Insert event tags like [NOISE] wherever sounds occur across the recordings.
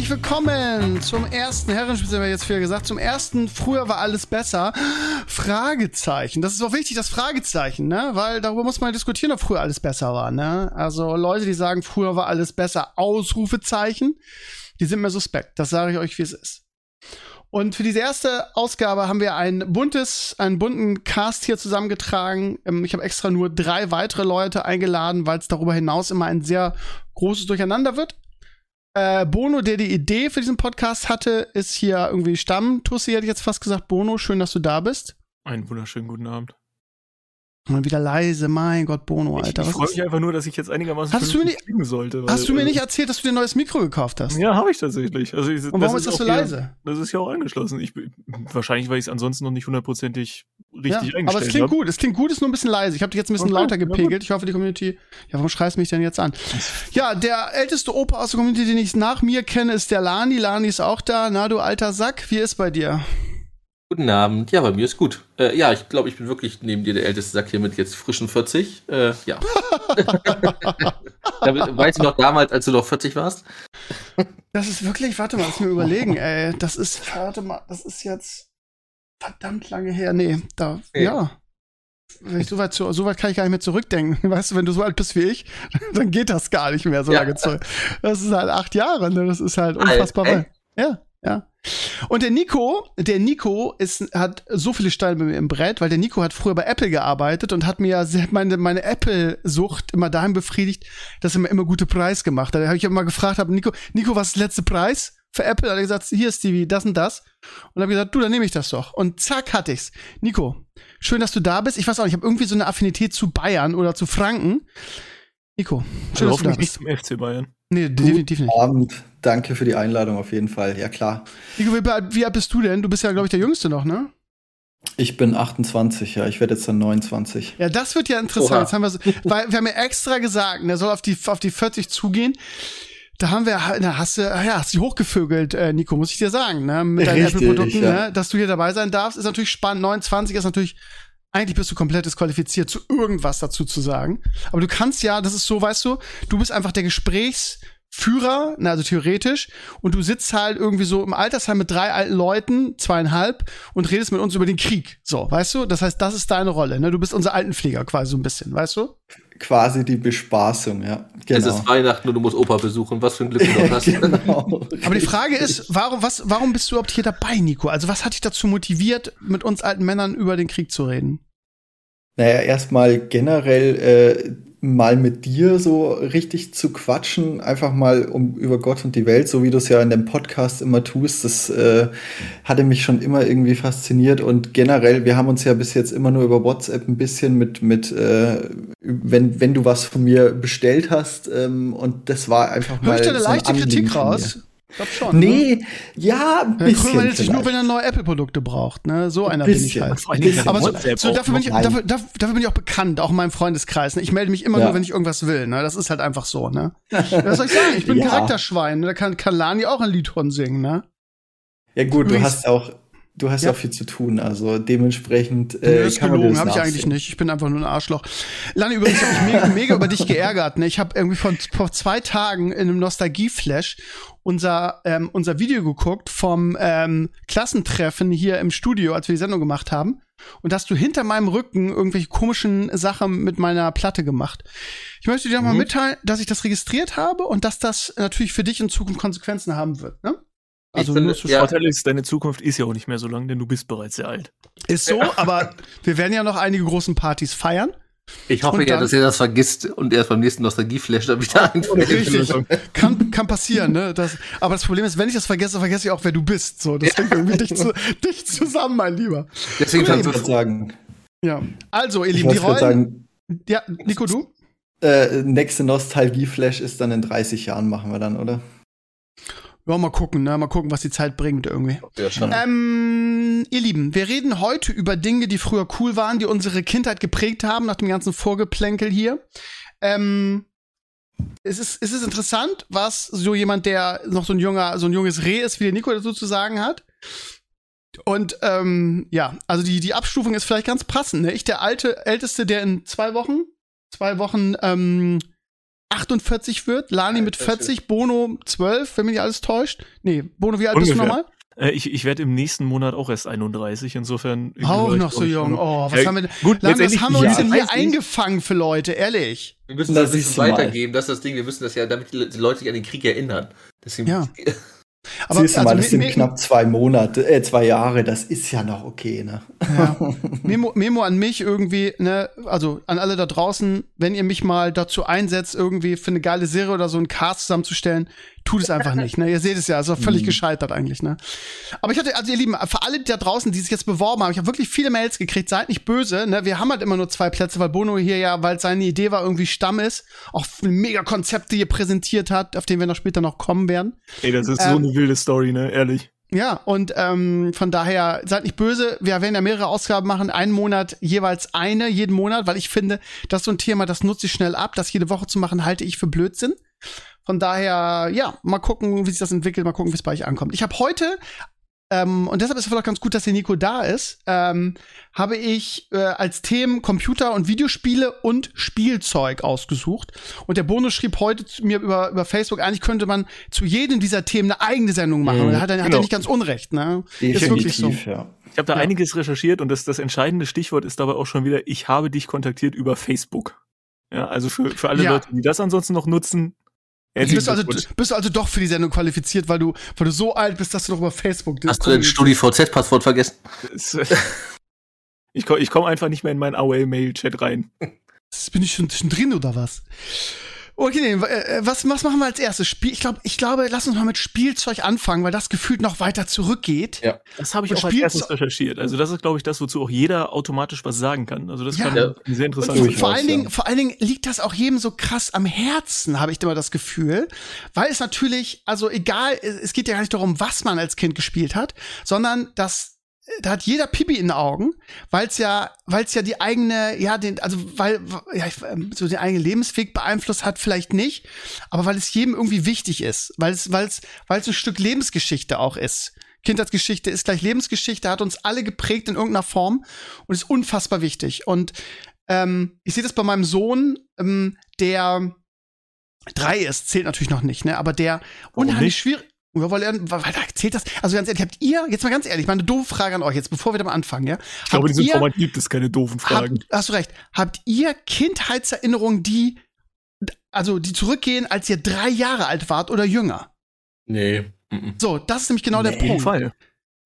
herzlich willkommen zum ersten Herrenspiel, haben wir jetzt viel gesagt, zum ersten Früher war alles besser. Fragezeichen. Das ist auch wichtig, das Fragezeichen, ne? Weil darüber muss man diskutieren, ob früher alles besser war, ne? Also Leute, die sagen, früher war alles besser, Ausrufezeichen, die sind mir suspekt. Das sage ich euch, wie es ist. Und für diese erste Ausgabe haben wir ein buntes, einen bunten Cast hier zusammengetragen. Ähm, ich habe extra nur drei weitere Leute eingeladen, weil es darüber hinaus immer ein sehr großes Durcheinander wird. Äh, Bono, der die Idee für diesen Podcast hatte, ist hier irgendwie Stammtussi, hätte ich jetzt fast gesagt. Bono, schön, dass du da bist. Einen wunderschönen guten Abend. Mal wieder leise, mein Gott, Bono, Alter. Ich, ich freue mich einfach nur, dass ich jetzt einigermaßen hast du mir nicht, sollte. Weil, hast du mir nicht erzählt, dass du dir ein neues Mikro gekauft hast? Ja, habe ich tatsächlich. Also ich, Und warum ist das so hier, leise? Das ist ja auch angeschlossen. Ich, wahrscheinlich, weil ich es ansonsten noch nicht hundertprozentig richtig ja, eingestellt habe. Aber es klingt hab. gut. Es klingt gut, ist nur ein bisschen leise. Ich habe dich jetzt ein bisschen okay, lauter gepegelt. Ich hoffe, die Community. Ja, warum schreist du mich denn jetzt an? Ja, der älteste Opa aus der Community, den ich nach mir kenne, ist der Lani. Lani ist auch da. Na, du alter Sack, wie ist bei dir? Guten Abend. Ja, bei mir ist gut. Äh, ja, ich glaube, ich bin wirklich neben dir der älteste Sack hier mit jetzt frischen 40. Äh, ja. [LAUGHS] weißt du noch damals, als du noch 40 warst? Das ist wirklich, warte mal, lass mir überlegen, ey. Das ist, warte mal, das ist jetzt verdammt lange her. Nee, da, okay. ja. So weit, so weit kann ich gar nicht mehr zurückdenken. [LAUGHS] Weißt du, wenn du so alt bist wie ich, [LAUGHS] dann geht das gar nicht mehr so ja. lange zurück. Das ist halt acht Jahre, ne? Das ist halt unfassbar weit. Ja, ja. Und der Nico, der Nico ist, hat so viele Steine bei mir im Brett, weil der Nico hat früher bei Apple gearbeitet und hat mir ja meine, meine Apple-Sucht immer dahin befriedigt, dass er mir immer gute Preis gemacht hat. Da habe ich immer gefragt, hab, Nico, Nico, was ist der letzte Preis für Apple? Da hat er gesagt, hier Stevie, das und das. Und habe gesagt, du, dann nehme ich das doch. Und zack, hatte ich's. Nico, schön, dass du da bist. Ich weiß auch, ich habe irgendwie so eine Affinität zu Bayern oder zu Franken. Nico, schön, also dass du da bist. nicht zum FC Bayern. Nee, definitiv nicht. Abend. Danke für die Einladung auf jeden Fall. Ja, klar. Nico, wie, alt bist du denn? Du bist ja, glaube ich, der Jüngste noch, ne? Ich bin 28, ja. Ich werde jetzt dann 29. Ja, das wird ja interessant. Jetzt haben wir, so, weil wir haben ja extra gesagt, der soll auf die, auf die 40 zugehen. Da haben wir, na, hast du, ja, hast du hochgevögelt, äh, Nico, muss ich dir sagen, ne? Mit deinen Apple-Produkten, ja. ne? Dass du hier dabei sein darfst, ist natürlich spannend. 29 ist natürlich eigentlich bist du komplett disqualifiziert, zu irgendwas dazu zu sagen. Aber du kannst ja, das ist so, weißt du, du bist einfach der Gesprächsführer, na, also theoretisch, und du sitzt halt irgendwie so im Altersheim mit drei alten Leuten, zweieinhalb, und redest mit uns über den Krieg. So, weißt du? Das heißt, das ist deine Rolle, ne? Du bist unser Altenpfleger quasi so ein bisschen, weißt du? Quasi die Bespaßung, ja. Genau. Es ist Weihnachten und du musst Opa besuchen. Was für ein Glück du hast. [LAUGHS] genau. Aber die Frage ist, warum, was, warum bist du überhaupt hier dabei, Nico? Also, was hat dich dazu motiviert, mit uns alten Männern über den Krieg zu reden? Naja, erstmal generell äh, mal mit dir so richtig zu quatschen, einfach mal um über Gott und die Welt, so wie du es ja in dem Podcast immer tust, das äh, hatte mich schon immer irgendwie fasziniert und generell, wir haben uns ja bis jetzt immer nur über WhatsApp ein bisschen mit, mit äh, wenn, wenn du was von mir bestellt hast ähm, und das war einfach mal. Hör ich da eine so leichte Kritik raus? Ich glaube schon. Nee, ne? ja, ein bisschen. Man sich nur, wenn er neue Apple-Produkte braucht, ne? So einer bin ich halt. Aber so, so dafür, bin ich, dafür, dafür, bin ich auch bekannt, auch in meinem Freundeskreis. Ne? Ich melde mich immer ja. nur, wenn ich irgendwas will. Ne? Das ist halt einfach so. Ne? Was soll ich sagen? Ich bin [LAUGHS] ja. Charakterschwein. Ne? Da kann, kann Lani auch ein Lied von singen. Ne? Ja gut, du hast auch du hast ja. auch viel zu tun, also dementsprechend. Äh, nee, ist gelogen, habe ich eigentlich nicht. Ich bin einfach nur ein Arschloch. Lani, übrigens habe ich mega, [LAUGHS] mega über dich geärgert. Ne? Ich habe irgendwie von, vor zwei Tagen in einem Nostalgie-Flash unser, ähm, unser Video geguckt vom ähm, Klassentreffen hier im Studio, als wir die Sendung gemacht haben. Und hast du hinter meinem Rücken irgendwelche komischen Sachen mit meiner Platte gemacht. Ich möchte dir mhm. mal mitteilen, dass ich das registriert habe und dass das natürlich für dich in Zukunft Konsequenzen haben wird. Ne? Also finde, nur zu ja. Vorteil ist, deine Zukunft ist ja auch nicht mehr so lang, denn du bist bereits sehr alt. Ist so, [LAUGHS] aber wir werden ja noch einige großen Partys feiern. Ich hoffe ja, dass er das vergisst und erst beim nächsten Nostalgie-Flash da wieder [LAUGHS] einfällt. Richtig. kann, kann passieren, ne? Das, aber das Problem ist, wenn ich das vergesse, vergesse ich auch, wer du bist. So, das hängt irgendwie dich, zu, [LAUGHS] dich zusammen, mein Lieber. Deswegen kann ich sagen. Ja. Also, ihr Lieben, die Rollen. Sagen, ja, Nico, du? Äh, nächste Nostalgie-Flash ist dann in 30 Jahren, machen wir dann, oder? Ja, mal gucken, ne? Mal gucken, was die Zeit bringt irgendwie. Ja. Ähm, ihr Lieben, wir reden heute über Dinge, die früher cool waren, die unsere Kindheit geprägt haben, nach dem ganzen Vorgeplänkel hier. Ähm, es ist, es ist interessant, was so jemand, der noch so ein junger, so ein junges Reh ist, wie der Nico dazu zu sagen hat. Und ähm, ja, also die, die Abstufung ist vielleicht ganz passend. Ne? Ich, der alte, älteste, der in zwei Wochen, zwei Wochen ähm, 48 wird, Lani mit 40, Bono 12, wenn mich nicht alles täuscht. Nee, Bono, wie alt bist du Ungefähr. nochmal? Äh, ich ich werde im nächsten Monat auch erst 31, insofern. Auch noch so jung. Oh, was Ja, haben wir denn? Gut, Lan, was haben wir uns ja, denn hier eingefangen für Leute, ehrlich? Wir müssen Da das mal. weitergeben, das ist das Ding. Wir müssen das ja, damit die die Leute sich an den Krieg erinnern. Deswegen, Ja. [LAUGHS] Aber Siehst du mal, das sind knapp zwei Monate, äh, zwei Jahre, das ist ja noch okay, ne? Ja. [LAUGHS] Memo, Memo an mich irgendwie, ne, also an alle da draußen, wenn ihr mich mal dazu einsetzt, irgendwie für eine geile Serie oder so einen Cast zusammenzustellen, tut es einfach nicht, ne? Ihr seht es ja, auch völlig gescheitert eigentlich, ne? Aber ich hatte, also ihr Lieben, für alle da draußen, die sich jetzt beworben haben, ich habe wirklich viele Mails gekriegt, seid nicht böse, ne? Wir haben halt immer nur zwei Plätze, weil Bono hier ja, weil seine Idee war, irgendwie Stamm ist, auch mega Konzepte hier präsentiert hat, auf den wir noch später noch kommen werden. Ey, das ist so Ähm, eine wilde Story, ne? Ehrlich. Ja, und ähm, von daher seid nicht böse. Wir werden ja mehrere Ausgaben machen, einen Monat jeweils eine, jeden Monat, weil ich finde, das ist so ein Thema, das nutze ich schnell ab. Das jede Woche zu machen, halte ich für Blödsinn. Von daher, ja, mal gucken, wie sich das entwickelt, mal gucken, wie es bei euch ankommt. Ich habe heute, ähm, und deshalb ist es vielleicht ganz gut, dass der Nico da ist, ähm, habe ich äh, als Themen Computer- und Videospiele und Spielzeug ausgesucht. Und der Bonus schrieb heute zu mir über, über Facebook, eigentlich könnte man zu jedem dieser Themen eine eigene Sendung machen. Mhm, und da hat er, hat er genau. nicht ganz unrecht, ne? Ist wirklich so. ja. Ich habe da Ja. einiges recherchiert und das, das entscheidende Stichwort ist dabei auch schon wieder, ich habe dich kontaktiert über Facebook. Ja, also für, für alle Ja. Leute, die das ansonsten noch nutzen. Bist du, also, bist du also doch für die Sendung qualifiziert, weil du, weil du so alt bist, dass du doch über Facebook Hast du dein StudiVZ-Passwort vergessen? Es- [LAUGHS] ich komme ich komm einfach nicht mehr in meinen AOL-Mail-Chat rein. Bin ich schon, schon drin oder was? Okay, nee, äh, was, was machen wir als erstes? Spiel, ich glaube, ich glaube, lass uns mal mit Spielzeug anfangen, weil das gefühlt noch weiter zurückgeht. Ja. Das habe ich Und auch als Spielzeug- erstes recherchiert. Also das ist, glaube ich, das, wozu auch jeder automatisch was sagen kann. Also das Ja. kann Ja. sehr interessant vor, sein. Durchaus, allen ja. Dingen, vor allen Dingen liegt das auch jedem so krass am Herzen, habe ich immer das Gefühl, weil es natürlich, also egal, es geht ja gar nicht darum, was man als Kind gespielt hat, sondern dass da hat jeder Pipi in den Augen, weil es ja, weil es ja die eigene, ja, den, also weil ja, ähm, so den eigenen Lebensweg beeinflusst hat, vielleicht nicht, aber weil es jedem irgendwie wichtig ist, weil es, weil es, weil es ein Stück Lebensgeschichte auch ist. Kindheitsgeschichte ist gleich Lebensgeschichte, hat uns alle geprägt in irgendeiner Form und ist unfassbar wichtig. Und ähm, ich sehe das bei meinem Sohn, ähm, der drei ist, zählt natürlich noch nicht, ne? Aber der Warum unheimlich schwierig. Ja, weil er, weil er zählt das. Also ganz ehrlich, habt ihr, jetzt mal ganz ehrlich, mal eine doofe Frage an euch, jetzt bevor wir damit anfangen, ja? Ich glaube, in diesem ihr, Format gibt es keine doofen Fragen. habt, hast du recht. Habt ihr Kindheitserinnerungen, die, also die zurückgehen, als ihr drei Jahre alt wart oder jünger? Nee. So, das ist nämlich genau der Auf jeden Punkt. Fall.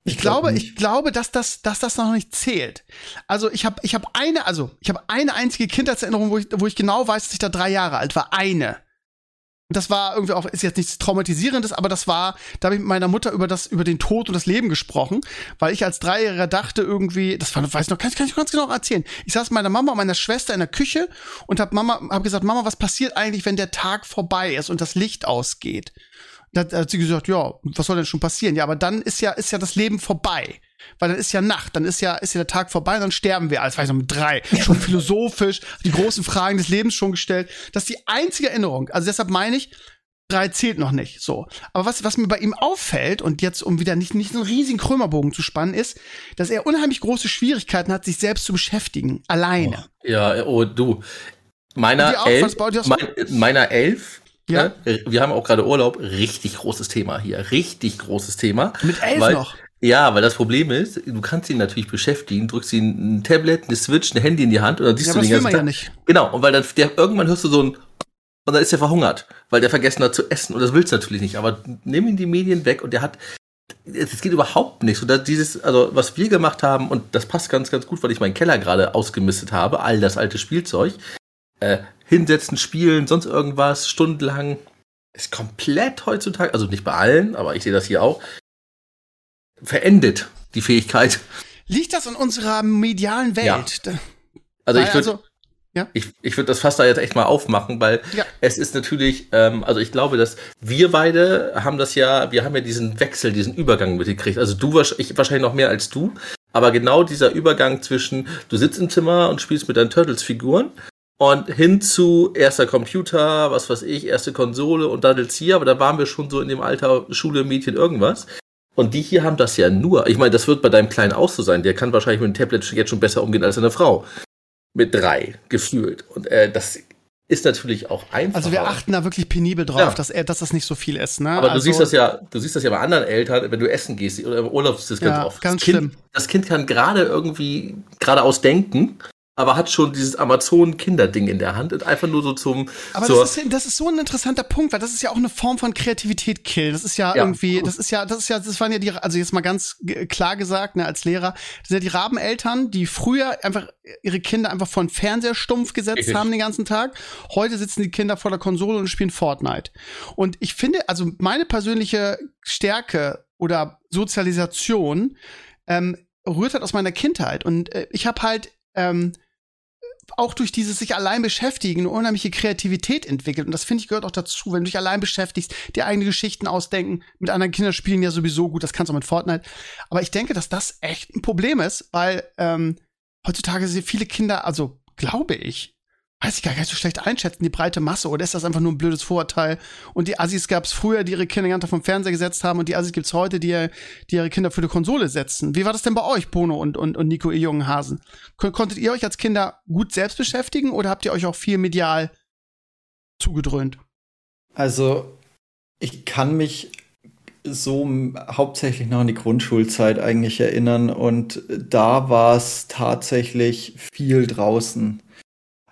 Ich, Ich glaub glaube, nicht. ich glaube, dass das, dass das noch nicht zählt. Also ich habe, ich habe eine, also ich habe eine einzige Kindheitserinnerung, wo ich, wo ich genau weiß, dass ich da drei Jahre alt war. Eine. Das war irgendwie auch, ist jetzt nichts Traumatisierendes, aber das war, da habe ich mit meiner Mutter über das, über den Tod und das Leben gesprochen, weil ich als Dreijähriger dachte irgendwie, das war, weiß noch, kann ich, kann ich ganz genau erzählen. Ich saß mit meiner Mama und meiner Schwester in der Küche und hab Mama, hab gesagt, Mama, was passiert eigentlich, wenn der Tag vorbei ist und das Licht ausgeht? Da hat sie gesagt, ja, was soll denn schon passieren? Ja, aber dann ist ja, ist ja das Leben vorbei. Weil dann ist ja Nacht, dann ist ja, ist ja der Tag vorbei, dann sterben wir. Als ich noch mit drei. Schon philosophisch, die großen Fragen des Lebens schon gestellt. Das ist die einzige Erinnerung. Also deshalb meine ich, drei zählt noch nicht. So. Aber was, was mir bei ihm auffällt, und jetzt, um wieder nicht, nicht so einen riesigen Krömerbogen zu spannen, ist, dass er unheimlich große Schwierigkeiten hat, sich selbst zu beschäftigen. Alleine. Ja, oh, du. Meiner auch? elf, mein, meiner elf, Ja. ne, wir haben auch gerade Urlaub, richtig großes Thema hier, richtig großes Thema. Mit elf weil, noch. Ja, weil das Problem ist, du kannst ihn natürlich beschäftigen, drückst ihm ein Tablet, eine Switch, ein Handy in die Hand und dann siehst Ja, du aber das den ganzen ja Tag. nicht. Genau, und weil dann der, irgendwann hörst du so ein und dann ist er verhungert, weil der vergessen hat zu essen und das willst du natürlich nicht, aber nimm ihm die Medien weg und der hat es geht überhaupt nicht. Dass dieses, also was wir gemacht haben, und das passt ganz, ganz gut, weil ich meinen Keller gerade ausgemistet habe, all das alte Spielzeug, äh, hinsetzen, spielen, sonst irgendwas, stundenlang, ist komplett heutzutage, also nicht bei allen, aber ich sehe das hier auch, verendet die Fähigkeit. Liegt das in unserer medialen Welt? Ja. Also Weil, ich würde also, ich, ich würd das Fass da jetzt echt mal aufmachen, weil Ja. es ist natürlich, ähm, also ich glaube, dass wir beide haben das ja, wir haben ja diesen Wechsel, diesen Übergang mitgekriegt. Also du ich wahrscheinlich noch mehr als du, aber genau dieser Übergang zwischen, du sitzt im Zimmer und spielst mit deinen Turtles-Figuren und hin zu erster Computer, was weiß ich, erste Konsole und daddelt's hier, aber da waren wir schon so in dem Alter Schule, Mädchen, irgendwas. Und die hier haben das ja nur. Ich meine, das wird bei deinem Kleinen auch so sein. Der kann wahrscheinlich mit dem Tablet jetzt schon besser umgehen als eine Frau mit drei gefühlt. Und äh, das ist natürlich auch einfach. Also wir achten da wirklich penibel drauf, ja. dass er, dass das nicht so viel ist. Ne? Aber also, du siehst das ja, du siehst das ja bei anderen Eltern, wenn du essen gehst oder im Urlaub ist das ganz ja, oft. Ganz das kind, schlimm. Das Kind kann gerade irgendwie geradeaus denken aber hat schon dieses Amazon-Kinderding in der Hand und einfach nur so zum. Aber das ist, das ist so ein interessanter Punkt, weil das ist ja auch eine Form von Kreativität kill. Das ist ja, ja, irgendwie, das ist ja, das ist ja, das waren ja die, also jetzt mal ganz klar gesagt, ne, als Lehrer, das sind ja die Rabeneltern, die früher einfach ihre Kinder einfach vor den Fernseher stumpf gesetzt haben den ganzen Tag. Heute sitzen die Kinder vor der Konsole und spielen Fortnite. Und ich finde, also meine persönliche Stärke oder Sozialisation ähm, rührt halt aus meiner Kindheit. Und äh, ich habe halt ähm, auch durch dieses sich allein beschäftigen eine unheimliche Kreativität entwickelt. Und das finde ich gehört auch dazu, wenn du dich allein beschäftigst, dir eigene Geschichten ausdenken. Mit anderen Kindern spielen ja sowieso gut, das kannst du auch mit Fortnite. Aber ich denke, dass das echt ein Problem ist, weil ähm, heutzutage sind viele Kinder, also glaube ich, weiß ich gar nicht so schlecht einschätzen, die breite Masse, oder ist das einfach nur ein blödes Vorurteil? Und die Assis gab es früher, die ihre Kinder ganz vom Fernseher gesetzt haben, und die Assis gibt es heute, die, die ihre Kinder für die Konsole setzen. Wie war das denn bei euch, Bono und, und, und Nico, ihr jungen Hasen? Konntet ihr euch als Kinder gut selbst beschäftigen, oder habt ihr euch auch viel medial zugedröhnt? Also, ich kann mich so hauptsächlich noch an die Grundschulzeit eigentlich erinnern und da war es tatsächlich viel draußen.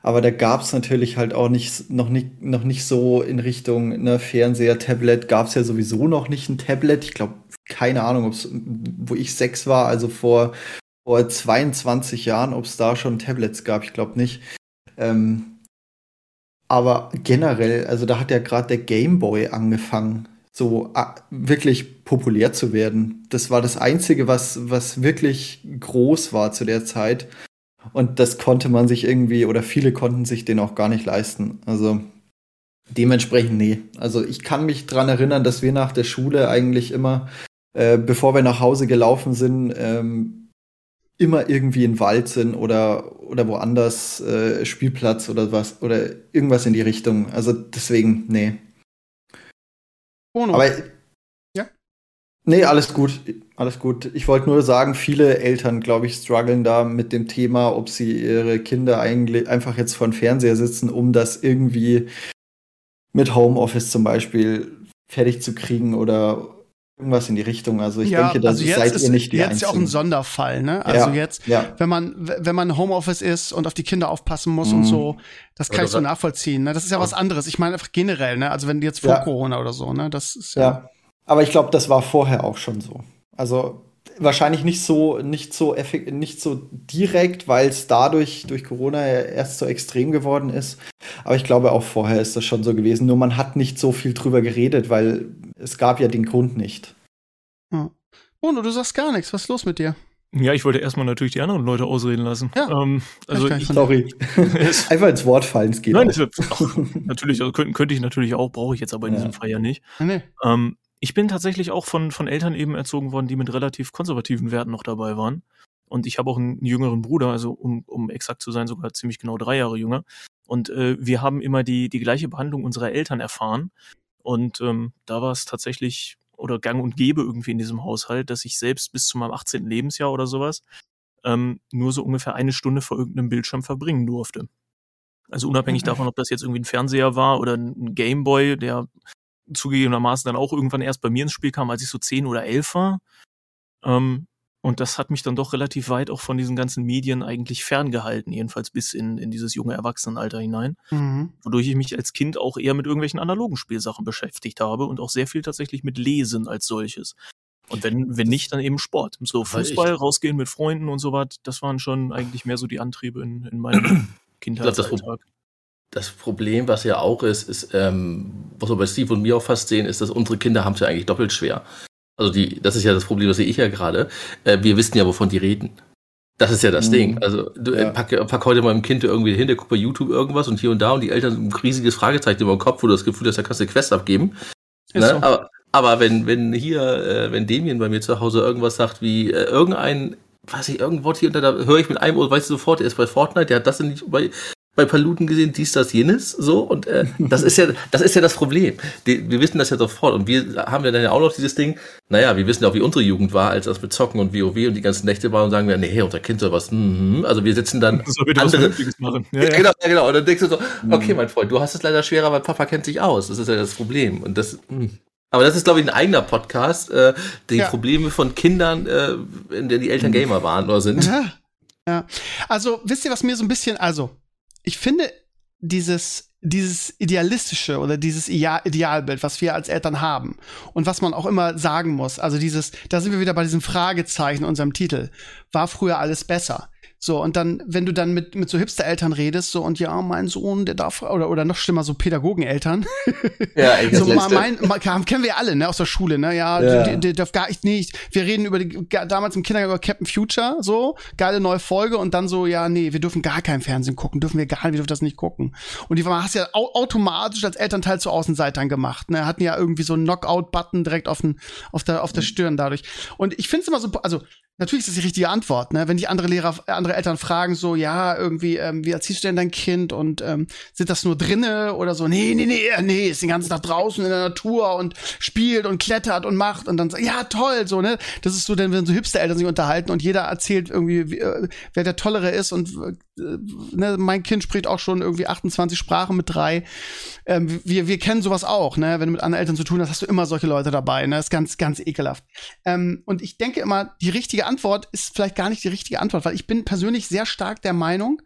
Aber da gab es natürlich halt auch nicht, noch, nicht, noch nicht so in Richtung ne, Fernseher, Tablet, gab es ja sowieso noch nicht ein Tablet. Ich glaube, keine Ahnung, ob's, wo ich sechs war, also vor, vor 22 Jahren, ob es da schon Tablets gab, ich glaube nicht. Ähm, aber generell, also da hat ja gerade der Game Boy angefangen, so ah, wirklich populär zu werden. Das war das Einzige, was, was wirklich groß war zu der Zeit. Und das konnte man sich irgendwie, oder viele konnten sich den auch gar nicht leisten. Also dementsprechend, nee. Also ich kann mich dran erinnern, dass wir nach der Schule eigentlich immer, äh, bevor wir nach Hause gelaufen sind, ähm, immer irgendwie in Wald sind oder, oder woanders äh, Spielplatz oder was oder irgendwas in die Richtung. Also deswegen, nee. Ohne. Aber Nee, alles gut. Alles gut. Ich wollte nur sagen, viele Eltern, glaube ich, strugglen da mit dem Thema, ob sie ihre Kinder eigentlich einfach jetzt vor dem Fernseher sitzen, um das irgendwie mit Homeoffice zum Beispiel fertig zu kriegen oder irgendwas in die Richtung. Also ich ja, denke, da also seid ist, ihr nicht die Jetzt Einzigen. ja auch ein Sonderfall, ne? Also ja, jetzt, ja. wenn man wenn man Homeoffice ist und auf die Kinder aufpassen muss mhm. und so, das kann oder ich so nachvollziehen. Ne? Das ist ja was anderes. Ich meine einfach generell, ne? Also wenn jetzt vor Corona oder so, ne? Das ist ja. Aber ich glaube, das war vorher auch schon so. Also wahrscheinlich nicht so, nicht so, nicht so direkt, weil es dadurch durch Corona erst so extrem geworden ist. Aber ich glaube, auch vorher ist das schon so gewesen. Nur man hat nicht so viel drüber geredet, weil es gab ja den Grund nicht. Ja. Bruno, du sagst gar nichts. Was ist los mit dir? Ja, ich wollte erstmal natürlich die anderen Leute ausreden lassen. Ja, ähm, also ich, sorry. [LAUGHS] Einfach ins Wort fallen, es geht. Nein, auch. Natürlich, also könnte, könnte ich natürlich auch, brauche ich jetzt aber in ja. diesem Fall ja nicht. Nee. Ähm, ich bin tatsächlich auch von, von Eltern eben erzogen worden, die mit relativ konservativen Werten noch dabei waren. Und ich habe auch einen jüngeren Bruder, also um, um exakt zu sein, sogar ziemlich genau drei Jahre jünger. Und äh, wir haben immer die, die gleiche Behandlung unserer Eltern erfahren. Und ähm, da war es tatsächlich oder gang und gäbe irgendwie in diesem Haushalt, dass ich selbst bis zu meinem 18. Lebensjahr oder sowas ähm, nur so ungefähr eine Stunde vor irgendeinem Bildschirm verbringen durfte. Also unabhängig davon, ob das jetzt irgendwie ein Fernseher war oder ein Gameboy, der zugegebenermaßen dann auch irgendwann erst bei mir ins Spiel kam, als ich so zehn oder elf war. Ähm, und das hat mich dann doch relativ weit auch von diesen ganzen Medien eigentlich ferngehalten, jedenfalls bis in, in dieses junge Erwachsenenalter hinein. Mhm. Wodurch ich mich als Kind auch eher mit irgendwelchen analogen Spielsachen beschäftigt habe und auch sehr viel tatsächlich mit Lesen als solches. Und wenn, wenn nicht, dann eben Sport. So Fußball, rausgehen mit Freunden und so was, das waren schon eigentlich mehr so die Antriebe in, in meinem [CLEARS THROAT] Kindheitsalltag das Problem, was ja auch ist, ist, ähm, was wir bei Steve und mir auch fast sehen, ist, dass unsere Kinder haben es ja eigentlich doppelt schwer. Also die, das ist ja das Problem, das sehe ich ja gerade. Äh, wir wissen ja, wovon die reden. Das ist ja das mhm. Ding. Also du ja. pack, pack heute mal im Kind irgendwie hin, der guckt bei YouTube irgendwas und hier und da und die Eltern ein riesiges Fragezeichen über dem Kopf, wo du das Gefühl hast, da kannst du eine Quest abgeben. Ne? So. Aber, aber wenn, wenn hier, äh, wenn Damien bei mir zu Hause irgendwas sagt wie äh, irgendein weiß ich, irgendwo hier unter da höre ich mit einem Ohr, weißt du sofort, der ist bei Fortnite, der hat das nicht bei, bei Paluten gesehen, dies, das, jenes, so. Und äh, [LAUGHS] das ist ja, das ist ja das Problem. Die, wir wissen das ja sofort. Und wir haben ja dann ja auch noch dieses Ding, naja, wir wissen ja auch, wie unsere Jugend war, als das mit Zocken und WoW und die ganzen Nächte waren und sagen wir, nee, unser Kind soll was, mm, also wir sitzen dann. Das soll bitte andere, was machen. Ja, ja. [LAUGHS] Genau, ja, genau. Und dann denkst du so, okay, mein Freund, du hast es leider schwerer, weil Papa kennt sich aus. Das ist ja das Problem. Und das, mh. Aber das ist, glaube ich, ein eigener Podcast, äh, die ja. Probleme von Kindern, äh, in denen die Eltern Gamer waren oder sind. Ja. ja. Also, wisst ihr, was mir so ein bisschen, also, ich finde dieses dieses idealistische oder dieses Idealbild, was wir als Eltern haben und was man auch immer sagen muss, also dieses, da sind wir wieder bei diesem Fragezeichen in unserem Titel, war früher alles besser? So, und dann, wenn du dann mit, mit so Hipster-Eltern redest, so, und ja, mein Sohn, der darf, oder, oder noch schlimmer, so Pädagogeneltern. Ja, ey, [LAUGHS] so, mein, mein, kennen wir alle, ne, aus der Schule, ne, ja, ja. Der, der darf gar nicht, nicht. Wir reden über die, damals im Kindergarten über Captain Future, so, geile neue Folge, und dann so, ja, nee, wir dürfen gar kein Fernsehen gucken, dürfen wir gar nicht, wir dürfen das nicht gucken. Und die hast ja automatisch als Elternteil zu Außenseitern gemacht, ne, hatten ja irgendwie so einen Knockout-Button direkt auf, den, auf der, auf der Stirn dadurch. Und ich finde es immer so, also, Natürlich ist das die richtige Antwort, ne? Wenn die andere Lehrer, äh, andere Eltern fragen, so, ja, irgendwie, ähm, wie erziehst du denn dein Kind und ähm, sind das nur drinne oder so, nee, nee, nee, äh, nee, ist den ganzen Tag draußen in der Natur und spielt und klettert und macht und dann sagt, ja, toll, so, ne? Das ist so, denn wenn so Hipster-Eltern sich unterhalten und jeder erzählt irgendwie, wie, äh, wer der Tollere ist und äh, ne, mein Kind spricht auch schon irgendwie 28 Sprachen mit drei. Ähm, wir, wir kennen sowas auch, ne? Wenn du mit anderen Eltern zu tun hast, hast du immer solche Leute dabei, ne? Das ist ganz, ganz ekelhaft. Ähm, und ich denke immer, die richtige Antwort ist vielleicht gar nicht die richtige Antwort, weil ich bin persönlich sehr stark der Meinung,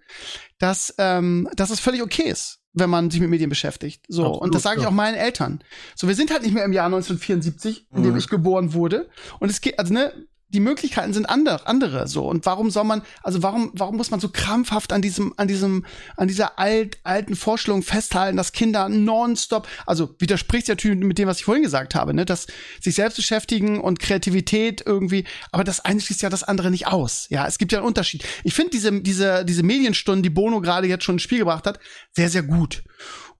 dass, ähm, dass es völlig okay ist, wenn man sich mit Medien beschäftigt. So. Absolut, und das sage ich ja. auch meinen Eltern. So, wir sind halt nicht mehr im Jahr 1974, in dem mhm. ich geboren wurde. Und es geht, also, ne, die Möglichkeiten sind andere, andere so. Und warum soll man, also warum, warum muss man so krampfhaft an diesem, an diesem, an dieser alt, alten Vorstellung festhalten, dass Kinder nonstop, also widerspricht natürlich mit dem, was ich vorhin gesagt habe, ne, dass sich selbst beschäftigen und Kreativität irgendwie, aber das eine schließt ja das andere nicht aus. Ja, es gibt ja einen Unterschied. Ich finde diese, diese, diese Medienstunden, die Bono gerade jetzt schon ins Spiel gebracht hat, sehr, sehr gut.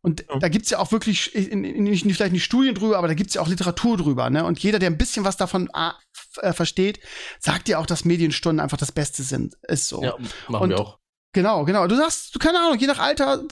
Und ja. da gibt's ja auch wirklich, in, in, nicht, vielleicht nicht Studien drüber, aber da gibt's ja auch Literatur drüber. Ne? Und jeder, der ein bisschen was davon äh, versteht, sagt ja auch, dass Medienstunden einfach das Beste sind. Ist so. Ja, machen Und, wir auch. Genau, genau. Du sagst, du keine Ahnung, je nach Alter,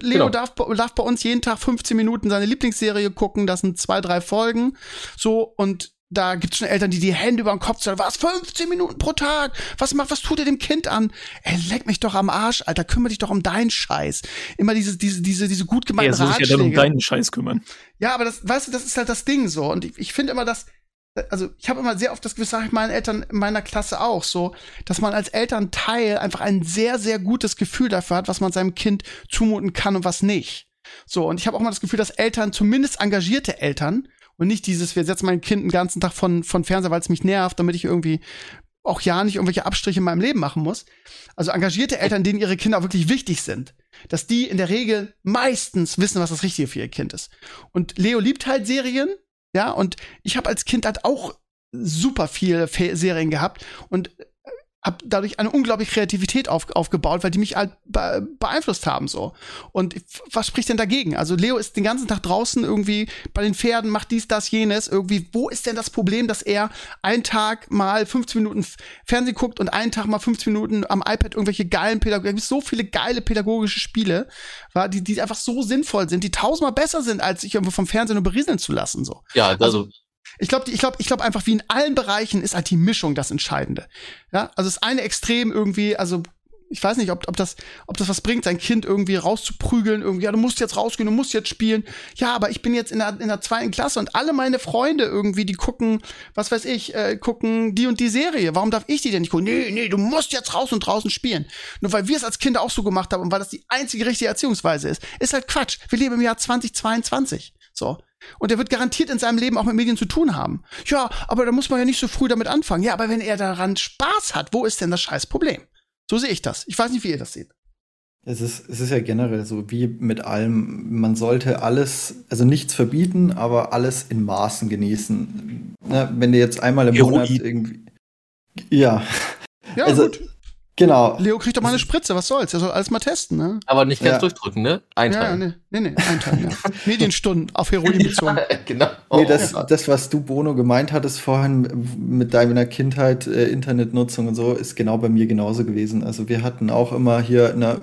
Leo genau. darf, darf bei uns jeden Tag 15 Minuten seine Lieblingsserie gucken. Das sind zwei, drei Folgen. So, und da gibt's schon Eltern, die die Hände über den Kopf sagen, was, 15 Minuten pro Tag? Was macht, was tut ihr dem Kind an? Ey, leck mich doch am Arsch, Alter, kümmere dich doch um deinen Scheiß. Immer diese, diese, diese, diese gut gemeinten ja, Ratschläge. Ja, dann um deinen Scheiß kümmern. Ja, aber das, weißt du, das ist halt das Ding so. Und ich, ich finde immer, dass, also ich habe immer sehr oft das Gefühl, sage ich meinen Eltern in meiner Klasse auch so, dass man als Elternteil einfach ein sehr, sehr gutes Gefühl dafür hat, was man seinem Kind zumuten kann und was nicht. So, und ich habe auch mal das Gefühl, dass Eltern, zumindest engagierte Eltern, und nicht dieses, wir setzen mein Kind den ganzen Tag von, von Fernseher, weil es mich nervt, damit ich irgendwie auch ja nicht irgendwelche Abstriche in meinem Leben machen muss. Also engagierte Eltern, denen ihre Kinder auch wirklich wichtig sind, dass die in der Regel meistens wissen, was das Richtige für ihr Kind ist. Und Leo liebt halt Serien, ja, und ich habe als Kind halt auch super viele Serien gehabt und habe dadurch eine unglaubliche Kreativität auf, aufgebaut, weil die mich halt be beeinflusst haben so. Und was spricht denn dagegen? Also Leo ist den ganzen Tag draußen irgendwie bei den Pferden, macht dies, das, jenes. Irgendwie, wo ist denn das Problem, dass er einen Tag mal 15 Minuten Fernsehen guckt und einen Tag mal 15 Minuten am iPad irgendwelche geilen Pädagogik, gibt so viele geile pädagogische Spiele, war, die, die einfach so sinnvoll sind, die tausendmal besser sind, als sich irgendwo vom Fernsehen nur berieseln zu lassen so. Ja, also, also ich glaube, ich glaube, ich glaube einfach, wie in allen Bereichen ist halt die Mischung das Entscheidende. Ja, also das eine Extrem irgendwie, also ich weiß nicht, ob, ob, das, ob das was bringt, sein Kind irgendwie rauszuprügeln, irgendwie, ja, du musst jetzt rausgehen, du musst jetzt spielen. Ja, aber ich bin jetzt in der, in der zweiten Klasse und alle meine Freunde irgendwie, die gucken, was weiß ich, äh, gucken die und die Serie. Warum darf ich die denn nicht gucken? Nee, nee, du musst jetzt raus und draußen spielen. Nur weil wir es als Kinder auch so gemacht haben und weil das die einzige richtige Erziehungsweise ist. Ist halt Quatsch. Wir leben im Jahr 2022. So. Und er wird garantiert in seinem Leben auch mit Medien zu tun haben. Ja, aber da muss man ja nicht so früh damit anfangen. Ja, aber wenn er daran Spaß hat, wo ist denn das scheiß Problem? So sehe ich das. Ich weiß nicht, wie ihr das seht. Es ist, es ist ja generell so wie mit allem, man sollte alles, also nichts verbieten, aber alles in Maßen genießen. Na, wenn du jetzt einmal im Heroin. Monat irgendwie. Ja. Ja, also, gut. Genau. Leo kriegt doch mal eine Spritze, was soll's? Er soll alles mal testen, ne? Aber nicht ganz ja. durchdrücken, ne? Einteilen. Ja, nee, nee, nee einteilen, ja. [LAUGHS] Medienstunden auf Heroin bezogen. Ja, genau. Oh, nee, das, ja. das, was du, Bono, gemeint hattest vorhin mit deiner Kindheit, äh, Internetnutzung und so, ist genau bei mir genauso gewesen. Also wir hatten auch immer hier, na,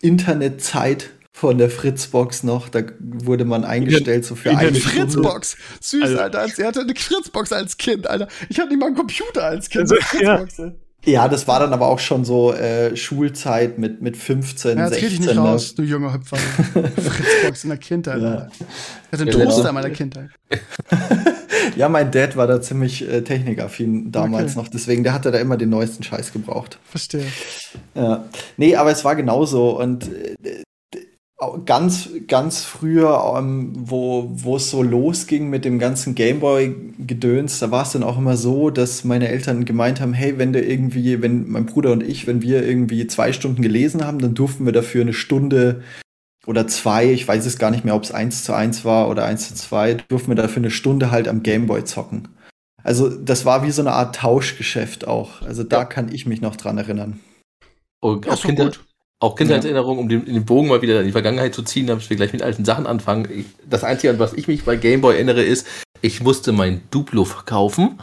Internetzeit von der Fritzbox noch. Da wurde man eingestellt so für in eine Fritzbox. Süß, also, Alter. Sie hatte eine Fritzbox als Kind, Alter. Ich hatte nicht mal einen Computer als Kind. Also, Fritzbox, ja. Ja, das war dann aber auch schon so äh, Schulzeit mit, mit 15, ja, 16. ich nicht ne? raus, du junger Hüpfer. [LAUGHS] Fritzbox in der Kindheit. Ja. Ich hatte einen genau. Toaster in meiner Kindheit. [LAUGHS] ja, mein Dad war da ziemlich äh, technikaffin damals okay. noch, deswegen der hatte da immer den neuesten Scheiß gebraucht. Verstehe. Ja. Nee, aber es war genauso und äh, ganz, ganz früher, ähm, wo, wo es so losging mit dem ganzen Gameboy-Gedöns, da war es dann auch immer so, dass meine Eltern gemeint haben, hey, wenn der irgendwie, wenn mein Bruder und ich, wenn wir irgendwie zwei Stunden gelesen haben, dann durften wir dafür eine Stunde oder zwei, ich weiß es gar nicht mehr, ob es eins zu eins war oder eins zu zwei, durften wir dafür eine Stunde halt am Gameboy zocken. Also das war wie so eine Art Tauschgeschäft auch. Also da ja. kann ich mich noch dran erinnern. Und auch Kinder, gut auch Kindheitserinnerungen, um den, den, Bogen mal wieder in die Vergangenheit zu ziehen, damit wir gleich mit alten Sachen anfangen. Ich, das Einzige, an was ich mich bei Gameboy erinnere, ist, ich musste mein Duplo verkaufen,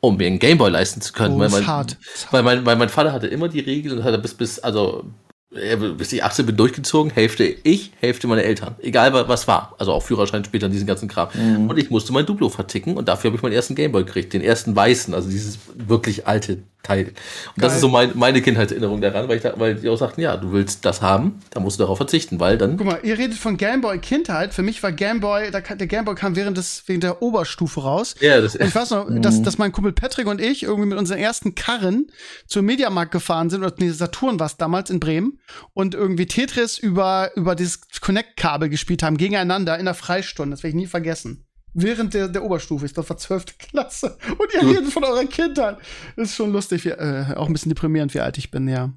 um mir einen Gameboy leisten zu können. Oh, weil, mein, hart. weil, mein, weil mein Vater hatte immer die Regel und hatte bis, bis, also bis ich 18 bin durchgezogen, Hälfte ich, Hälfte meine Eltern. Egal was war. Also auch Führerschein später diesen ganzen Kram. Mhm. Und ich musste mein Duplo verticken und dafür habe ich meinen ersten Gameboy gekriegt. Den ersten weißen, also dieses wirklich alte Teil. Und Geil. das ist so mein, meine Kindheitserinnerung daran, weil, ich da, weil die auch sagten, ja, du willst das haben, da musst du darauf verzichten, weil dann. Guck mal, ihr redet von Gameboy Kindheit. Für mich war Gameboy, der Gameboy kam während des, wegen der Oberstufe raus. Ja, das, und ich weiß noch, mhm. dass, dass mein Kumpel Patrick und ich irgendwie mit unseren ersten Karren zum Mediamarkt gefahren sind, oder nee, Saturn war es damals in Bremen, und irgendwie Tetris über, über dieses Connect-Kabel gespielt haben, gegeneinander in der Freistunde. Das werde ich nie vergessen während der, der Oberstufe. Ich glaube, war 12. Klasse. Und ihr redet von eurer Kindheit. Das ist schon lustig, wie, äh, auch ein bisschen deprimierend, wie alt ich bin, ja.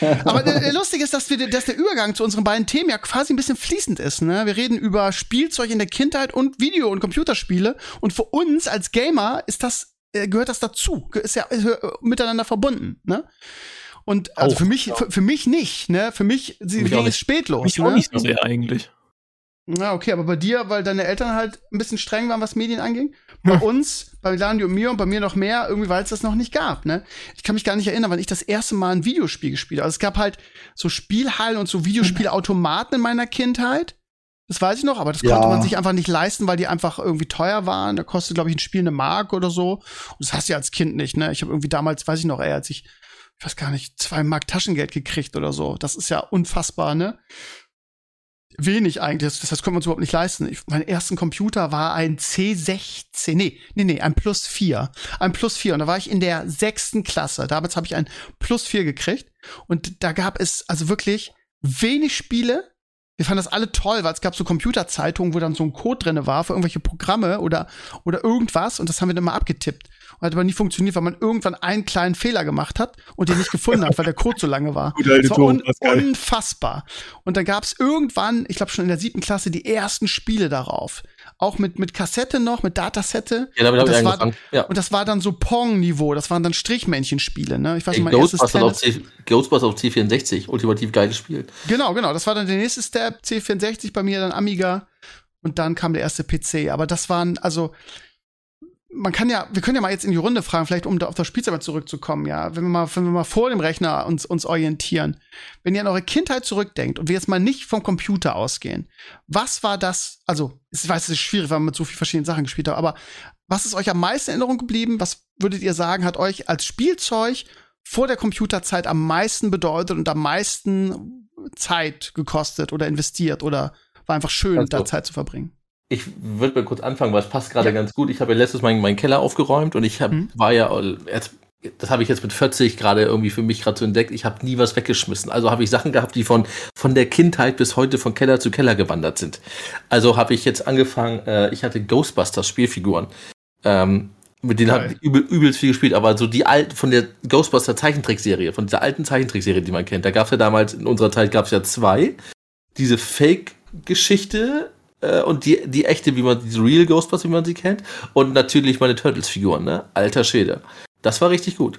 [LAUGHS] Aber der lustig ist, dass, wir, dass der Übergang zu unseren beiden Themen ja quasi ein bisschen fließend ist. Ne? Wir reden über Spielzeug in der Kindheit und Video- und Computerspiele. Und für uns als Gamer ist das, äh, gehört das dazu. Ist ja ist, äh, miteinander verbunden. Ne? Und also auch, für mich, für, für, mich nicht, ne? Für mich, sie ging es spätlos. Mich ne? auch nicht so sehr eigentlich. Na, okay, aber bei dir, weil deine Eltern halt ein bisschen streng waren, was Medien anging. Bei hm. uns, bei Landi und mir und bei mir noch mehr, irgendwie, weil es das noch nicht gab, ne? Ich kann mich gar nicht erinnern, wann ich das erste Mal ein Videospiel gespielt habe. Also es gab halt so Spielhallen und so Videospielautomaten in meiner Kindheit. Das weiß ich noch, aber das ja. konnte man sich einfach nicht leisten, weil die einfach irgendwie teuer waren. Da kostet, glaube ich, ein Spiel eine Mark oder so. Und das hast du ja als Kind nicht, ne? Ich habe irgendwie damals, weiß ich noch, ey, als ich, ich weiß gar nicht, zwei Mark Taschengeld gekriegt oder so. Das ist ja unfassbar, ne? Wenig eigentlich. Das, das können wir uns überhaupt nicht leisten. Ich, mein ersten Computer war ein C16. Nee, nee, nee, ein Plus 4. Ein Plus 4. Und da war ich in der sechsten Klasse. Damals habe ich ein Plus 4 gekriegt. Und da gab es also wirklich wenig Spiele. Wir fanden das alle toll, weil es gab so Computerzeitungen, wo dann so ein Code drinne war für irgendwelche Programme oder, oder irgendwas. Und das haben wir dann mal abgetippt hat aber nie funktioniert, weil man irgendwann einen kleinen Fehler gemacht hat und den nicht gefunden hat, weil der Code so lange war. [LAUGHS] Das war un unfassbar. Und dann gab es irgendwann, ich glaube schon in der siebten Klasse, die ersten Spiele darauf. Auch mit, mit Kassette noch, mit Datasette. Ja, damit und, das war, ja. und das war dann so Pong-Niveau, das waren dann Strichmännchenspiele, ne? Ich weiß nicht, mein Ghostbusters auf, C Ghostbusters auf C64, ultimativ geiles Spiel. Genau, genau, das war dann der nächste Step, C64 bei mir, dann Amiga und dann kam der erste PC. Aber das waren, also man kann ja, wir können ja mal jetzt in die Runde fragen, vielleicht um da auf das Spielzimmer zurückzukommen, ja. Wenn wir mal, wenn wir mal vor dem Rechner uns, uns orientieren. Wenn ihr an eure Kindheit zurückdenkt und wir jetzt mal nicht vom Computer ausgehen, was war das, also, ich weiß, es ist schwierig, weil man mit so vielen verschiedenen Sachen gespielt hat, aber was ist euch am meisten in Erinnerung geblieben? Was würdet ihr sagen, hat euch als Spielzeug vor der Computerzeit am meisten bedeutet und am meisten Zeit gekostet oder investiert oder war einfach schön, also, da Zeit zu verbringen? Ich würde mal kurz anfangen, weil es passt gerade ja. ganz gut. Ich habe ja letztes Mal meinen Keller aufgeräumt und ich hab, mhm. war ja, das habe ich jetzt mit 40 gerade irgendwie für mich gerade so entdeckt, ich habe nie was weggeschmissen. Also habe ich Sachen gehabt, die von, von der Kindheit bis heute von Keller zu Keller gewandert sind. Also habe ich jetzt angefangen, äh, ich hatte Ghostbusters Spielfiguren. Ähm, mit denen habe ich übel, übelst viel gespielt, aber so die alten, von der Ghostbuster Zeichentrickserie, von dieser alten Zeichentrickserie, die man kennt, da gab es ja damals, in unserer Zeit gab es ja zwei. Diese Fake-Geschichte, äh, und die, die echte, wie man, diese Real Ghostbusters, wie man sie kennt. Und natürlich meine Turtles-Figuren, ne? Alter Schäde. Das war richtig gut.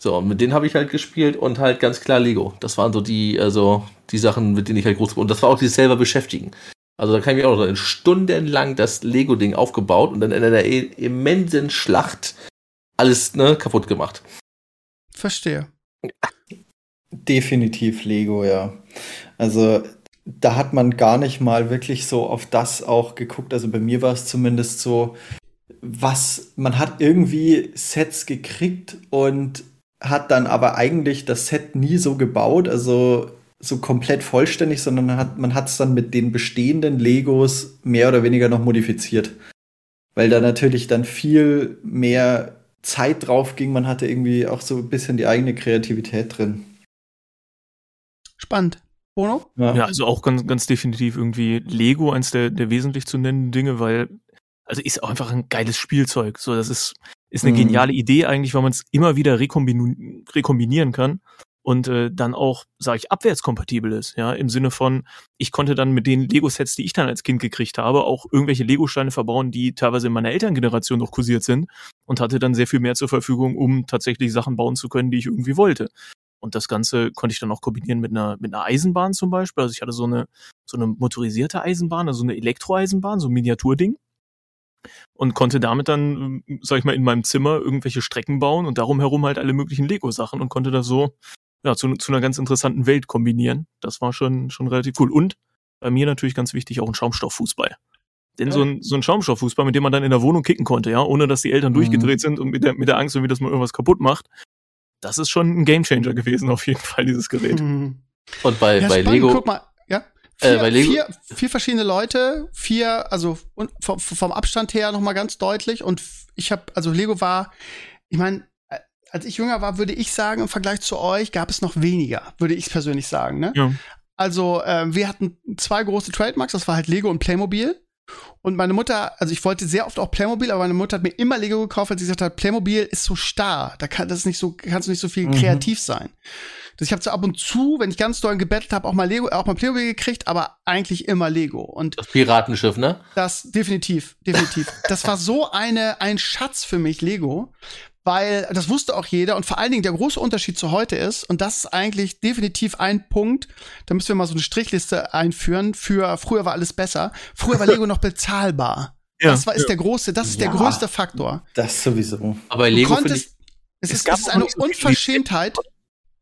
So, mit denen habe ich halt gespielt und halt ganz klar Lego. Das waren so die, also die Sachen, mit denen ich halt groß Und das war auch dieses selber beschäftigen. Also da kann ich mich auch noch stundenlang das Lego-Ding aufgebaut und dann in einer immensen Schlacht alles ne, kaputt gemacht. Verstehe. Definitiv Lego, ja. Also da hat man gar nicht mal wirklich so auf das auch geguckt. Also bei mir war es zumindest so, was man hat irgendwie Sets gekriegt und hat dann aber eigentlich das Set nie so gebaut, also so komplett vollständig, sondern man hat man es dann mit den bestehenden Legos mehr oder weniger noch modifiziert. Weil da natürlich dann viel mehr Zeit drauf ging. Man hatte irgendwie auch so ein bisschen die eigene Kreativität drin. Spannend. Bono? Ja. ja, also auch ganz, ganz definitiv irgendwie Lego, eins der, der wesentlich zu nennenden Dinge, weil, also ist auch einfach ein geiles Spielzeug. So, das ist, ist eine mhm. geniale Idee eigentlich, weil man es immer wieder rekombinieren, rekombinieren kann und äh, dann auch, sage ich, abwärtskompatibel ist, ja, im Sinne von, ich konnte dann mit den Lego-Sets, die ich dann als Kind gekriegt habe, auch irgendwelche Lego-Steine verbauen, die teilweise in meiner Elterngeneration noch kursiert sind und hatte dann sehr viel mehr zur Verfügung, um tatsächlich Sachen bauen zu können, die ich irgendwie wollte. Und das Ganze konnte ich dann auch kombinieren mit einer, mit einer Eisenbahn zum Beispiel. Also ich hatte so eine, so eine motorisierte Eisenbahn, also eine Elektroeisenbahn, so ein Miniaturding. Und konnte damit dann, sag ich mal, in meinem Zimmer irgendwelche Strecken bauen und darum herum halt alle möglichen Lego-Sachen und konnte das so, ja, zu, zu einer ganz interessanten Welt kombinieren. Das war schon, schon relativ cool. Und bei mir natürlich ganz wichtig auch ein Schaumstofffußball. Denn ja. so ein, so ein Schaumstofffußball, mit dem man dann in der Wohnung kicken konnte, ja, ohne dass die Eltern mhm. durchgedreht sind und mit der, mit der Angst, irgendwie, dass man irgendwas kaputt macht, das ist schon ein Gamechanger gewesen, auf jeden Fall, dieses Gerät. Mhm. Und bei, ja, bei spannend, Lego. Guck mal, ja. Äh, vier, äh, bei Lego. Vier, vier verschiedene Leute, vier, also vom, vom Abstand her nochmal ganz deutlich. Und ich habe, also Lego war, ich meine, äh, als ich jünger war, würde ich sagen, im Vergleich zu euch gab es noch weniger, würde ich persönlich sagen. Ne? Ja. Also äh, wir hatten zwei große Trademarks, das war halt Lego und Playmobil. Und meine Mutter, also ich wollte sehr oft auch Playmobil, aber meine Mutter hat mir immer Lego gekauft, weil sie gesagt hat, Playmobil ist so starr, da kann das nicht so, kannst du nicht so viel mhm. kreativ sein. Das ich habe so ab und zu, wenn ich ganz doll gebettelt habe, auch mal Lego, auch mal Playmobil gekriegt, aber eigentlich immer Lego. Und das Piratenschiff, ne? Das definitiv, definitiv. das war so eine ein Schatz für mich Lego, weil das wusste auch jeder und vor allen Dingen der große Unterschied zu heute ist, und das ist eigentlich definitiv ein Punkt, da müssen wir mal so eine Strichliste einführen, für früher war alles besser, früher war Lego [LAUGHS] noch bezahlbar. Ja, das war, ist ja. der große, das ist ja, der größte Faktor. Das sowieso. Aber Lego konntest, ich, es, ist, es ist eine so Unverschämtheit.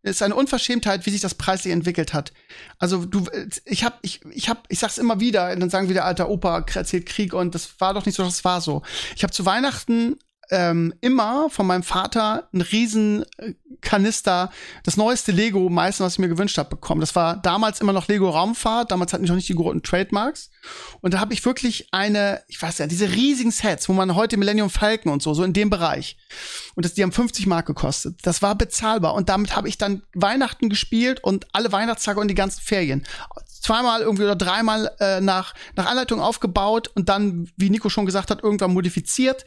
Es ist eine Unverschämtheit, wie sich das preislich entwickelt hat. Also du, ich hab, ich, ich hab, ich sag's immer wieder, dann sagen wieder alter Opa erzählt Krieg und das war doch nicht so, das war so. Ich habe zu Weihnachten ähm, immer von meinem Vater einen riesen äh, Kanister, das neueste Lego, meistens, was ich mir gewünscht habe, bekommen. Das war damals immer noch Lego Raumfahrt, damals hatten ich noch nicht die großen Trademarks. Und da habe ich wirklich eine, ich weiß ja, diese riesigen Sets, wo man heute Millennium Falcon und so, so in dem Bereich. Und das, die haben 50 Mark gekostet. Das war bezahlbar. Und damit habe ich dann Weihnachten gespielt und alle Weihnachtstage und die ganzen Ferien zweimal irgendwie oder dreimal äh, nach, nach Anleitung aufgebaut und dann, wie Nico schon gesagt hat, irgendwann modifiziert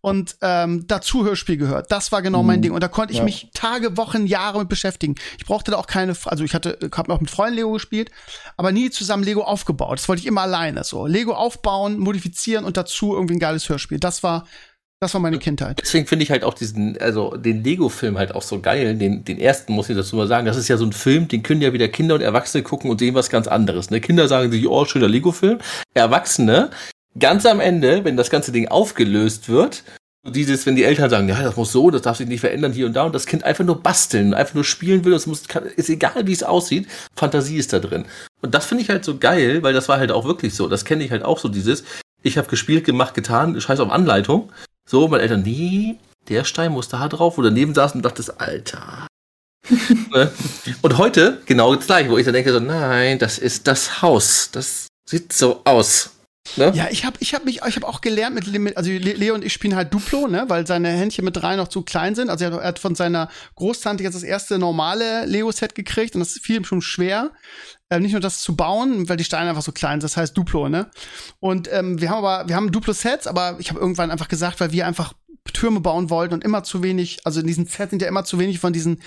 und ähm, dazu Hörspiel gehört. Das war genau mhm. mein Ding. Und da konnte ich ja. mich Tage, Wochen, Jahre mit beschäftigen. Ich brauchte da auch keine, also ich hatte, habe auch mit Freunden Lego gespielt, aber nie zusammen Lego aufgebaut. Das wollte ich immer alleine so. Lego aufbauen, modifizieren und dazu irgendwie ein geiles Hörspiel. Das war das war meine Kindheit. Deswegen finde ich halt auch diesen, also den Lego-Film halt auch so geil. Den, den ersten muss ich dazu mal sagen. Das ist ja so ein Film, den können ja wieder Kinder und Erwachsene gucken und sehen was ganz anderes. Ne? Kinder sagen sich, oh, schöner Lego-Film. Erwachsene, ganz am Ende, wenn das ganze Ding aufgelöst wird, dieses, wenn die Eltern sagen, ja, das muss so, das darf sich nicht verändern hier und da und das Kind einfach nur basteln, einfach nur spielen will, das muss, ist egal, wie es aussieht, Fantasie ist da drin. Und das finde ich halt so geil, weil das war halt auch wirklich so. Das kenne ich halt auch so dieses, ich habe gespielt, gemacht, getan, scheiß auf Anleitung. So, meine Eltern, nee, der Stein muss da drauf, wo daneben saß und dachte, Alter. [LAUGHS] Ne? und heute genau das gleiche, wo ich dann denke, so, nein, das ist das Haus. Das sieht so aus. Ne? Ja, ich habe ich hab mich, ich habe auch gelernt mit, also Leo und ich spielen halt Duplo, ne, weil seine Händchen mit drei noch zu klein sind. Also er hat, von seiner Großtante jetzt das erste normale Lego-Set gekriegt und das fiel ihm schon schwer. Äh, nicht nur das zu bauen, weil die Steine einfach so klein sind, das heißt Duplo, ne? Und ähm, wir haben aber, wir haben Duplo-Sets, aber ich habe irgendwann einfach gesagt, weil wir einfach Türme bauen wollten und immer zu wenig, also in diesen Sets sind ja immer zu wenig von diesen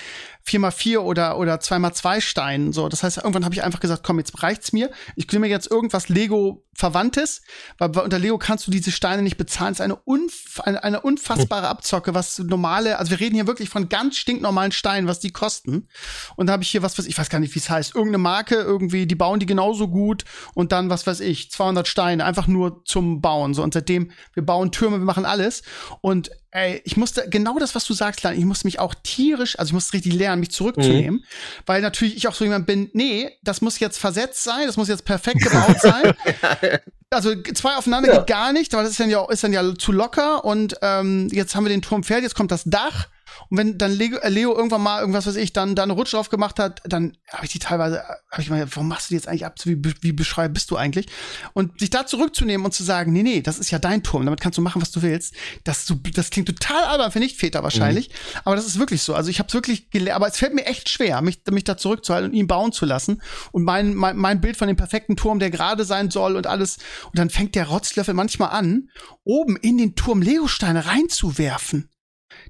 4x4 oder, oder 2x2 Steinen. So, das heißt, irgendwann habe ich einfach gesagt, komm, jetzt reicht's mir. Ich nehme jetzt irgendwas Lego-Verwandtes, weil unter Lego kannst du diese Steine nicht bezahlen. Es ist eine, unf eine, eine unfassbare Abzocke, was normale, also wir reden hier wirklich von ganz stinknormalen Steinen, was die kosten. Und da habe ich hier was, was ich weiß gar nicht, wie es heißt, irgendeine Marke irgendwie, die bauen die genauso gut und dann, was weiß ich, 200 Steine, einfach nur zum Bauen. So, und seitdem, wir bauen Türme, wir machen alles. Und ey, ich musste, genau das, was du sagst, ich musste mich auch tierisch, also ich musste richtig lernen, mich zurückzunehmen, mhm. weil natürlich ich auch so jemand bin, nee, das muss jetzt versetzt sein, das muss jetzt perfekt gebaut sein. [LAUGHS] also zwei aufeinander ja. geht gar nicht, weil das ist dann ja, ist dann ja zu locker und ähm, jetzt haben wir den Turm fertig, jetzt kommt das Dach und wenn dann Leo, äh, Leo irgendwann mal irgendwas, was ich, dann, dann eine Rutsch drauf gemacht hat, dann habe ich die teilweise, habe ich mal, warum machst du die jetzt eigentlich ab? Wie, wie beschreib bist du eigentlich? Und sich da zurückzunehmen und zu sagen, nee, nee, das ist ja dein Turm, damit kannst du machen, was du willst. Das, das klingt total albern für Nicht-Väter wahrscheinlich, mhm. aber das ist wirklich so. Also ich habe es wirklich gelernt, aber es fällt mir echt schwer, mich, mich da zurückzuhalten und ihn bauen zu lassen. Und mein, mein, mein Bild von dem perfekten Turm, der gerade sein soll und alles. Und dann fängt der Rotzlöffel manchmal an, oben in den Turm Legosteine reinzuwerfen.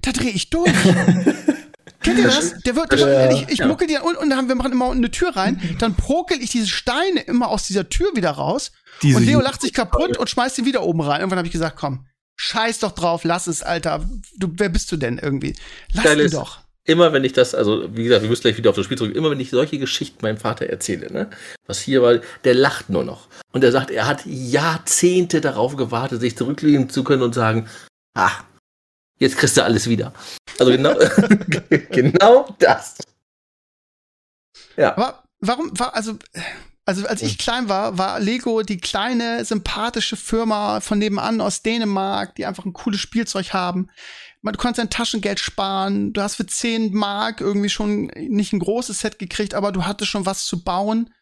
Da drehe ich durch. [LAUGHS] Kennt ihr das? Der wird, ja, ich, ich ja. muckel die und, und dann, wir machen immer unten eine Tür rein, dann prokel ich diese Steine immer aus dieser Tür wieder raus diese und Leo lacht sich kaputt und schmeißt sie wieder oben rein. Irgendwann habe ich gesagt, komm, scheiß doch drauf, lass es, Alter. Du, wer bist du denn irgendwie? Lass Geil ihn doch. Immer wenn ich das, also wie gesagt, wir müssen gleich wieder auf das Spiel zurück, immer wenn ich solche Geschichten meinem Vater erzähle, ne, was hier war, der lacht nur noch. Und er sagt, er hat Jahrzehnte darauf gewartet, sich zurücklehnen zu können und sagen, ach, Jetzt kriegst du alles wieder. Also genau, [LAUGHS] genau das. Ja. Aber warum war, also, also als ich klein war, war Lego die kleine, sympathische Firma von nebenan aus Dänemark, die einfach ein cooles Spielzeug haben. Du konntest dein Taschengeld sparen, du hast für 10 Mark irgendwie schon nicht ein großes Set gekriegt, aber du hattest schon was zu bauen.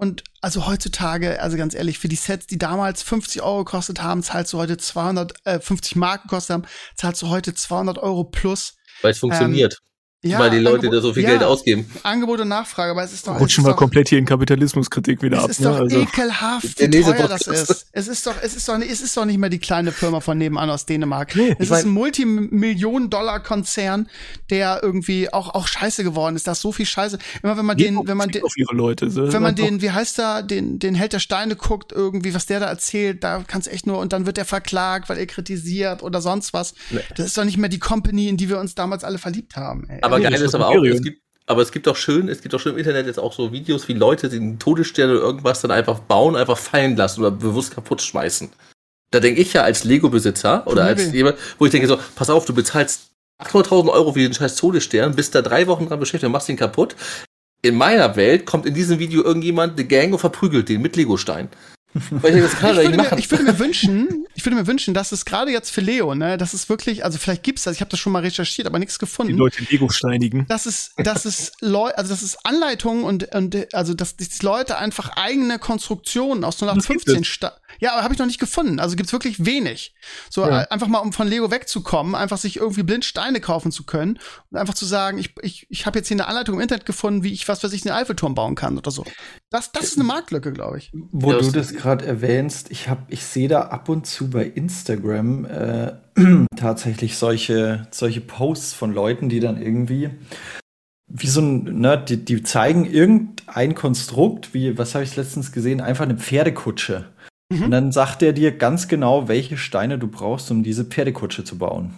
Und also heutzutage, also ganz ehrlich, für die Sets, die damals 50 Euro gekostet haben, zahlst du heute 250 äh, Mark gekostet haben, zahlst du heute 200 Euro plus. Weil es funktioniert. Ähm, ja, weil die Leute Angebot, da so viel ja, Geld ausgeben. Angebot und Nachfrage, aber es ist doch. Rutschen wir komplett hier in Kapitalismuskritik wieder es ab. Es ist ne? doch also. ekelhaft, wie teuer das ist. Es ist doch, es ist doch, es ist doch nicht mehr die kleine Firma von nebenan aus Dänemark. Nee, es ist mein, ein Multimillionen-Dollar-Konzern, der irgendwie auch, auch scheiße geworden ist. Da ist so viel Scheiße. Immer wenn man den, wenn man den, auf ihre Leute, so. wenn man den, wie heißt er, den, den Held der Steine guckt, irgendwie, was der da erzählt, da kann's echt nur, und dann wird er verklagt, weil er kritisiert oder sonst was. Nee. Das ist doch nicht mehr die Company, in die wir uns damals alle verliebt haben. Ey. Aber geil ist aber auch, es gibt, aber es gibt auch schön, es gibt auch schön im Internet jetzt auch so Videos, wie Leute den Todesstern oder irgendwas dann einfach bauen, einfach fallen lassen oder bewusst kaputt schmeißen. Da denke ich ja als Lego-Besitzer oder als jemand, wo ich denke so, pass auf, du bezahlst 800.000 Euro für den scheiß Todesstern, bist da drei Wochen dran beschäftigt und machst ihn kaputt. In meiner Welt kommt in diesem Video irgendjemand, eine Gang und verprügelt den mit Legostein. Weil ich, das kann ich, würde mir, ich würde mir wünschen, ich würde mir wünschen, dass es gerade jetzt für Leo, ne, das ist wirklich, also vielleicht gibt's das, ich habe das schon mal recherchiert, aber nichts gefunden. Die Leute Lego steinigen. Das ist, das ist Leute, also das ist Anleitung und und also dass die Leute einfach eigene Konstruktionen aus 1915 ja, aber habe ich noch nicht gefunden. Also gibt's wirklich wenig. So ja. einfach mal, um von Lego wegzukommen, einfach sich irgendwie blind Steine kaufen zu können und einfach zu sagen, ich, ich, ich habe jetzt hier eine Anleitung im Internet gefunden, wie ich was weiß ich, einen Eiffelturm bauen kann oder so. Das, das ist eine Marktlücke, glaube ich. Wo ja, du das gerade erwähnst, ich habe, ich sehe da ab und zu bei Instagram äh, [CLEARS THROAT] tatsächlich solche, solche Posts von Leuten, die dann irgendwie wie so ein, ne, die, die zeigen irgendein Konstrukt, wie, was habe ich letztens gesehen, einfach eine Pferdekutsche. Mhm. Und dann sagt er dir ganz genau, welche Steine du brauchst, um diese Pferdekutsche zu bauen.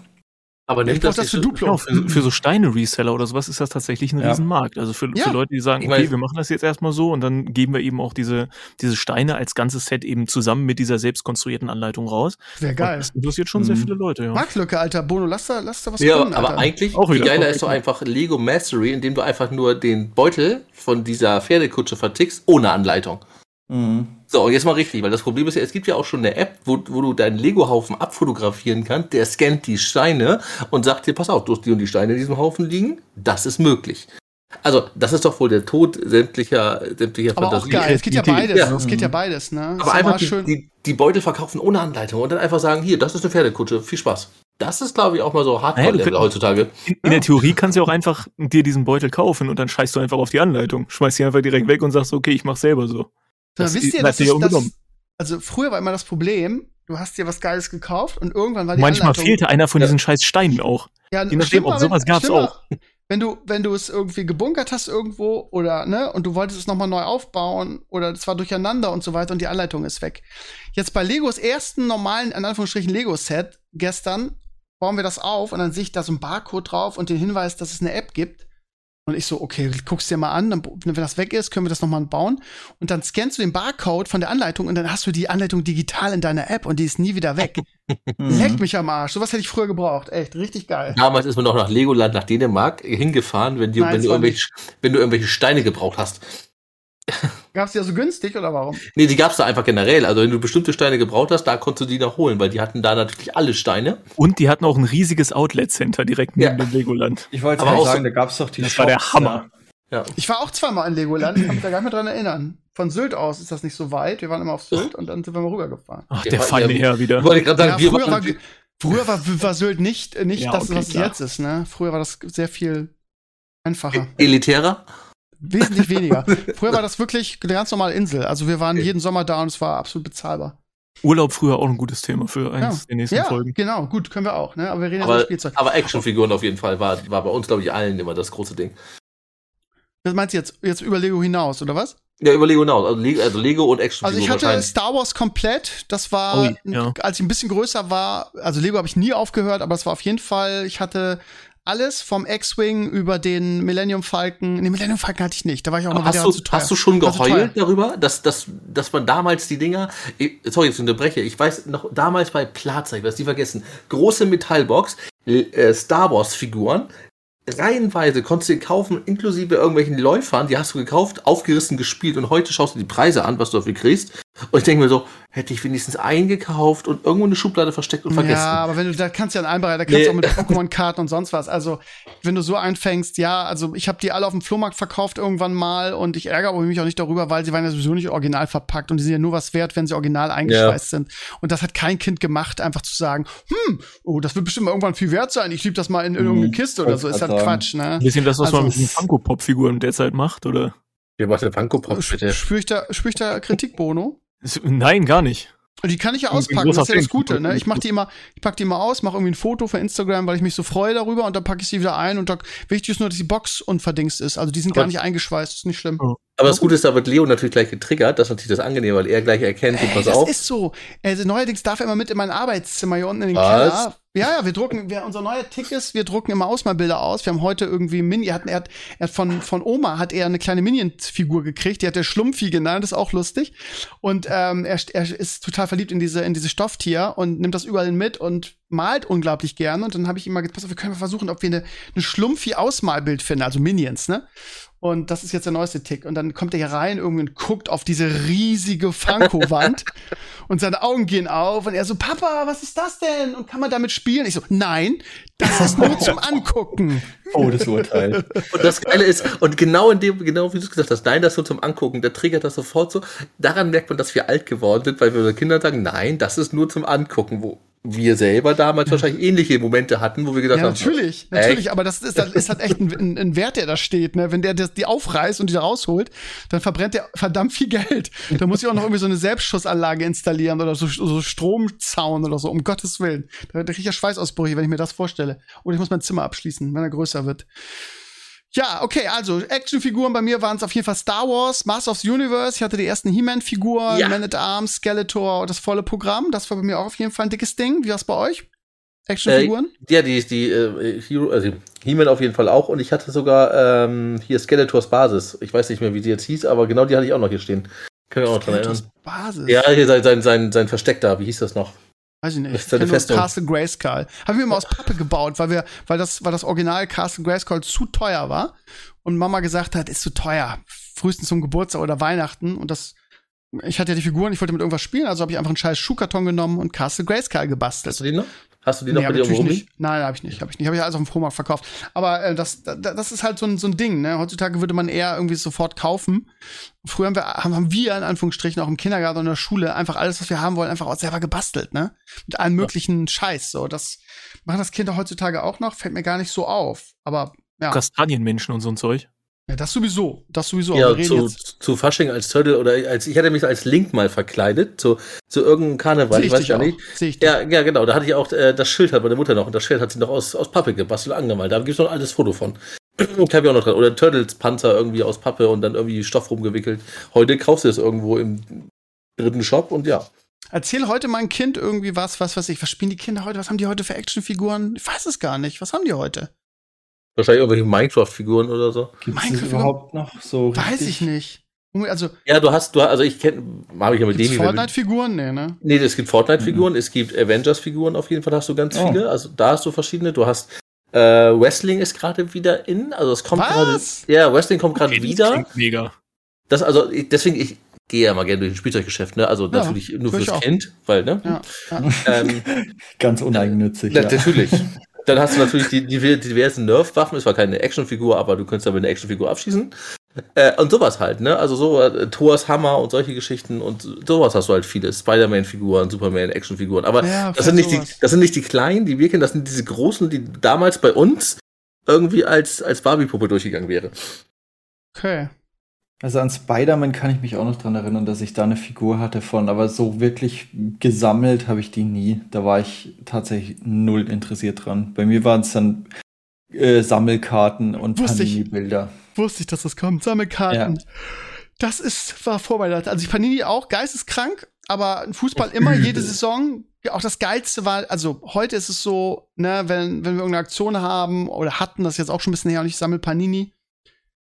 Aber nicht, dass das für Duplo. Genau, für, für, so Steine-Reseller oder sowas ist das tatsächlich ein ja. Riesenmarkt. Also für, ja. für Leute, die sagen, okay, wir machen das jetzt erstmal so und dann geben wir eben auch diese, diese Steine als ganzes Set eben zusammen mit dieser selbst konstruierten Anleitung raus. Sehr geil. Und das interessiert schon mhm. sehr viele Leute, ja. Marktlücke, Alter. Bono, lass da, lass da was Ja, tun, aber eigentlich, auch wieder, geiler ist doch einfach Lego Mastery, indem du einfach nur den Beutel von dieser Pferdekutsche vertickst, ohne Anleitung. Mhm. So, jetzt mal richtig, weil das Problem ist ja, es gibt ja auch schon eine App, wo, wo du deinen Lego-Haufen abfotografieren kannst, der scannt die Steine und sagt dir, pass auf, du hast die und die Steine in diesem Haufen liegen. Das ist möglich. Also, das ist doch wohl der Tod sämtlicher, sämtlicher Aber Fantasie. Auch geil. Es geht ja beides. Ja. Es geht ja beides, ne? Aber einfach die, die, die, Beutel verkaufen ohne Anleitung und dann einfach sagen, hier, das ist eine Pferdekutsche, viel Spaß. Das ist, glaube ich, auch mal so hardcore naja, heutzutage. In, in, der Theorie kannst du auch einfach dir diesen Beutel kaufen und dann scheißt du einfach auf die Anleitung. Schmeißt sie einfach direkt weg und sagst, okay, ich mach selber so. Das, wisst ihr, das ist das, also früher war immer das Problem, du hast dir was Geiles gekauft und irgendwann war die Manchmal Anleitung, fehlte einer von diesen scheiß Steinen auch. Ja, Je nachdem, ob sowas gab's auch. [LAUGHS] Wenn du, wenn du es irgendwie gebunkert hast irgendwo oder, ne, und du wolltest es nochmal neu aufbauen oder es war durcheinander und so weiter und die Anleitung ist weg. Jetzt bei Legos ersten normalen, in Anführungsstrichen, Lego-Set gestern bauen wir das auf und dann sehe ich da so ein Barcode drauf und den Hinweis, dass es eine App gibt Und ich so, okay, guckst dir mal an, dann, wenn das weg ist, können wir das nochmal bauen. Und dann scannst du den Barcode von der Anleitung und dann hast du die Anleitung digital in deiner App und die ist nie wieder weg. [LAUGHS] Leck mich am Arsch. Sowas hätte ich früher gebraucht. Echt, richtig geil. Damals ist man noch nach Legoland, nach Dänemark hingefahren, wenn, die, Nein, wenn, du, irgendwelche, wenn du irgendwelche Steine gebraucht hast. Gab es die ja so günstig oder warum? Nee, die gab es da einfach generell. Also wenn du bestimmte Steine gebraucht hast, da konntest du die noch holen, weil die hatten da natürlich alle Steine. Und die hatten auch ein riesiges Outlet-Center direkt neben ja. dem Legoland. Ich wollte mal sagen, so, da gab es doch die Das Shops, war der Hammer. Ja. Ich war auch zweimal in Legoland, ich kann mich da gar nicht mehr dran erinnern. Von Sylt aus ist das nicht so weit. Wir waren immer auf Sylt und dann sind wir mal rübergefahren. Ach, der feine Herr wieder. Wollte ich gerade sagen, ja, früher, war, früher war, war Sylt nicht, nicht ja, das, okay, was es jetzt ist. Ne? Früher war das sehr viel einfacher. Elitärer? Wesentlich weniger. [LAUGHS] Früher war das wirklich eine ganz normale Insel. Also wir waren okay. jeden Sommer da und es war absolut bezahlbar. Urlaub früher auch ein gutes Thema für eines ja. der nächsten ja, Folgen. Genau, gut, können wir auch, ne? Aber wir reden aber, ja über Spielzeug. Aber Actionfiguren auf jeden Fall war, war bei uns, glaube ich, allen immer das große Ding. Was meinst du jetzt? Jetzt über Lego hinaus, oder was? Ja, über Lego hinaus. Also Lego, also Lego und Actionfiguren. Also ich hatte Star Wars komplett. Das war, oh, ja. als ich ein bisschen größer war, also Lego habe ich nie aufgehört, aber es war auf jeden Fall, ich hatte alles vom X-Wing über den Millennium Falcon. Nee, Millennium Falcon hatte ich nicht. Da war ich auch noch hast du, zu teuer. Hast du schon geheult darüber, dass, dass, dass man damals die Dinger, sorry, jetzt unterbreche, ich weiß noch, damals bei Plaza, ich weiß die vergessen, große Metallbox, äh, Star Wars Figuren, reihenweise konntest du kaufen, inklusive irgendwelchen Läufern, die hast du gekauft, aufgerissen, gespielt und heute schaust du die Preise an, was du dafür kriegst. Und ich denke mir so, hätte ich wenigstens eingekauft und irgendwo eine Schublade versteckt und vergessen. Ja, aber wenn du, da kannst du ja einen Einbereiter, da kannst nee. du auch mit [LAUGHS] Pokémon-Karten und sonst was. Also, wenn du so einfängst, ja, also ich habe die alle auf dem Flohmarkt verkauft irgendwann mal und ich ärgere mich auch nicht darüber, weil sie waren ja sowieso nicht original verpackt und die sind ja nur was wert, wenn sie original eingeschweißt ja. sind. Und das hat kein Kind gemacht, einfach zu sagen, hm, oh, das wird bestimmt mal irgendwann viel wert sein, ich liebe das mal in, in irgendeine mhm. Kiste oder so. Ist halt Quatsch, ne? Ein bisschen das, was also, man mit den Funko-Pop-Figuren derzeit macht, oder? Wie macht der Funko-Pop, bitte? Spür ich da, spür ich da Kritik, Bono? Nein, gar nicht. Die kann ich ja auspacken, das ist ja das Gute, ne? Ich mach die immer, ich pack die immer aus, mache irgendwie ein Foto für Instagram, weil ich mich so freue darüber und dann packe ich sie wieder ein und da, wichtig ist nur, dass die Box unverdingst ist. Also die sind aber gar nicht eingeschweißt, ist nicht schlimm. Aber das Gute ist, da wird Leo natürlich gleich getriggert, das ist natürlich das angenehm, weil er gleich erkennt, Ey, pass das auf. Das ist so. Also neuerdings darf er immer mit in mein Arbeitszimmer hier unten in den Was? Keller. Ja, ja, wir drucken, wir, unser neuer Tick ist, wir drucken immer Ausmalbilder aus. Wir haben heute irgendwie Mini, er hat, er hat, er hat von, von Oma hat er eine kleine Minion-Figur gekriegt, die hat der Schlumpfi genannt, das ist auch lustig. Und ähm, er, er ist total verliebt in diese, in diese Stofftier und nimmt das überall mit und malt unglaublich gerne. Und dann habe ich ihm mal gesagt, pass auf, wir können mal versuchen, ob wir eine, eine Schlumpfi-Ausmalbild finden, also Minions, ne? Und das ist jetzt der neueste Tick. Und dann kommt er hier rein irgendwie und guckt auf diese riesige Funko-Wand [LAUGHS] und seine Augen gehen auf und er so, Papa, was ist das denn? Und kann man damit spielen? Ich so, nein, das ist nur zum Angucken. [LAUGHS] Oh, das Urteil. Und das Geile ist, und genau in dem, genau wie du es gesagt hast, nein, das ist nur zum Angucken, der triggert das sofort so. Daran merkt man, dass wir alt geworden sind, weil wir unsere Kinder sagen, nein, das ist nur zum Angucken, wo wir selber damals wahrscheinlich ähnliche Momente hatten, wo wir gedacht ja, haben. Natürlich, echt? natürlich, aber das ist, das ist halt echt ein, ein, Wert, der da steht. Ne? Wenn der das, die aufreißt und die da rausholt, dann verbrennt der verdammt viel Geld. Da muss ich auch noch irgendwie so eine Selbstschussanlage installieren oder so, so Stromzaun oder so, um Gottes Willen. Da, kriege ich ja Schweißausbrüche, wenn ich mir das vorstelle. Und ich muss mein Zimmer abschließen, wenn er größer wird. Ja, okay, also Actionfiguren bei mir waren es auf jeden Fall Star Wars, Master of the Universe. Ich hatte die ersten He-Man-Figuren, ja. Man at Arms, Skeletor, das volle Programm. Das war bei mir auch auf jeden Fall ein dickes Ding. Wie war's bei euch? Actionfiguren? Äh, ja, die, die äh, Hero, also He-Man auf jeden Fall auch. Und ich hatte sogar ähm, hier Skeletors Basis. Ich weiß nicht mehr, wie die jetzt hieß, aber genau die hatte ich auch noch hier stehen. Können wir auch noch dran erinnern. Basis? Ja, hier sein, sein, sein, sein Versteck da. Wie hieß das noch? Weiß ich nicht. Das ist eine Festung. Castle Grayskull. Haben wir immer aus Pappe gebaut, weil wir, weil das, weil das Original Castle Grayskull zu teuer war und Mama gesagt hat, ist zu teuer. Frühestens zum Geburtstag oder Weihnachten und das, ich hatte ja die Figuren, ich wollte mit irgendwas spielen, also habe ich einfach einen scheiß Schuhkarton genommen und Castle Grayskull gebastelt. Hast du die noch? Hast du die noch nee, bei dir irgendwo nicht? Nein, habe ich nicht, habe ich nicht. Habe ich alles auf dem Flohmarkt verkauft. Aber äh, das, das ist halt so ein, so ein Ding. Ne? Heutzutage würde man eher irgendwie sofort kaufen. Früher haben wir, haben wir in Anführungsstrichen auch im Kindergarten und in der Schule einfach alles, was wir haben wollen, einfach auch selber gebastelt. Ne? Mit allem möglichen ja. Scheiß. So, das machen das Kinder heutzutage auch noch. Fällt mir gar nicht so auf. Aber ja. Kastanienmenschen und so ein Zeug. Ja, das sowieso. Das sowieso. Ja, zu, zu Fasching als Turtle oder als ich hatte mich als Link mal verkleidet zu, zu irgendeinem Karneval. Seh ich, ich weiß gar nicht. Ich ja, ja, genau. Da hatte ich auch äh, das Schild hat meine Mutter noch und das Schwert hat sie noch aus, aus Pappe gebastelt angemalt. Da gibt es noch ein altes Foto von. [CLEARS THROAT] Ich habe ich auch noch dran. Oder Turtles Panzer irgendwie aus Pappe und dann irgendwie Stoff rumgewickelt. Heute kaufst du es irgendwo im dritten Shop und ja. Erzähl heute mal ein Kind irgendwie was, was weiß ich. Was spielen die Kinder heute? Was haben die heute für Actionfiguren? Ich weiß es gar nicht. Was haben die heute? Wahrscheinlich irgendwelche Minecraft-Figuren oder so. Gibt es überhaupt noch so? Weiß richtig? ich nicht. Also, ja, du hast, du also ich kenne, habe ich ja mit denen. Fortnite-Figuren? Nee, ne? Nee, es gibt Fortnite-Figuren, mhm. es gibt Avengers-Figuren auf jeden Fall, hast du ganz oh. viele. Also da hast du verschiedene. Du hast äh, Wrestling ist gerade wieder in, also es kommt gerade. Ja, Wrestling kommt gerade okay, wieder. Das mega. Das, also, ich, deswegen, ich gehe ja mal gerne durch ein Spielzeuggeschäft, ne? Also ja, natürlich nur fürs Kind, weil, ne? Ja, ja. Ähm, [LAUGHS] Ganz uneigennützig. Ja. Natürlich. [LAUGHS] Dann hast du natürlich die, die diversen Nerf-Waffen. Es war keine Actionfigur, aber du könntest damit eine Actionfigur abschießen. Äh, und sowas halt, ne? Also so äh, Thors Hammer und solche Geschichten und sowas hast du halt viele. Spider-Man-Figuren, Superman-Action-Figuren. Aber ja, das, sind nicht die, das sind nicht die kleinen, die wir kennen, das sind diese großen, die damals bei uns irgendwie als, als Barbie-Puppe durchgegangen wäre. Okay. Also an Spider-Man kann ich mich auch noch dran erinnern, dass ich da eine Figur hatte von, aber so wirklich gesammelt habe ich die nie. Da war ich tatsächlich null interessiert dran. Bei mir waren es dann äh, Sammelkarten und Panini-Bilder. Wusste ich, dass das kommt. Sammelkarten. Ja. Das ist, war vorbereitet. Also ich Panini auch geisteskrank, aber Fußball immer, jede Saison. Ja, auch das Geilste war, also heute ist es so, ne, wenn, wenn wir irgendeine Aktion haben oder hatten, das jetzt auch schon ein bisschen her und ich sammle Panini,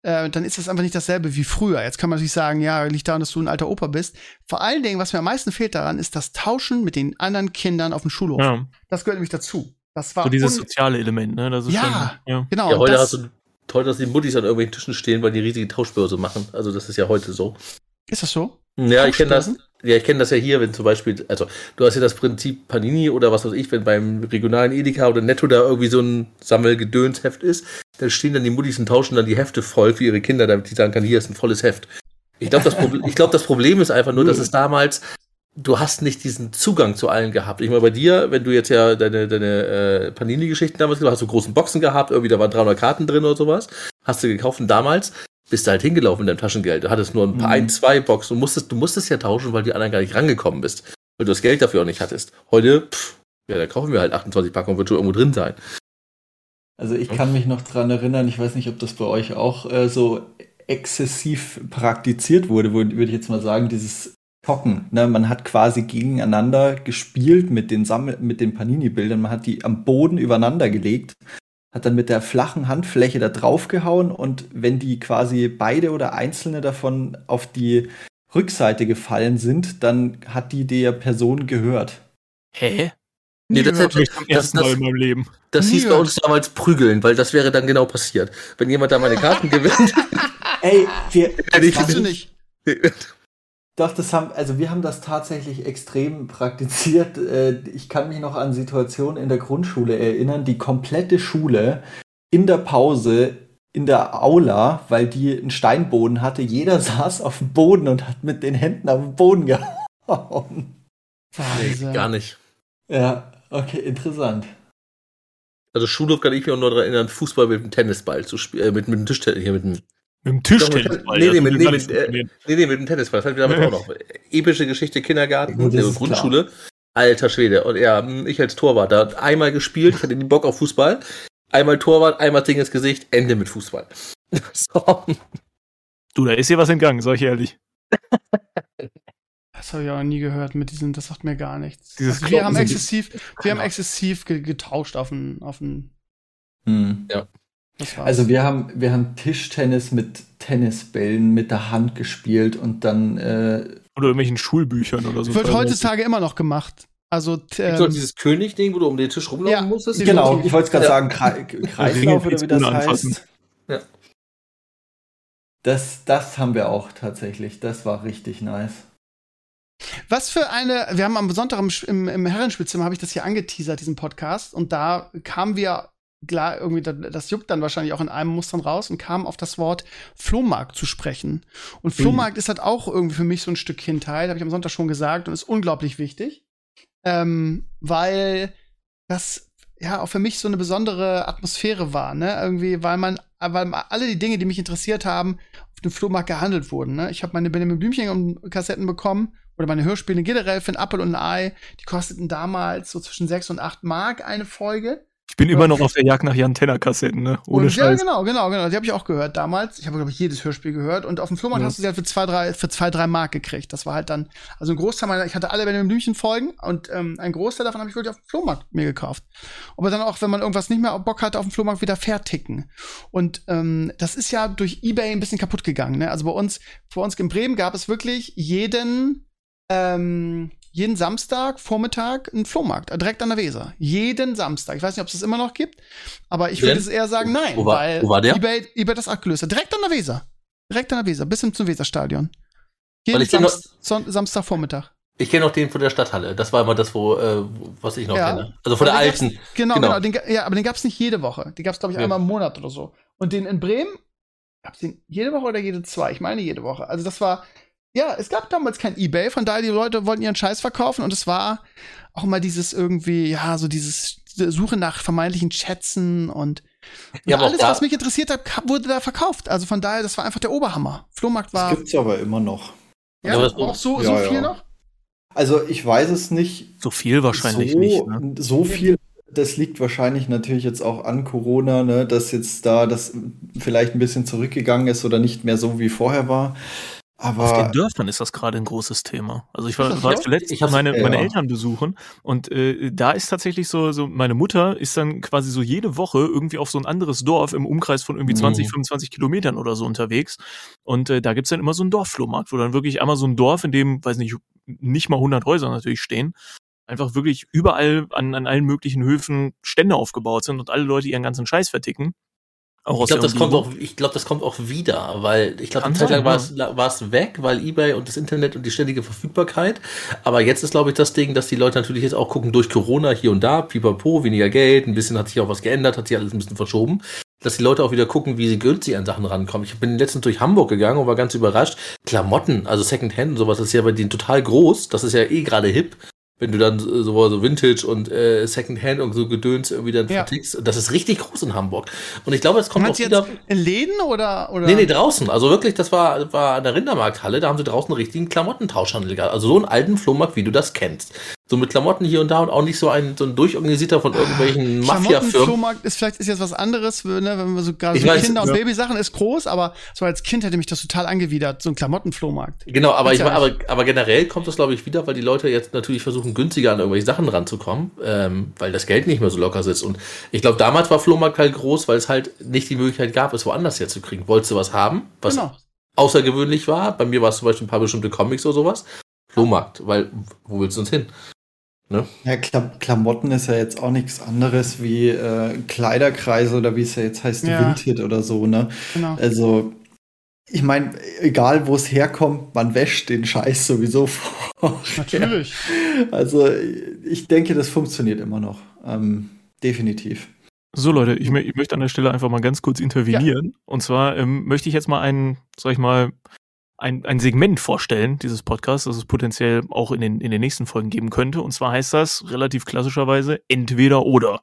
äh, dann ist das einfach nicht dasselbe wie früher. Jetzt kann man natürlich sagen, ja, liegt daran, dass du ein alter Opa bist. Vor allen Dingen, was mir am meisten fehlt daran, ist das Tauschen mit den anderen Kindern auf dem Schulhof. Ja. Das gehört nämlich dazu. Das war so dieses soziale Element, ne? Das ist ja, schon, ja, genau. Ja, heute hast du toll, dass die Muttis an irgendwelchen Tischen stehen, weil die riesige Tauschbörse machen. Also das ist ja heute so. Ist das so? Ja, ich kenne das. Ja, ich kenne das ja hier, wenn zum Beispiel, also du hast ja das Prinzip Panini oder was weiß ich, wenn beim regionalen Edeka oder Netto da irgendwie so ein Sammelgedönsheft ist, dann stehen dann die Muttis und tauschen dann die Hefte voll für ihre Kinder, damit die sagen kann, hier ist ein volles Heft. Ich glaube, das, Proble glaub, das Problem ist einfach nur, dass es damals du hast nicht diesen Zugang zu allen gehabt. Ich meine, bei dir, wenn du jetzt ja deine, deine äh, Panini-Geschichten damals gemacht hast, du großen Boxen gehabt, irgendwie da waren 300 Karten drin oder sowas, hast du gekauft und damals bist du halt hingelaufen mit deinem Taschengeld. Du hattest nur ein paar, mhm. ein, zwei Boxen. Du musstest, du musstest ja tauschen, weil die anderen gar nicht rangekommen bist. Weil du das Geld dafür auch nicht hattest. Heute, pff, ja, da kaufen wir halt 28 Packungen, wird schon irgendwo drin sein. Also ich kann mich noch dran erinnern, ich weiß nicht, ob das bei euch auch äh, so exzessiv praktiziert wurde, würde ich jetzt mal sagen, dieses Hocken. Ne? Man hat quasi gegeneinander gespielt mit den, mit den Panini-Bildern. Man hat die am Boden übereinander gelegt, hat dann mit der flachen Handfläche da drauf gehauen und wenn die quasi beide oder einzelne davon auf die Rückseite gefallen sind, dann hat die der Person gehört. Hä? Nee, das, hätte, das, das, in meinem Leben. Das hieß bei uns damals prügeln, weil das wäre dann genau passiert. Wenn jemand da meine Karten gewinnt. [LAUGHS] Ey, wir. Das hast du nicht. [LAUGHS] Doch, das haben, also wir haben das tatsächlich extrem praktiziert. Äh, ich kann mich noch an Situationen in der Grundschule erinnern, die komplette Schule in der Pause in der Aula, weil die einen Steinboden hatte, jeder [LAUGHS] saß auf dem Boden und hat mit den Händen auf den Boden gehauen. Nee, gar nicht. Ja, okay, interessant. Also Schulhof kann ich mich auch noch daran erinnern, Fußball mit dem Tennisball zu spielen, äh, mit, mit dem Tischtennis, hier mit dem mit dem Tischtennisball. Nee, nee, mit, nee, mit, äh, nee, nee, mit dem Tennisball. Das hatten wir damals auch noch. Epische Geschichte, Kindergarten, ja, äh, Grundschule. Klar. Alter Schwede. Und ja, ich als Torwart, da einmal gespielt, ich hatte den Bock auf Fußball. Einmal Torwart, einmal Ding ins Gesicht, Ende mit Fußball. [LAUGHS] so. Du, da ist hier was entgangen, sag ich ehrlich. Das habe ich auch nie gehört mit diesem, das sagt mir gar nichts. Also wir haben exzessiv, wir haben exzessiv getauscht auf den, auf den. Hm. Ja. Also wir haben, wir haben Tischtennis mit Tennisbällen mit der Hand gespielt und dann äh, oder irgendwelchen Schulbüchern oder so. Wird heutzutage immer noch gemacht. Also ähm, so dieses König-Ding, wo du um den Tisch rumlaufen ja, musstest. Genau, ich wollte es gerade ja. sagen, Kre [LAUGHS] Kreislauf oder wie das heißt. Ja. Das, das haben wir auch tatsächlich. Das war richtig nice. Was für eine, wir haben am Sonntag im, im, im Herrenspielzimmer, habe ich das hier angeteasert, diesen Podcast, und da kamen wir klar, irgendwie, das juckt dann wahrscheinlich auch in einem Mustern raus und kam auf das Wort Flohmarkt zu sprechen. Und Flohmarkt mhm. ist halt auch irgendwie für mich so ein Stück Kindheit, habe ich am Sonntag schon gesagt, und ist unglaublich wichtig. Ähm, weil das ja auch für mich so eine besondere Atmosphäre war, ne? Irgendwie, weil man, weil alle die Dinge, die mich interessiert haben, auf dem Flohmarkt gehandelt wurden. Ne? Ich habe meine Benjamin Blümchen Kassetten bekommen oder meine Hörspiele generell für ein Apple und ein Ei. Die kosteten damals so zwischen 6 und 8 Mark eine Folge. Ich bin immer noch auf der Jagd nach Jan Tenner Kassetten, ne? Ohne und, Scheiß. Ja, genau, genau, genau. Die habe ich auch gehört damals. Ich habe glaube ich jedes Hörspiel gehört und auf dem Flohmarkt ja. hast du sie halt für zwei, drei, für zwei, drei Mark gekriegt. Das war halt dann, also ein Großteil meiner, ich hatte alle Benjamin Blümchen Folgen und ähm, ein Großteil davon habe ich wirklich auf dem Flohmarkt mir gekauft. Aber dann auch, wenn man irgendwas nicht mehr Bock hatte, auf dem Flohmarkt wieder verticken. Und ähm, das ist ja durch eBay ein bisschen kaputt gegangen. Ne? Also bei uns, vor uns in Bremen gab es wirklich jeden ähm, jeden Samstag Vormittag einen Flohmarkt, äh, direkt an der Weser. Jeden Samstag. Ich weiß nicht, ob es das immer noch gibt, aber ich würde es eher sagen, nein. Wo war, weil wo war der? eBay, eBay das abgelöst hat. Direkt an der Weser. Direkt an der Weser, bis hin zum Weserstadion. Jeden Samst noch, Samstagvormittag. Ich kenne noch den von der Stadthalle. Das war immer das, wo, äh, was ich noch ja. kenne. Also von aber der alten. Genau, genau. genau den, ja, aber den gab es nicht jede Woche. Den gab es, glaube ich, ja. einmal im Monat oder so. Und den in Bremen, gab es den jede Woche oder jede zwei? Ich meine jede Woche. Also das war, ja, es gab damals kein Ebay, von daher die Leute wollten ihren Scheiß verkaufen und es war auch mal dieses irgendwie, ja, so dieses Suche nach vermeintlichen Schätzen und, ja, und alles, was mich interessiert hat, wurde da verkauft. Also von daher, das war einfach der Oberhammer. Flohmarkt war. Das gibt's aber immer noch. Ja, ja auch so, ja, so viel noch? Also ich weiß es nicht. So viel wahrscheinlich so, nicht. Ne? So viel. Das liegt wahrscheinlich natürlich jetzt auch an Corona, ne, dass jetzt da das vielleicht ein bisschen zurückgegangen ist oder nicht mehr so wie vorher war. Aber Auf den Dörfern ist das gerade ein großes Thema. Also ich war, war zuletzt ich meine, meine Eltern besuchen und äh, da ist tatsächlich so, so, meine Mutter ist dann quasi so jede Woche irgendwie auf so ein anderes Dorf im Umkreis von irgendwie 20, mhm. 25 Kilometern oder so unterwegs. Und äh, da gibt's dann immer so einen Dorfflohmarkt, wo dann wirklich einmal so ein Dorf, in dem, weiß nicht, nicht mal 100 Häuser natürlich stehen, einfach wirklich überall an, an allen möglichen Höfen Stände aufgebaut sind und alle Leute ihren ganzen Scheiß verticken. Auch ich glaube, das kommt auch, ich glaube, das kommt auch wieder, weil ich glaube, eine Zeit lang war es, war es weg, weil eBay und das Internet und die ständige Verfügbarkeit. Aber jetzt ist, glaube ich, das Ding, dass die Leute natürlich jetzt auch gucken durch Corona hier und da, pipapo, weniger Geld, ein bisschen hat sich auch was geändert, hat sich alles ein bisschen verschoben, dass die Leute auch wieder gucken, wie sie günstig an Sachen rankommen. Ich bin letztens durch Hamburg gegangen und war ganz überrascht. Klamotten, also Secondhand und sowas, das ist ja bei denen total groß. Das ist ja eh gerade hip wenn du dann so, so Vintage und äh, Secondhand und so Gedöns irgendwie dann ja. vertickst. Das ist richtig groß in Hamburg. Und ich glaube, es kommt auch wieder. in Läden oder, oder? Nee, nee, draußen. Also wirklich, das war, war an der Rindermarkthalle, da haben sie draußen einen richtigen Klamottentauschhandel gehabt. Also so einen alten Flohmarkt, wie du das kennst so mit Klamotten hier und da und auch nicht so ein, so ein durchorganisierter von irgendwelchen Mafia-Firmen. Flohmarkt ist vielleicht ist jetzt was anderes, ne, wenn wir so gerade so weiß, Kinder- und ja. Babysachen ist groß, aber so als Kind hätte mich das total angewidert, so ein Klamottenflohmarkt. Genau, aber, ich, aber, aber generell kommt das, glaube ich, wieder, weil die Leute jetzt natürlich versuchen, günstiger an irgendwelche Sachen ranzukommen, ähm, weil das Geld nicht mehr so locker sitzt. Und ich glaube, damals war Flohmarkt halt groß, weil es halt nicht die Möglichkeit gab, es woanders herzukriegen. Wolltest du was haben, was genau. außergewöhnlich war? Bei mir war es zum Beispiel ein paar bestimmte Comics oder sowas. Flohmarkt, weil wo willst du uns hin? Ne? Ja, Klam Klamotten ist ja jetzt auch nichts anderes wie äh, Kleiderkreise oder wie es ja jetzt heißt, ja. Vinted oder so, ne? Genau. Also, ich meine, egal wo es herkommt, man wäscht den Scheiß sowieso [LAUGHS] vor. Natürlich. Also, ich denke, das funktioniert immer noch. Ähm, definitiv. So, Leute, ich, ich, möchte an der Stelle einfach mal ganz kurz intervenieren. Ja. Und zwar ähm, möchte ich jetzt mal einen, sag ich mal, ein, ein Segment vorstellen, dieses Podcasts, das es potenziell auch in den, in den nächsten Folgen geben könnte. Und zwar heißt das relativ klassischerweise entweder oder.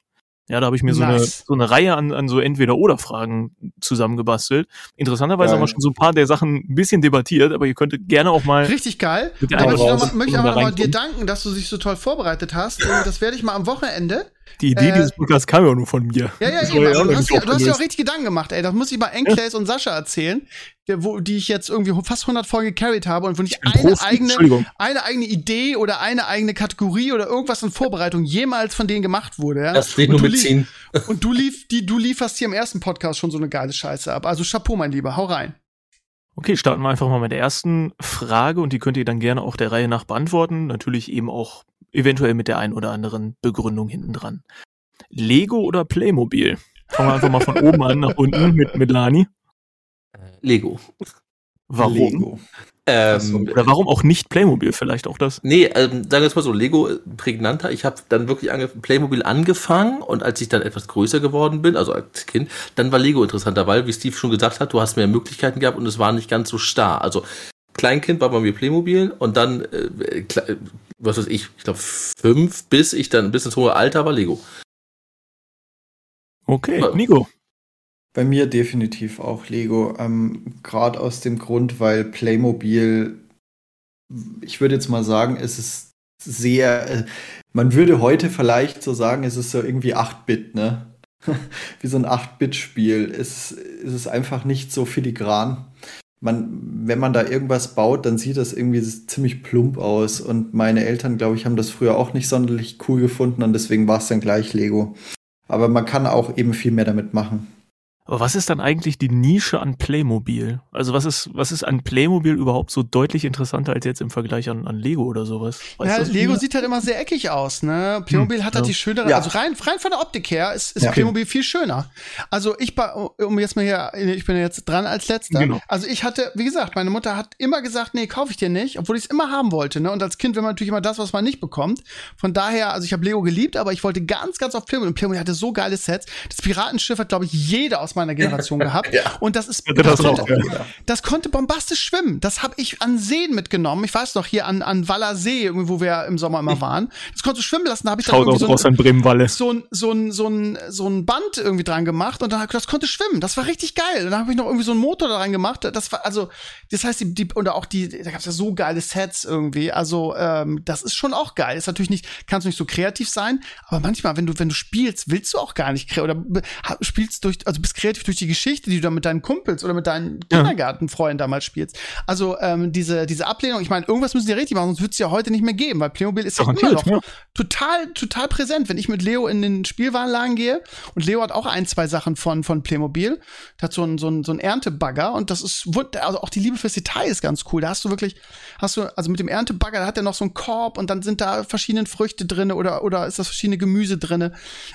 Ja, da habe ich mir so, nice. eine, so eine Reihe an, an so Entweder-Oder-Fragen zusammengebastelt. Interessanterweise geil. haben wir schon so ein paar der Sachen ein bisschen debattiert, aber ihr könntet gerne auch mal. Richtig geil. Da möchte ich, noch, möchte aber nochmal dir danken, dass du dich so toll vorbereitet hast. Und das werde ich mal am Wochenende die Idee äh, dieses Podcasts kam ja nur von mir. Ja, ja, eben. Ja du, hast, du hast ja auch richtig Gedanken gemacht, ey. Das muss ich mal Enclays ja. und Sascha erzählen, der, wo, die ich jetzt irgendwie fast 100 Folgen gecarried habe und wo ich eine Profi, eigene, eine eigene Idee oder eine eigene Kategorie oder irgendwas in Vorbereitung jemals von denen gemacht wurde. Ja? Das steht nur mitziehen. Und du, lief, die, du lieferst hier im ersten Podcast schon so eine geile Scheiße ab. Also Chapeau, mein Lieber. Hau rein. Okay, starten wir einfach mal mit der ersten Frage und die könnt ihr dann gerne auch der Reihe nach beantworten. Natürlich eben auch eventuell mit der ein oder anderen Begründung hinten dran. Lego oder Playmobil? Fangen wir einfach mal von oben an nach unten mit, mit Lani. Lego. Warum? Lego. Ähm, oder warum auch nicht Playmobil vielleicht auch das? Nee, ähm, sagen wir es mal so, Lego äh, prägnanter. Ich habe dann wirklich ange Playmobil angefangen und als ich dann etwas größer geworden bin, also als Kind, dann war Lego interessanter, weil, wie Steve schon gesagt hat, du hast mehr Möglichkeiten gehabt und es war nicht ganz so starr. Also Kleinkind war bei mir Playmobil und dann, äh, was weiß ich, ich glaube fünf, bis ich dann bis ins hohe Alter war Lego. Okay, Nico. Bei mir definitiv auch Lego. Ähm, Gerade aus dem Grund, weil Playmobil, ich würde jetzt mal sagen, es ist sehr, äh, man würde heute vielleicht so sagen, es ist so irgendwie 8-Bit, ne? [LAUGHS] Wie so ein 8-Bit-Spiel. Es, es ist einfach nicht so filigran. Man, wenn man da irgendwas baut, dann sieht das irgendwie ziemlich plump aus. Und meine Eltern, glaube ich, haben das früher auch nicht sonderlich cool gefunden und deswegen war es dann gleich Lego. Aber man kann auch eben viel mehr damit machen. Aber was ist dann eigentlich die Nische an Playmobil? Also was ist, was ist an Playmobil überhaupt so deutlich interessanter als jetzt im Vergleich an, an Lego oder sowas? Weißt ja, Lego sieht halt immer sehr eckig aus, ne? Playmobil hm, hat halt ja. die schönere, ja. also rein, rein von der Optik her ist, ist ja. Playmobil viel schöner. Also ich, um jetzt mal hier, ich bin jetzt dran als letzter. Genau. Also ich hatte, wie gesagt, meine Mutter hat immer gesagt, nee, kaufe ich dir nicht, obwohl ich es immer haben wollte, ne? Und als Kind will man natürlich immer das, was man nicht bekommt. Von daher, also ich habe Lego geliebt, aber ich wollte ganz, ganz auf Playmobil. Und Playmobil hatte so geile Sets. Das Piratenschiff hat, glaube ich, jeder aus meiner Generation [LAUGHS] gehabt. ja. Und das ist das, das, konnte, das, konnte, bombastisch schwimmen. Das habe ich an Seen mitgenommen. Ich weiß noch hier an, an Waller See, wo wir im Sommer immer waren. Das konnte schwimmen lassen. Da habe ich dann irgendwie so ein, so ein, so ein, so ein, so ein Band irgendwie dran gemacht und dann das konnte schwimmen. Das war richtig geil. Und dann habe ich noch irgendwie so einen Motor da rein gemacht. Das war also, das heißt die, die oder auch die, da gab es ja so geile Sets irgendwie. Also ähm, das ist schon auch geil. Ist natürlich nicht, kannst du nicht so kreativ sein, aber manchmal, wenn du wenn du spielst, willst du auch gar nicht oder spielst durch, also bist kreativ durch die Geschichte, die du da mit deinen Kumpels oder mit deinen ja. Kindergartenfreunden damals spielst. Also ähm, diese, diese Ablehnung, ich meine, irgendwas müssen die richtig machen, sonst wird es ja heute nicht mehr geben, weil Playmobil ist ja immer noch ja. total, total präsent. Wenn ich mit Leo in den Spielwarenladen gehe und Leo hat auch ein, zwei Sachen von, von Playmobil, der hat so einen so einen, so einen Erntebagger und das ist, also auch die Liebe fürs Detail ist ganz cool. Da hast du wirklich, hast du, also mit dem Erntebagger, da hat er noch so einen Korb und dann sind da verschiedene Früchte drin oder, oder ist das verschiedene Gemüse drin.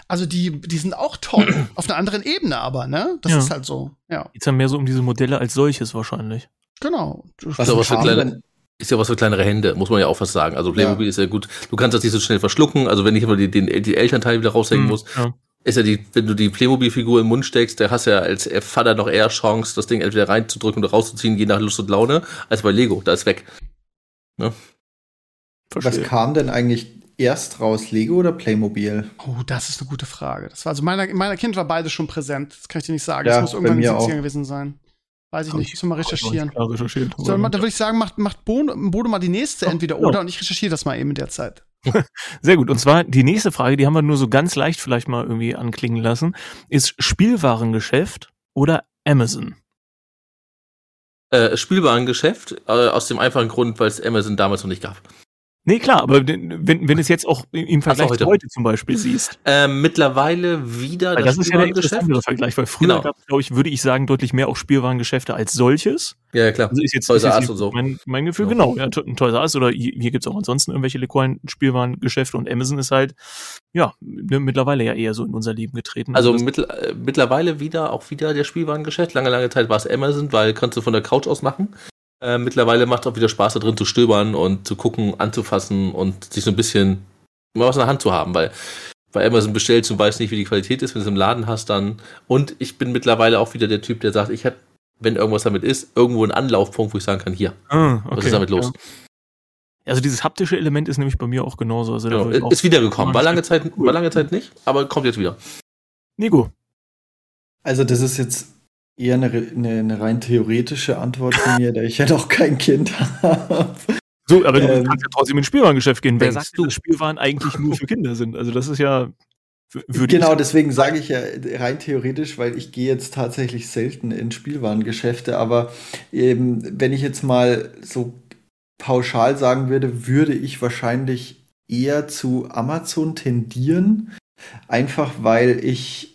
Also die, die sind auch toll. [CLEARS THROAT] Auf einer anderen Ebene aber, ne? Das ja. ist halt so. Ja. Geht's ja mehr so um diese Modelle als solches wahrscheinlich. Genau. Was aber für kleine, ist ja was für kleinere Hände, muss man ja auch was sagen. Also Playmobil ja. ist ja gut. Du kannst das nicht so schnell verschlucken. Also wenn ich aber die, den, die Elternteile wieder raushängen mhm, muss, ja. ist ja die, wenn du die Playmobil-Figur im Mund steckst, da hast du ja als Vater noch eher Chance, das Ding entweder reinzudrücken oder rauszuziehen, je nach Lust und Laune, als bei Lego. Da ist weg. Ne? Was kam denn eigentlich erst raus, Lego oder Playmobil? Oh, das ist eine gute Frage. Das war also meiner, meiner Kind war beides schon präsent. Das kann ich dir nicht sagen. Ja, das muss irgendwann in den 70ern gewesen sein. Weiß ich Hab nicht. Ich muss mal recherchieren. Klar recherchiert. So, dann würde ich sagen, macht, macht Bodo, Bodo mal die nächste entweder oder und ich recherchiere das mal eben in der Zeit. [LAUGHS] Sehr gut. Und zwar die nächste Frage, die haben wir nur so ganz leicht vielleicht mal irgendwie anklingen lassen, ist Spielwarengeschäft oder Amazon? Äh, Spielwarengeschäft, äh, aus dem einfachen Grund, weil es Amazon damals noch nicht gab. Nee, klar, aber wenn, wenn es jetzt auch im Vergleich heute. zu heute zum Beispiel siehst. Ähm, mittlerweile wieder das, das ist ja der interessantere Vergleich, weil früher genau. gab es, glaube ich, würde ich sagen, deutlich mehr auch Spielwarengeschäfte als solches. Ja, klar. Also ist jetzt, Toys R Us und so. Mein, mein Gefühl, ja. genau. Ja, Toys R oder hier, hier gibt es auch ansonsten irgendwelche lokalen Spielwarengeschäfte und Amazon ist halt, ja, ne, mittlerweile ja eher so in unser Leben getreten. Also, also mittl äh, mittlerweile wieder, auch wieder der Spielwarengeschäft. Lange, lange Zeit war es Amazon, weil kannst du von der Couch aus machen. Äh, mittlerweile macht es auch wieder Spaß da drin zu stöbern und zu gucken, anzufassen und sich so ein bisschen mal was in der Hand zu haben, weil bei Amazon bestellst und weißt nicht, wie die Qualität ist, wenn du es im Laden hast, dann. Und ich bin mittlerweile auch wieder der Typ, der sagt, ich habe, wenn irgendwas damit ist, irgendwo einen Anlaufpunkt, wo ich sagen kann, hier, ah, okay, was ist damit los? Ja. Also dieses haptische Element ist nämlich bei mir auch genauso. Also ist auch wiedergekommen. War lange, Zeit, cool. war lange Zeit nicht, aber kommt jetzt wieder. Nico. Also das ist jetzt eher eine, eine, eine, rein theoretische Antwort von mir, da ich ja noch kein Kind habe. So, aber du ähm, kannst ja trotzdem ins Spielwarengeschäft gehen. Wer sagt, du? dass Spielwaren eigentlich nur für Kinder sind? Also das ist ja. Genau, deswegen sage ich ja rein theoretisch, weil ich gehe jetzt tatsächlich selten in Spielwarengeschäfte, aber eben, wenn ich jetzt mal so pauschal sagen würde, würde ich wahrscheinlich eher zu Amazon tendieren, einfach weil ich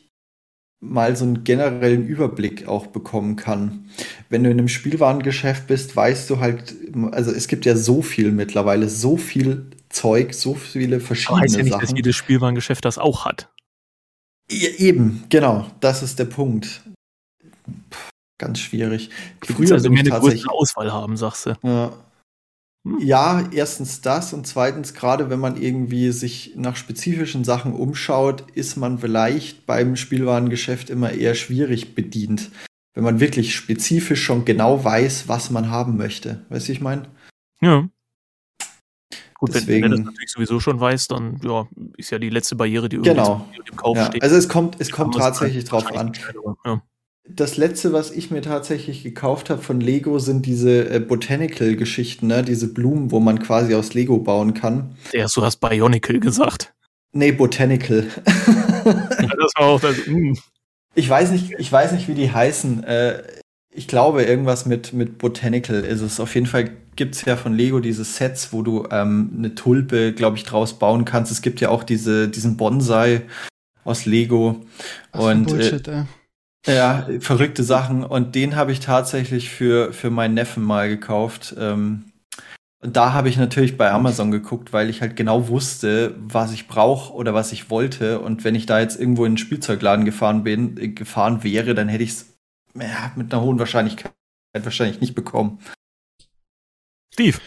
mal so einen generellen Überblick auch bekommen kann. Wenn du in einem Spielwarengeschäft bist, weißt du halt, also es gibt ja so viel mittlerweile, so viel Zeug, so viele verschiedene Aber heißt ja nicht, Sachen. dass jedes Spielwarengeschäft das auch hat. Ja, eben, genau, das ist der Punkt. Puh, ganz schwierig. Früher also mehr eine größere Auswahl haben, sagst du. Ja. Hm. Ja, erstens das und zweitens, gerade wenn man irgendwie sich nach spezifischen Sachen umschaut, ist man vielleicht beim Spielwarengeschäft immer eher schwierig bedient. Wenn man wirklich spezifisch schon genau weiß, was man haben möchte. Weißt du, ich meine? Ja. Gut, Deswegen, wenn, wenn du das natürlich sowieso schon weißt, dann ja, ist ja die letzte Barriere, die irgendwie genau. im Kauf ja. steht. Also es kommt, es kommt tatsächlich drauf an. Ja das letzte, was ich mir tatsächlich gekauft habe von Lego, sind diese äh, Botanical-Geschichten, ne? diese Blumen, wo man quasi aus Lego bauen kann. Ja, du hast Bionicle gesagt. Nee, Botanical. [LAUGHS] ja, das war auch das. Mm. Ich weiß nicht, ich weiß nicht, wie die heißen. Äh, ich glaube, irgendwas mit, mit Botanical ist es. Auf jeden Fall gibt es ja von Lego diese Sets, wo du ähm, eine Tulpe, glaube ich, draus bauen kannst. Es gibt ja auch diese, diesen Bonsai aus Lego. Was und Bullshit, äh, ja, verrückte Sachen. Und den habe ich tatsächlich für, für meinen Neffen mal gekauft. Ähm, und da habe ich natürlich bei Amazon geguckt, weil ich halt genau wusste, was ich brauche oder was ich wollte. Und wenn ich da jetzt irgendwo in einen Spielzeugladen gefahren bin, äh, gefahren wäre, dann hätte ich es ja, mit einer hohen Wahrscheinlichkeit wahrscheinlich nicht bekommen. Steve.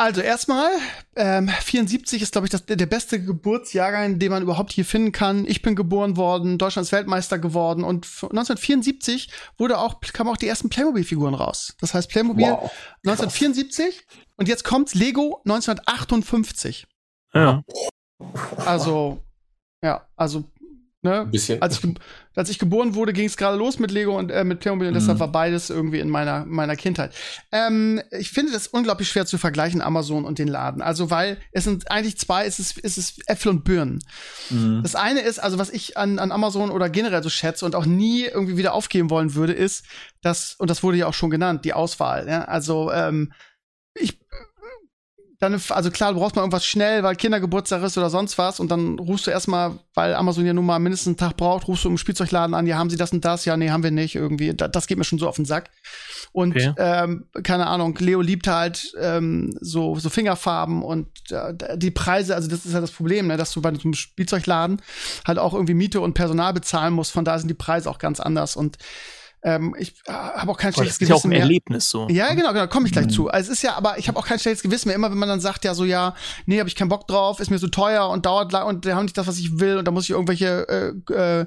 Also erstmal, ähm, 74 ist, glaube ich, das, der beste Geburtsjahrgang, den man überhaupt hier finden kann. Ich bin geboren worden, Deutschlands Weltmeister geworden und 1974 wurde auch, kamen auch die ersten Playmobil-Figuren raus. Das heißt Playmobil wow, 1974 und jetzt kommt Lego 1958. Ja. Also, ja, also Ne? Ein bisschen. Als ich, als ich geboren wurde, ging es gerade los mit Lego und äh, mit Playmobil und mhm. deshalb war beides irgendwie in meiner, meiner Kindheit. Ähm, ich finde das unglaublich schwer zu vergleichen, Amazon und den Laden. Also, weil es sind eigentlich zwei, es ist, es ist Äpfel und Birnen. Mhm. Das eine ist, also was ich an, an Amazon oder generell so schätze und auch nie irgendwie wieder aufgeben wollen würde, ist, dass, und das wurde ja auch schon genannt, die Auswahl. Ja? Also, ähm, ich dann, also klar, du brauchst mal irgendwas schnell, weil Kindergeburtstag ist oder sonst was und dann rufst du erstmal, weil Amazon ja nun mal mindestens einen Tag braucht, rufst du im Spielzeugladen an, ja, haben sie das und das? Ja, nee, haben wir nicht, irgendwie. Das, das geht mir schon so auf den Sack. Und okay. ähm, keine Ahnung, Leo liebt halt ähm, so, so Fingerfarben und äh, die Preise, also das ist ja das Problem, ne, dass du bei einem Spielzeugladen halt auch irgendwie Miete und Personal bezahlen musst, von da sind die Preise auch ganz anders und ähm, ich äh, habe auch kein schlechtes Gewissen. Das ist ja auch ein mehr. Erlebnis so. Ja, genau, genau, komme ich gleich mhm. zu. Also es ist ja, aber ich habe auch kein schlechtes Gewissen mehr. Immer wenn man dann sagt, ja, so, ja, nee, habe ich keinen Bock drauf, ist mir so teuer und dauert lang und die haben nicht das, was ich will und da muss ich irgendwelche äh, äh,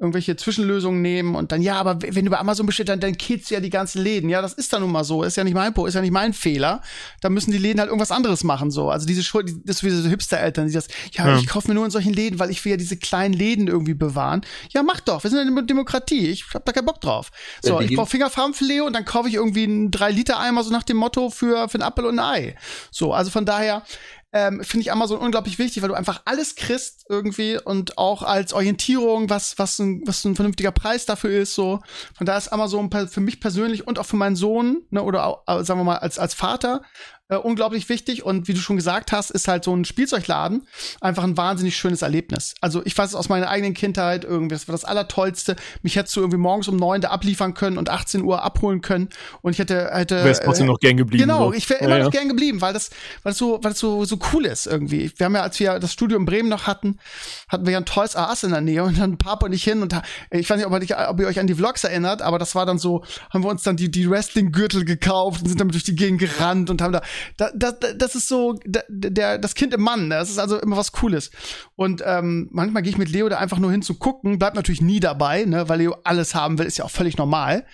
irgendwelche Zwischenlösungen nehmen und dann, ja, aber wenn du bei Amazon bestellst, dann, dann killst du ja die ganzen Läden. Ja, das ist dann nun mal so. Ist ja nicht mein ist ja nicht mein Fehler. Da müssen die Läden halt irgendwas anderes machen, so. Also diese Schuld, das ist wie diese Hipster-Eltern, die das, ja, ja. ich kaufe mir nur in solchen Läden, weil ich will ja diese kleinen Läden irgendwie bewahren. Ja, mach doch. Wir sind eine Demokratie. Ich hab da keinen Bock drauf. So, ich brauche Fingerfarbenfilet und dann kaufe ich irgendwie einen 3-Liter-Eimer so nach dem Motto für, für einen Apfel und ein Ei. So, also von daher, ähm, finde ich Amazon unglaublich wichtig, weil du einfach alles kriegst irgendwie und auch als Orientierung, was, was, ein, was ein vernünftiger Preis dafür ist. So. Von da ist Amazon für mich persönlich und auch für meinen Sohn, ne, oder auch, sagen wir mal, als, als Vater äh, unglaublich wichtig. Und wie du schon gesagt hast, ist halt so ein Spielzeugladen einfach ein wahnsinnig schönes Erlebnis. Also ich weiß es aus meiner eigenen Kindheit irgendwie, das war das Allertollste. Mich hättest du irgendwie morgens um neun da abliefern können und 18 Uhr abholen können. Und ich hätte, hätte. Du wärst trotzdem äh, noch gern geblieben. Genau, ich wäre immer ja, noch gern geblieben, weil das, weil das so, weil das so, so cool ist irgendwie. Wir haben ja, als wir das Studio in Bremen noch hatten, hatten wir ja ein R Us in der Nähe und dann Papa und ich hin und ich weiß nicht, ob, ihr, ob ihr euch an die Vlogs erinnert, aber das war dann so, haben wir uns dann die, die Wrestling-Gürtel gekauft und sind damit durch die Gegend gerannt und haben da, da, da das ist so der, der, das Kind im Mann. Das ist also immer was Cooles. Und ähm, manchmal gehe ich mit Leo da einfach nur hin zu gucken, bleibt natürlich nie dabei, ne, weil Leo alles haben will, ist ja auch völlig normal.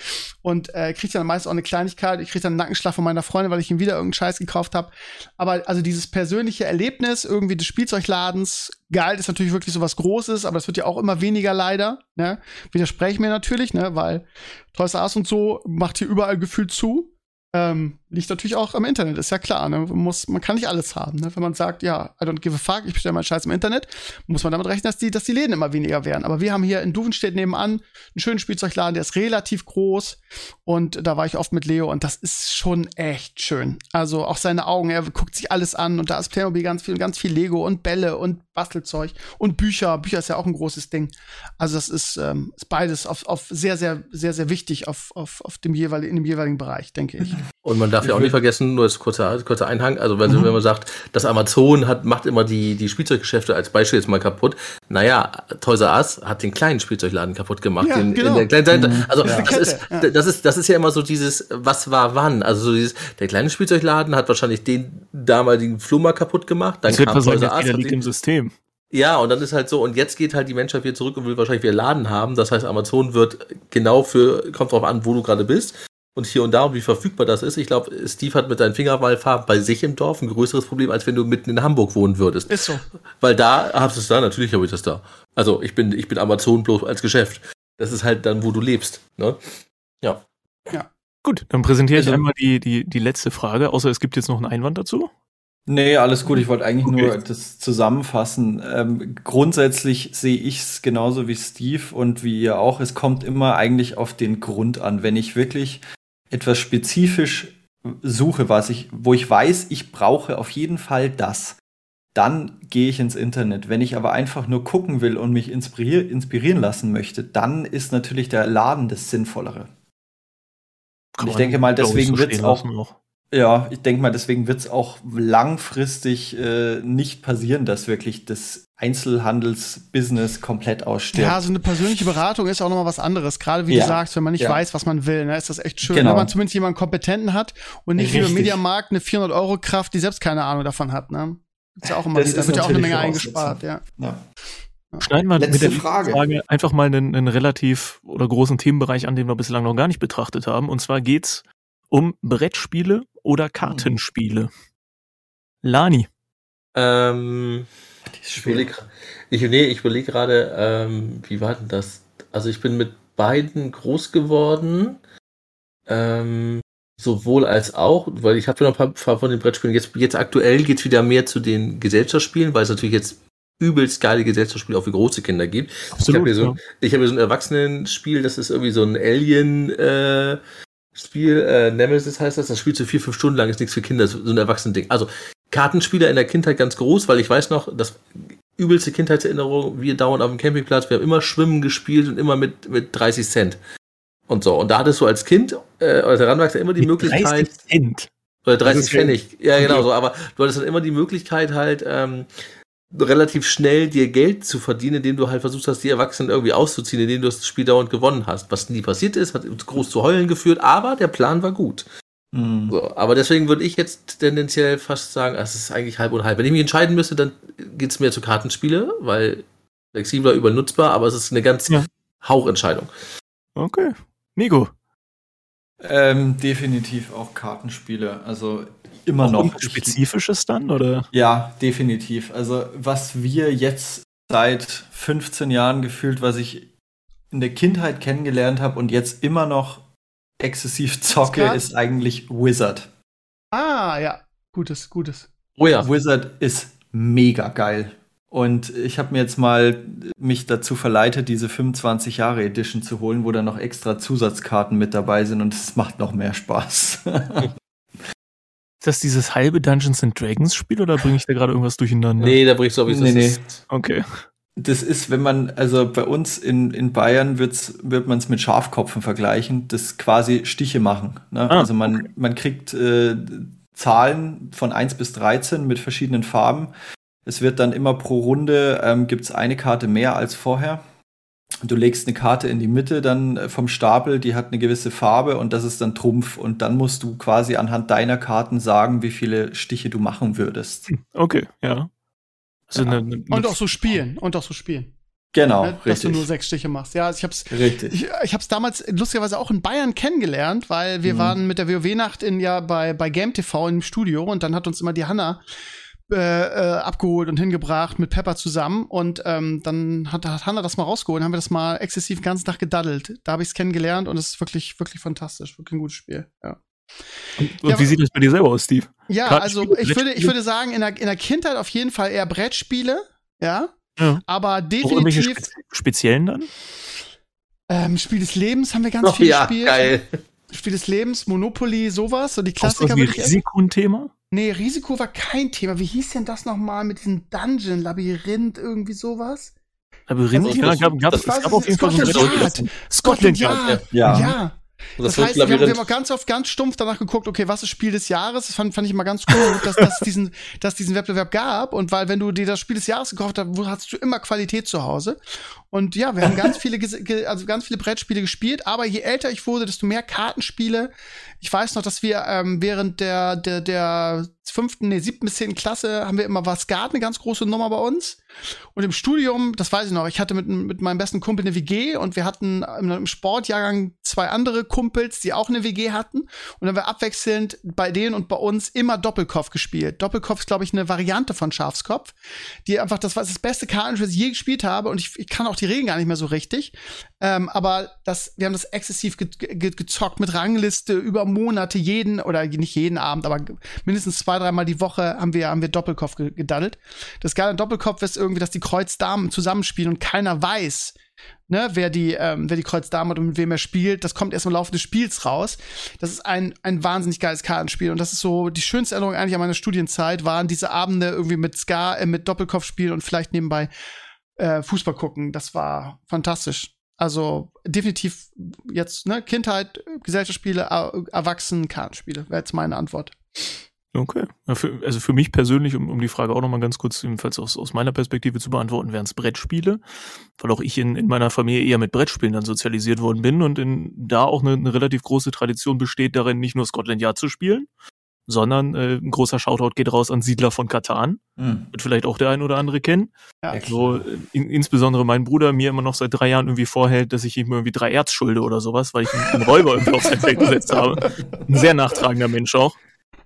Und äh, kriegt dann meist auch eine Kleinigkeit. Ich kriege dann einen Nackenschlag von meiner Freundin, weil ich ihm wieder irgendeinen Scheiß gekauft habe. Aber also dieses persönliche Erlebnis irgendwie des Spielzeugladens, Gehalt ist natürlich wirklich so was Großes, aber das wird ja auch immer weniger leider. Ne? Widerspreche ich mir natürlich, ne, weil Toys R Us und so macht hier überall gefühlt zu. Ähm, liegt natürlich auch am Internet, ist ja klar. Ne? Man, muss, man kann nicht alles haben. Ne? Wenn man sagt, ja, I don't give a fuck, ich bestelle meinen Scheiß im Internet, muss man damit rechnen, dass die, dass die Läden immer weniger werden. Aber wir haben hier in Duvenstedt nebenan einen schönen Spielzeugladen, der ist relativ groß und da war ich oft mit Leo und das ist schon echt schön. Also auch seine Augen, er guckt sich alles an und da ist Playmobil ganz viel, ganz viel Lego und Bälle und Bastelzeug und Bücher. Bücher ist ja auch ein großes Ding. Also das ist, ähm, ist beides auf, auf sehr, sehr, sehr, sehr wichtig auf, auf, auf dem jeweiligen, in dem jeweiligen Bereich, denke ich. Und man darf ja auch nicht vergessen, nur als kurzer, kurzer Einhang, also wenn, mhm. wenn man sagt, das Amazon hat, macht immer die, die Spielzeuggeschäfte als Beispiel jetzt mal kaputt. Naja, Toys R Us hat den kleinen Spielzeugladen kaputt gemacht. Ja, den, genau. in der kleinen Seite. Mhm. Also ja. das, ist, ja. das, ist, das ist ja immer so dieses, was war wann. Also so dieses, der kleine Spielzeugladen hat wahrscheinlich den damaligen Flummer kaputt gemacht. Dann das kam Toys R Us. liegt im System. Ja, und dann ist halt so, und jetzt geht halt die Menschheit wieder zurück und will wahrscheinlich wieder Laden haben. Das heißt, Amazon wird genau für, kommt drauf an, wo du gerade bist. Und hier und da, wie verfügbar das ist. Ich glaube, Steve hat mit seinen Fingerwahlfarben bei sich im Dorf ein größeres Problem, als wenn du mitten in Hamburg wohnen würdest. Ist so. Weil da hast du es da, natürlich habe ich das da. Also ich bin, ich bin Amazon bloß als Geschäft. das ist halt dann, wo du lebst. Ne? Ja. Ja. Gut, dann präsentiere ich also, einmal die, die, die letzte Frage, außer es gibt jetzt noch einen Einwand dazu. Nee, alles gut. Ich wollte eigentlich okay. nur das zusammenfassen. Ähm, grundsätzlich sehe ich es genauso wie Steve und wie ihr auch. Es kommt immer eigentlich auf den Grund an. Wenn ich wirklich etwas spezifisch suche, was ich, wo ich weiß, ich brauche auf jeden Fall das, dann gehe ich ins Internet. Wenn ich aber einfach nur gucken will und mich inspirier inspirieren lassen möchte, dann ist natürlich der Laden das Sinnvollere. ich denke mal, deswegen wird es auch, auch ja, ich denke mal, deswegen wird es auch langfristig äh, nicht passieren, dass wirklich das Einzelhandelsbusiness komplett ausstirbt. Ja, so eine persönliche Beratung ist auch nochmal was anderes. Gerade wie ja. du sagst, wenn man nicht ja. weiß, was man will, ne, ist das echt schön, genau. wenn man zumindest jemanden Kompetenten hat und nicht Richtig. wie beim Mediamarkt eine 400-Euro-Kraft, die selbst keine Ahnung davon hat. Ne? Ist ja auch immer, das da wird ja auch eine Menge eingespart, ja. ja. Schneiden wir mit der Frage. Frage einfach mal einen, einen relativ oder großen Themenbereich an, den wir bislang noch gar nicht betrachtet haben. Und zwar geht's um Brettspiele oder Kartenspiele? Lani. Ähm, ich überlege ich, nee, ich überleg gerade, ähm, wie war denn das? Also ich bin mit beiden groß geworden. Ähm, sowohl als auch, weil ich habe noch ein paar, von den Brettspielen. Jetzt, jetzt aktuell geht es wieder mehr zu den Gesellschaftsspielen, weil es natürlich jetzt übelst geile Gesellschaftsspiele auch für große Kinder gibt. Absolut, ich habe hier, so, ja. hab hier so ein Erwachsenenspiel, das ist irgendwie so ein Alien äh, Spiel, äh, Nemesis heißt das, das spielst du vier, fünf Stunden lang, ist nichts für Kinder, so ein Erwachsenen-Ding. Also Kartenspieler in der Kindheit ganz groß, weil ich weiß noch, das übelste Kindheitserinnerung, wir dauernd auf dem Campingplatz, wir haben immer Schwimmen gespielt und immer mit, mit 30 Cent. Und so. Und da hattest du als Kind, äh, als Heranwachser immer die mit Möglichkeit. 30 Cent. Oder 30 Pfennig. Ja, genau so. Aber du hattest dann immer die Möglichkeit halt, ähm, relativ schnell dir Geld zu verdienen, indem du halt versucht hast, die Erwachsenen irgendwie auszuziehen, indem du das Spiel dauernd gewonnen hast. Was nie passiert ist, hat uns groß zu heulen geführt, aber der Plan war gut. Mhm. So, aber deswegen würde ich jetzt tendenziell fast sagen, es ist eigentlich halb und halb. Wenn ich mich entscheiden müsste, dann geht es mehr zu Kartenspiele, weil flexibler, übernutzbar, aber es ist eine ganz ja. Hauchentscheidung. Okay. Nico. Ähm, definitiv auch Kartenspiele. Also immer noch. Spezifisches dann, oder? Ja, definitiv. Also, was wir jetzt seit 15 Jahren gefühlt, was ich in der Kindheit kennengelernt habe und jetzt immer noch exzessiv zocke, ist eigentlich Wizard. Ah, ja. Gutes, gutes. Oh ja. Wizard ist mega geil. Und ich habe mir jetzt mal mich dazu verleitet, diese 25 Jahre Edition zu holen, wo da noch extra Zusatzkarten mit dabei sind und es macht noch mehr Spaß. [LAUGHS] Ist das dieses halbe Dungeons and Dragons Spiel oder bringe ich da gerade irgendwas durcheinander? Nee, da bringst du sowieso. Nee, nee. Okay. Das ist, wenn man, also bei uns in, in Bayern wird's, wird man es mit Schafkopfen vergleichen, das quasi Stiche machen. Ne? Ah, also man, okay. man kriegt äh, Zahlen von 1 bis 13 mit verschiedenen Farben. Es wird dann immer pro Runde, ähm, gibt es eine Karte mehr als vorher. Du legst eine Karte in die Mitte dann äh, vom Stapel, die hat eine gewisse Farbe und das ist dann Trumpf. Und dann musst du quasi anhand deiner Karten sagen, wie viele Stiche du machen würdest. Hm, okay, ja. Also ja. Eine, eine und auch so spielen. Und auch so spielen. Genau, ne, Dass richtig. du nur sechs Stiche machst. Ja, ich hab's, richtig. Ich, ich hab's damals lustigerweise auch in Bayern kennengelernt, weil wir mhm. waren mit der WoW-Nacht in ja bei, bei Game TV im Studio und dann hat uns immer die Hanna äh, äh, abgeholt und hingebracht mit Pepper zusammen. Und ähm, dann hat, hat Hannah das mal rausgeholt und haben wir das mal exzessiv den ganzen Tag gedaddelt. Da habe ich es kennengelernt und es ist wirklich, wirklich fantastisch. Wirklich ein gutes Spiel, ja. Und, und ja, wie sieht das bei dir selber aus, Steve? Ja, also ich würde, ich würde sagen, in der, in der Kindheit auf jeden Fall eher Brettspiele, ja. ja. Aber definitiv. Spezi speziellen dann? Ähm, Spiel des Lebens haben wir ganz oh, viel ja, gespielt. Geil. Spiel des Lebens, Monopoly, sowas, so die Klassiker. Ist das Risiko ein Thema? Nee, Risiko war kein Thema. Wie hieß denn das nochmal mit diesem Dungeon, Labyrinth, irgendwie sowas? Labyrinth? Also, ja, gab, gab, es gab auf jeden Fall so ein Scotland Yard. Ja. ja. Das, das heißt, wir haben, wir haben auch ganz oft ganz stumpf danach geguckt, okay, was ist Spiel des Jahres? Das fand, fand ich immer ganz cool, [LAUGHS] dass, dass, diesen, dass diesen Wettbewerb gab. Und weil, wenn du dir das Spiel des Jahres gekauft hast, hast du immer Qualität zu Hause. Und ja, wir haben ganz viele, also ganz viele Brettspiele gespielt. Aber je älter ich wurde, desto mehr Kartenspiele. Ich weiß noch, dass wir ähm, während der, der, der fünften, nee, siebten bis zehnten Klasse haben wir immer was Skat, eine ganz große Nummer bei uns. Und im Studium, das weiß ich noch, ich hatte mit, mit meinem besten Kumpel eine WG und wir hatten im Sportjahrgang zwei andere Kumpels, die auch eine WG hatten. Und dann haben wir abwechselnd bei denen und bei uns immer Doppelkopf gespielt. Doppelkopf ist, glaube ich, eine Variante von Schafskopf, die einfach, das war das beste Kartenspiel, das ich je gespielt habe. Und ich, ich kann auch die Regeln gar nicht mehr so richtig. Ähm, aber das, wir haben das exzessiv ge ge gezockt mit Rangliste über Monate, jeden, oder nicht jeden Abend, aber mindestens zwei, dreimal die Woche haben wir, haben wir Doppelkopf ge gedaddelt. Das geile Doppelkopf ist irgendwie, dass die Kreuzdamen zusammenspielen und keiner weiß, ne, wer die, ähm, wer die Kreuz-Dame hat und mit wem er spielt, das kommt erst im Laufe des Spiels raus. Das ist ein, ein wahnsinnig geiles Kartenspiel und das ist so die schönste Erinnerung eigentlich an meiner Studienzeit waren diese Abende irgendwie mit Ska, äh, mit Doppelkopf spielen und vielleicht nebenbei äh, Fußball gucken. Das war fantastisch. Also definitiv jetzt, ne, Kindheit, Gesellschaftsspiele, Erwachsenen, Kartenspiele, wäre jetzt meine Antwort. Okay. Ja, für, also für mich persönlich, um, um die Frage auch nochmal ganz kurz jedenfalls aus, aus meiner Perspektive zu beantworten, wären es Brettspiele, weil auch ich in, in meiner Familie eher mit Brettspielen dann sozialisiert worden bin und in, da auch eine, eine relativ große Tradition besteht darin, nicht nur Scotland Yard zu spielen, sondern äh, ein großer Shoutout geht raus an Siedler von Katan. Mhm. Wird vielleicht auch der ein oder andere kennen. Ja, so, in, insbesondere mein Bruder mir immer noch seit drei Jahren irgendwie vorhält, dass ich ihm irgendwie drei Erz schulde oder sowas, weil ich einen, einen Räuber irgendwie auf sein Feld gesetzt habe. Ein sehr nachtragender Mensch auch.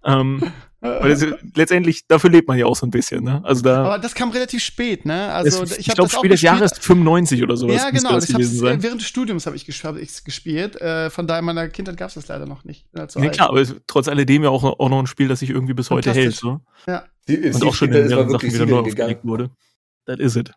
Ähm, weil das, letztendlich, dafür lebt man ja auch so ein bisschen, ne? Also da. Aber das kam relativ spät, ne? Also es, ich, ich glaube, Spiel des Jahres 95 oder sowas. Ja, genau. Das, das während des Studiums habe ich, hab ich gespielt. Äh, von daher in meiner Kindheit gab es das leider noch nicht. Ja, klar, aber trotz alledem ja auch, auch noch ein Spiel, das sich irgendwie bis heute hält. So. Ja. Und auch schon in mehreren Sachen wieder neu aufgelegt wurde. That is it.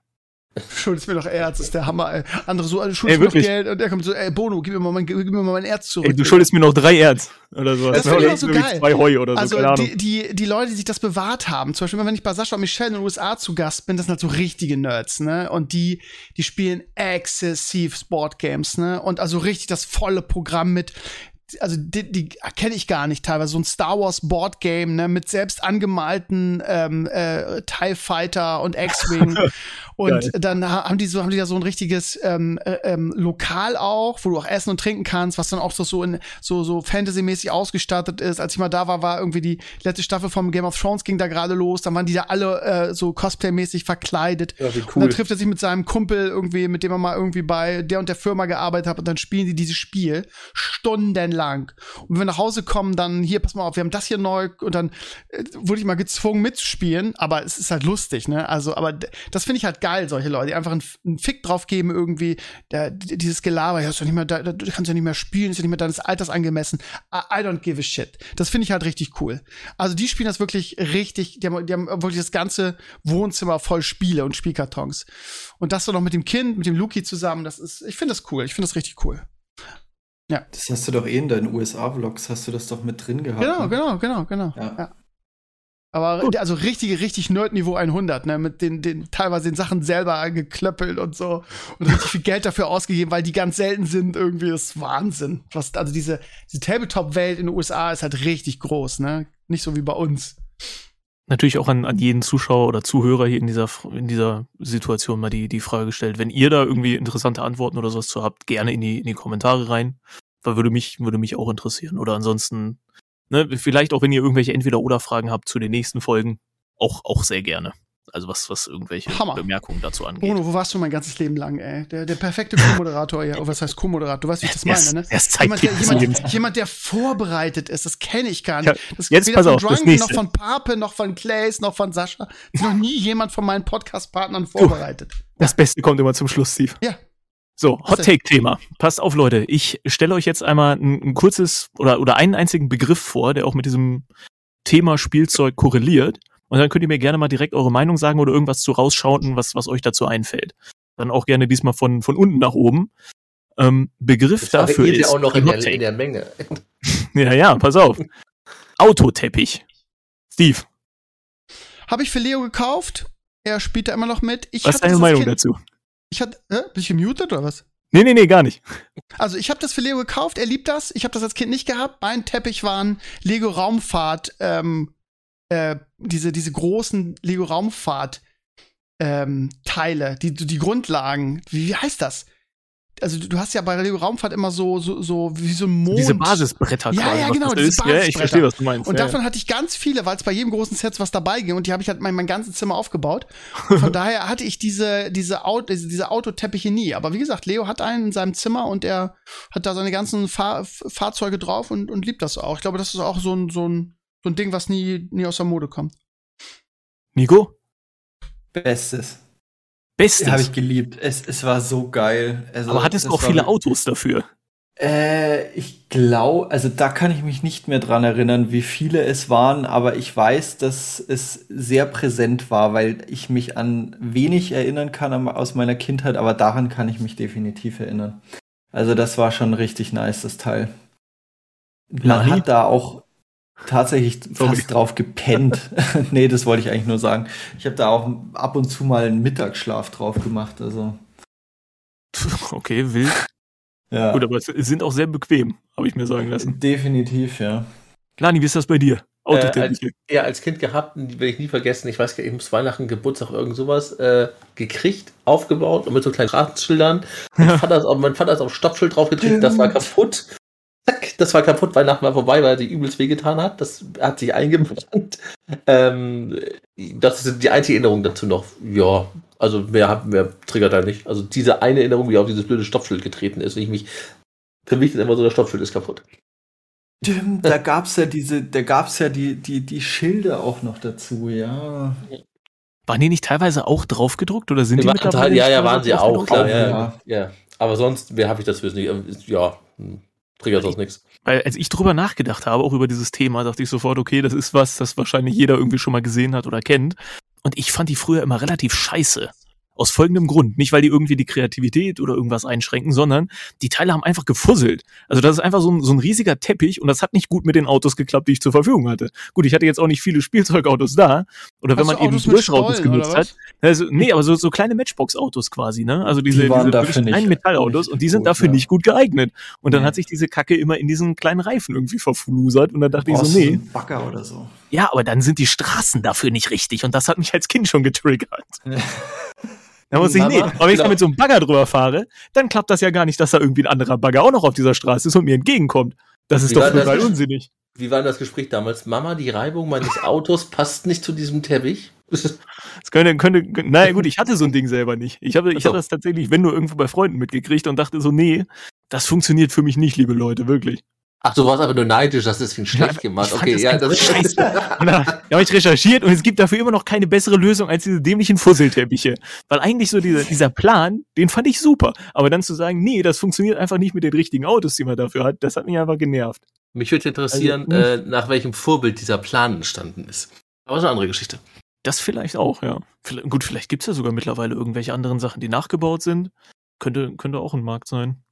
Schuldest mir doch Erz, ist der Hammer. Ey. Andere so, alle schuldest mir noch Geld und der kommt so, ey Bono, gib mir mal mein, gib mir mal mein Erz zurück. Ey, du schuldest mir noch drei Erz oder so. Das, das finde ich auch so geil. Zwei Heu oder so, also die, die, die Leute, die sich das bewahrt haben, zum Beispiel, wenn ich bei Sascha und Michelle in den USA zu Gast bin, das sind halt so richtige Nerds, ne? Und die, die spielen exzessiv Sportgames, ne? Und also richtig das volle Programm mit also die, die kenne ich gar nicht teilweise, so ein Star Wars Board Game, ne, mit selbst angemalten ähm, äh, TIE Fighter und X-Wing [LAUGHS] Und Geil. dann haben die so, haben die da so ein richtiges ähm, äh, ähm, Lokal auch, wo du auch essen und trinken kannst, was dann auch so, so in so, so Fantasy-mäßig ausgestattet ist. Als ich mal da war, war irgendwie die letzte Staffel vom Game of Thrones ging da gerade los. Dann waren die da alle äh, so Cosplay-mäßig verkleidet. Ja, wie cool. Und dann trifft er sich mit seinem Kumpel irgendwie, mit dem er mal irgendwie bei der und der Firma gearbeitet hat und dann spielen die dieses Spiel stundenlang. Und wenn wir nach Hause kommen, dann hier, pass mal auf, wir haben das hier neu und dann äh, wurde ich mal gezwungen mitzuspielen, aber es ist halt lustig, ne? Also, aber das finde ich halt geil, solche Leute, die einfach einen, einen Fick drauf geben, irgendwie, der, dieses Gelaber, ja, ist ja nicht mehr, da, du kannst ja nicht mehr spielen, ist ja nicht mehr deines Alters angemessen. I, I don't give a shit. Das finde ich halt richtig cool. Also die spielen das wirklich richtig, die haben, die haben wirklich das ganze Wohnzimmer voll Spiele und Spielkartons. Und das so noch mit dem Kind, mit dem Luki zusammen, das ist, ich finde das cool, ich finde das richtig cool. Ja. Das hast du doch eh in deinen USA-Vlogs, hast du das doch mit drin gehabt. Genau, ne? genau, genau, genau. Ja. ja. Aber Gut. also richtige, richtig Nerd-Niveau 100, ne, mit den, den teilweise den Sachen selber geklöppelt und so und richtig viel Geld dafür ausgegeben, weil die ganz selten sind, irgendwie ist Wahnsinn. Was, also diese, diese Tabletop-Welt in den USA ist halt richtig groß, ne, nicht so wie bei uns. Natürlich auch an, an jeden Zuschauer oder Zuhörer hier in dieser, in dieser Situation mal die, die Frage gestellt, wenn ihr da irgendwie interessante Antworten oder sowas zu habt, gerne in die, in die Kommentare rein. Weil würde mich, würde mich auch interessieren. Oder ansonsten Ne, vielleicht auch, wenn ihr irgendwelche Entweder-Oder-Fragen habt zu den nächsten Folgen, auch, auch sehr gerne. Also was, was irgendwelche Hammer. Bemerkungen dazu angeht. Bruno, wo warst du mein ganzes Leben lang, ey? Der, der perfekte Co-Moderator, ja. Oh, was heißt Co-Moderator? Du weißt, wie ich das meine, ne? Das jemand, der, jemand, jemand, der vorbereitet ist, das kenne ich gar nicht. Das ja, jetzt pass von auf, Drunken, noch von Pape, noch von Clays, noch von Sascha. Ist noch nie jemand von meinen Podcast-Partnern vorbereitet. Das Beste kommt immer zum Schluss, Steve. Ja, so, Hot Take Thema. Passt auf, Leute. Ich stelle euch jetzt einmal ein, ein, kurzes oder, oder einen einzigen Begriff vor, der auch mit diesem Thema Spielzeug korreliert. Und dann könnt ihr mir gerne mal direkt eure Meinung sagen oder irgendwas zu rausschauen, was, was euch dazu einfällt. Dann auch gerne diesmal von, von unten nach oben. Ähm, Begriff das dafür ist. auch noch in der, in der, Menge. [LAUGHS] ja, ja, pass auf. Autoteppich. Steve. Habe ich für Leo gekauft. Er spielt da immer noch mit. Ich was ist deine Meinung kind, dazu? Ich hatte, äh, bin ich gemutet oder was? Nee, nee, nee, gar nicht. Also ich habe das für Lego gekauft, er liebt das. Ich habe das als Kind nicht gehabt. Mein Teppich waren Lego Raumfahrt, ähm, äh, diese, diese großen Lego Raumfahrt ähm, Teile, die, die Grundlagen. Wie, wie heißt das? also du hast ja bei Lego Raumfahrt immer so, so, so wie so ein Mond. Diese Basisbretter Ja, ja, genau, diese Basisbretter. Ja, ich verstehe, was du meinst. Und ja. davon hatte ich ganz viele, weil es bei jedem großen Set was dabei ging und die habe ich halt mein, mein ganzes Zimmer aufgebaut. von [LAUGHS] daher hatte ich diese, diese, Auto, diese Autoteppiche nie. Aber wie gesagt, Leo hat einen in seinem Zimmer und er hat da seine ganzen Fahr Fahrzeuge drauf und, und liebt das auch. Ich glaube, das ist auch so ein, so ein, so ein Ding, was nie, nie aus der Mode kommt. Nico? Bestes. Bestes. Habe ich geliebt. Es, es war so geil. Also, Aber hattest du auch viele Autos dafür? Äh, ich glaube, also da kann ich mich nicht mehr dran erinnern, wie viele es waren, aber ich weiß, dass es sehr präsent war, weil ich mich an wenig erinnern kann aus meiner Kindheit, aber daran kann ich mich definitiv erinnern. Also das war schon richtig nice, das Teil. Man Lani? hat da auch tatsächlich Sorry. fast drauf gepennt. [LAUGHS] nee, das wollte ich eigentlich nur sagen. Ich habe da auch ab und zu mal einen Mittagsschlaf drauf gemacht. Also. [LAUGHS] Okay, wild. Ja. Gut, aber es sind auch sehr bequem, habe ich mir sagen lassen. Definitiv, ja. Lani, wie ist das bei dir? Äh, als, ja, als Kind gehabt, werde ich nie vergessen, ich weiß gar nicht, ich Weihnachten, Geburtstag, irgend sowas, äh, gekriegt, aufgebaut und mit so kleinen Straßenschildern. Mein [LAUGHS] Vater ist auf, mein Vater ist auf Stoppschild draufgetreten, das war kaputt. Das war kaputt, Weihnachten war vorbei, weil sich übelst wehgetan hat. Das hat sich eingebrannt. Ähm, das ist die einzige Erinnerung dazu noch. Ja, also mehr, mehr triggert er nicht. Also diese eine Erinnerung, wie auf dieses blöde Stoppschild getreten ist. Und ich mich, für mich ist immer so, der Stoppschild ist kaputt. Stimmt, da gab's ja diese, da gab's ja die, die, die Schilder auch noch dazu, ja. Waren die nicht teilweise auch draufgedruckt oder sind die, die mittlerweile? Ja, ja, waren sie auch, klar, ja, ja, ja. Aber sonst, wer habe ich das für nicht? Ja, hm, triggert sonst nichts. Weil als ich drüber nachgedacht habe, auch über dieses Thema, dachte ich sofort, okay, das ist was, das wahrscheinlich jeder irgendwie schon mal gesehen hat oder kennt. Und ich fand die früher immer relativ scheiße. Aus folgendem Grund. Nicht, weil die irgendwie die Kreativität oder irgendwas einschränken, sondern die Teile haben einfach gefusselt. Also das ist einfach so ein, so ein riesiger Teppich und das hat nicht gut mit den Autos geklappt, die ich zur Verfügung hatte. Gut, ich hatte jetzt auch nicht viele Spielzeugautos da. Oder Hast wenn man eben Durchschrautos genutzt hat. Also, nee, aber so, so kleine Matchbox-Autos quasi, ne? Also diese, die waren diese kleinen Metallautos und die sind gut, dafür ja. nicht gut geeignet. Und dann ja. hat sich diese Kacke immer in diesen kleinen Reifen irgendwie verflusert und dann dachte ich so, nee. Bagger oder so. Ja, aber dann sind die Straßen dafür nicht richtig und das hat mich als Kind schon getriggert. [LAUGHS] Da muss ich, nee, aber wenn ich da mit so einem Bagger drüber fahre, dann klappt das ja gar nicht, dass da irgendwie ein anderer Bagger auch noch auf dieser Straße ist und mir entgegenkommt. Das ist wie doch total unsinnig. Wie war das Gespräch damals? Mama, die Reibung meines Autos passt nicht zu diesem Teppich? Das könnte, könnte, naja gut, ich hatte so ein Ding selber nicht. Ich habe, ich hatte das tatsächlich, wenn nur irgendwo bei Freunden mitgekriegt und dachte so, nee, das funktioniert für mich nicht, liebe Leute, wirklich. Ach, du warst aber nur neidisch, dass es ihn schlecht ja, gemacht. Okay, ja, das ist scheiße. und da habe ich recherchiert und es gibt dafür immer noch keine bessere Lösung als diese dämlichen Fusselteppiche. Weil eigentlich so dieser, dieser Plan, den fand ich super. Aber dann zu sagen, nee, das funktioniert einfach nicht mit den richtigen Autos, die man dafür hat, das hat mich einfach genervt. Mich würde interessieren, also, äh, nach welchem Vorbild dieser Plan entstanden ist. Aber ist eine andere Geschichte. Das vielleicht auch, ja. Gut, vielleicht gibt's ja sogar mittlerweile irgendwelche anderen Sachen, die nachgebaut sind. Könnte, könnte auch ein Markt sein.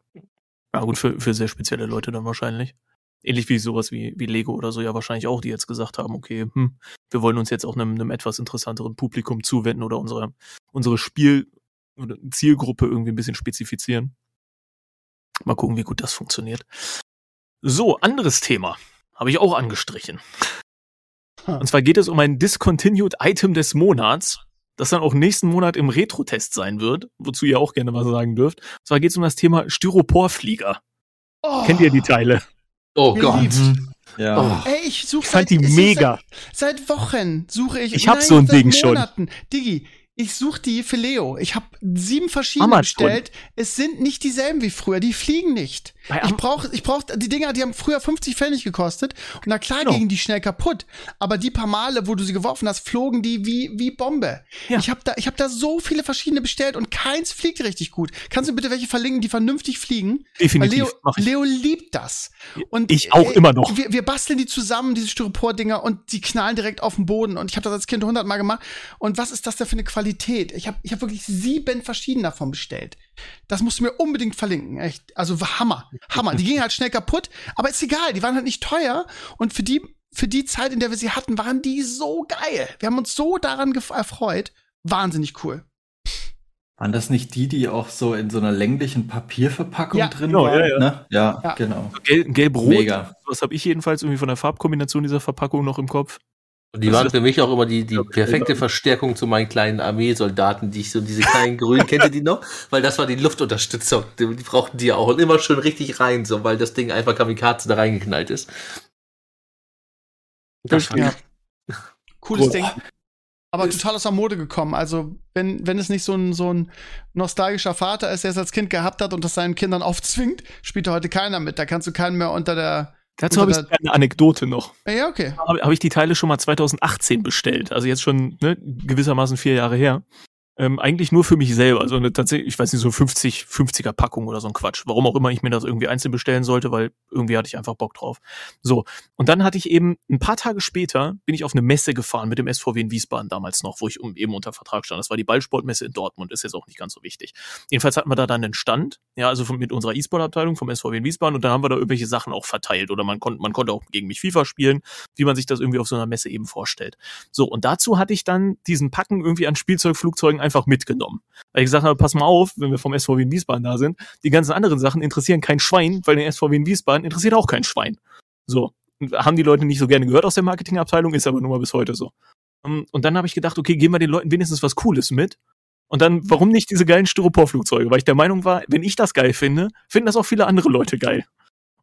Ja gut, für, für sehr spezielle Leute dann wahrscheinlich. Ähnlich wie sowas wie, wie Lego oder so ja wahrscheinlich auch, die jetzt gesagt haben, okay, hm, wir wollen uns jetzt auch einem, einem etwas interessanteren Publikum zuwenden oder unsere, unsere Spiel- oder Zielgruppe irgendwie ein bisschen spezifizieren. Mal gucken, wie gut das funktioniert. So, anderes Thema. Habe ich auch angestrichen. Und zwar geht es um ein Discontinued Item des Monats das dann auch nächsten Monat im Retro-Test sein wird, wozu ihr auch gerne was sagen dürft. Und zwar geht es um das Thema Styroporflieger. Oh. Kennt ihr die Teile? Oh Gott. Ja. Oh. Ey, ich suche seit, die mega. Seit, seit, Wochen suche ich. Ich habe so ein Ding Monaten. schon. Digi, ich suche die für Leo. Ich habe sieben verschiedene Amazon. bestellt. Es sind nicht dieselben wie früher. Die fliegen nicht. ich brauche, ich brauch, die Dinger, die haben früher 50 Pfennig gekostet. Und na klar genau. gingen die schnell kaputt. Aber die paar Male, wo du sie geworfen hast, flogen die wie, wie Bombe. Ja. Ich habe da, ich habe da so viele verschiedene bestellt und keins fliegt richtig gut. Kannst du bitte welche verlinken, die vernünftig fliegen? Definitiv. Weil Leo, Leo liebt das. Und ich auch äh, immer noch. Wir, wir basteln die zusammen, diese Styropor-Dinger, und die knallen direkt auf den Boden. Und ich habe das als Kind hundertmal gemacht. Und was ist das da für eine Qualität? Qualität. Ich habe ich hab wirklich sieben verschiedene davon bestellt. Das musst du mir unbedingt verlinken. Echt. Also Hammer. Hammer. Die gingen halt schnell kaputt, aber ist egal. Die waren halt nicht teuer. Und für die, für die Zeit, in der wir sie hatten, waren die so geil. Wir haben uns so daran erfreut. Wahnsinnig cool. Waren das nicht die, die auch so in so einer länglichen Papierverpackung ja. drin genau, waren? Ja, ja. Ne? ja, ja. genau. Gelb-rot. Mega. Was habe ich jedenfalls irgendwie von der Farbkombination dieser Verpackung noch im Kopf? Und die waren für mich auch immer die, die perfekte Verstärkung zu meinen kleinen Armeesoldaten, die ich so, diese kleinen Grünen, kennt ihr die noch? Weil das war die Luftunterstützung. Die, die brauchten die ja auch. Und immer schön richtig rein, so, weil das Ding einfach Kamikaze da reingeknallt ist. Das ja. [LAUGHS] Cooles cool. Ding. Aber total aus der Mode gekommen. Also, wenn, wenn es nicht so ein, so ein nostalgischer Vater ist, der es als Kind gehabt hat und das seinen Kindern aufzwingt, spielt da heute keiner mit. Da kannst du keinen mehr unter der Dazu habe ich eine Anekdote noch. Ja, okay. Habe hab ich die Teile schon mal 2018 bestellt. Also jetzt schon ne, gewissermaßen vier Jahre her. Ähm, eigentlich nur für mich selber. Also eine tatsächlich, ich weiß nicht, so 50, 50er Packung oder so ein Quatsch. Warum auch immer ich mir das irgendwie einzeln bestellen sollte, weil irgendwie hatte ich einfach Bock drauf. So. Und dann hatte ich eben ein paar Tage später bin ich auf eine Messe gefahren mit dem SVW in Wiesbaden damals noch, wo ich eben unter Vertrag stand. Das war die Ballsportmesse in Dortmund, ist jetzt auch nicht ganz so wichtig. Jedenfalls hatten wir da dann einen Stand, ja, also von, mit unserer E-Sport-Abteilung vom SVW in Wiesbaden und dann haben wir da irgendwelche Sachen auch verteilt oder man konnte, man konnte auch gegen mich FIFA spielen, wie man sich das irgendwie auf so einer Messe eben vorstellt. So. Und dazu hatte ich dann diesen Packen irgendwie an Spielzeugflugzeugen einfach mitgenommen. Weil ich gesagt habe, pass mal auf, wenn wir vom SVW in Wiesbaden da sind, die ganzen anderen Sachen interessieren kein Schwein, weil den SVW in Wiesbaden interessiert auch kein Schwein. So. Haben die Leute nicht so gerne gehört aus der Marketingabteilung, ist aber nun mal bis heute so. Ähm, und dann habe ich gedacht, okay, geben wir den Leuten wenigstens was Cooles mit. Und dann, warum nicht diese geilen Styroporflugzeuge? Weil ich der Meinung war, wenn ich das geil finde, finden das auch viele andere Leute geil.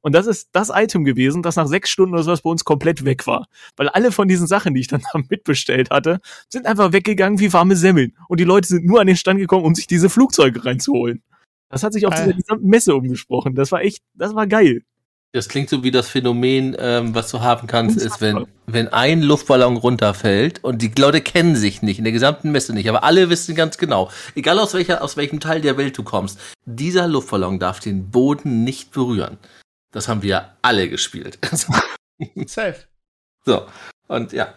Und das ist das Item gewesen, das nach sechs Stunden oder sowas bei uns komplett weg war. Weil alle von diesen Sachen, die ich dann [LAUGHS] mitbestellt hatte, sind einfach weggegangen wie warme Semmeln. Und die Leute sind nur an den Stand gekommen, um sich diese Flugzeuge reinzuholen. Das hat sich auf dieser gesamten Messe umgesprochen. Das war echt, das war geil. Das klingt so wie das Phänomen, ähm, was du haben kannst, ist, wenn, wenn ein Luftballon runterfällt und die Leute kennen sich nicht, in der gesamten Messe nicht, aber alle wissen ganz genau, egal aus welcher, aus welchem Teil der Welt du kommst, dieser Luftballon darf den Boden nicht berühren. Das haben wir alle gespielt. [LAUGHS] Safe. So, und ja.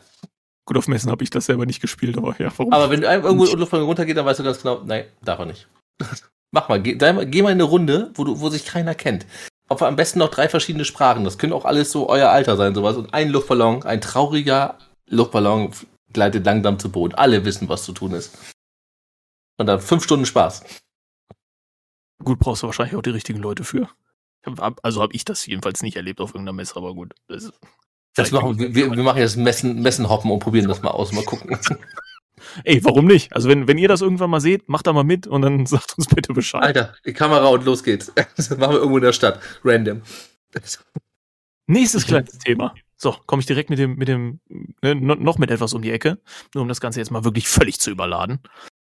Gut, auf Messen habe ich das selber nicht gespielt, aber ja, warum? Aber wenn irgendwo Luftballon runtergeht, dann weißt du ganz genau, nein, darf er nicht. [LAUGHS] Mach mal, geh, geh mal in eine Runde, wo, du, wo sich keiner kennt. Auf am besten noch drei verschiedene Sprachen. Das können auch alles so euer Alter sein, sowas. Und ein Luftballon, ein trauriger Luftballon gleitet langsam zu Boden. Alle wissen, was zu tun ist. Und dann fünf Stunden Spaß. Gut, brauchst du wahrscheinlich auch die richtigen Leute für. Also habe ich das jedenfalls nicht erlebt auf irgendeiner Messe, aber gut. Das, das machen, wir, wir machen jetzt Messen, Messen hoppen und probieren das mal aus, mal gucken. [LAUGHS] Ey, warum nicht? Also wenn, wenn ihr das irgendwann mal seht, macht da mal mit und dann [LAUGHS] sagt uns bitte Bescheid. Alter, die Kamera und los geht's. [LAUGHS] Das machen wir irgendwo in der Stadt. Random. Nächstes kleines Thema. So, komme ich direkt mit dem, mit dem, ne, noch mit etwas um die Ecke, nur um das Ganze jetzt mal wirklich völlig zu überladen.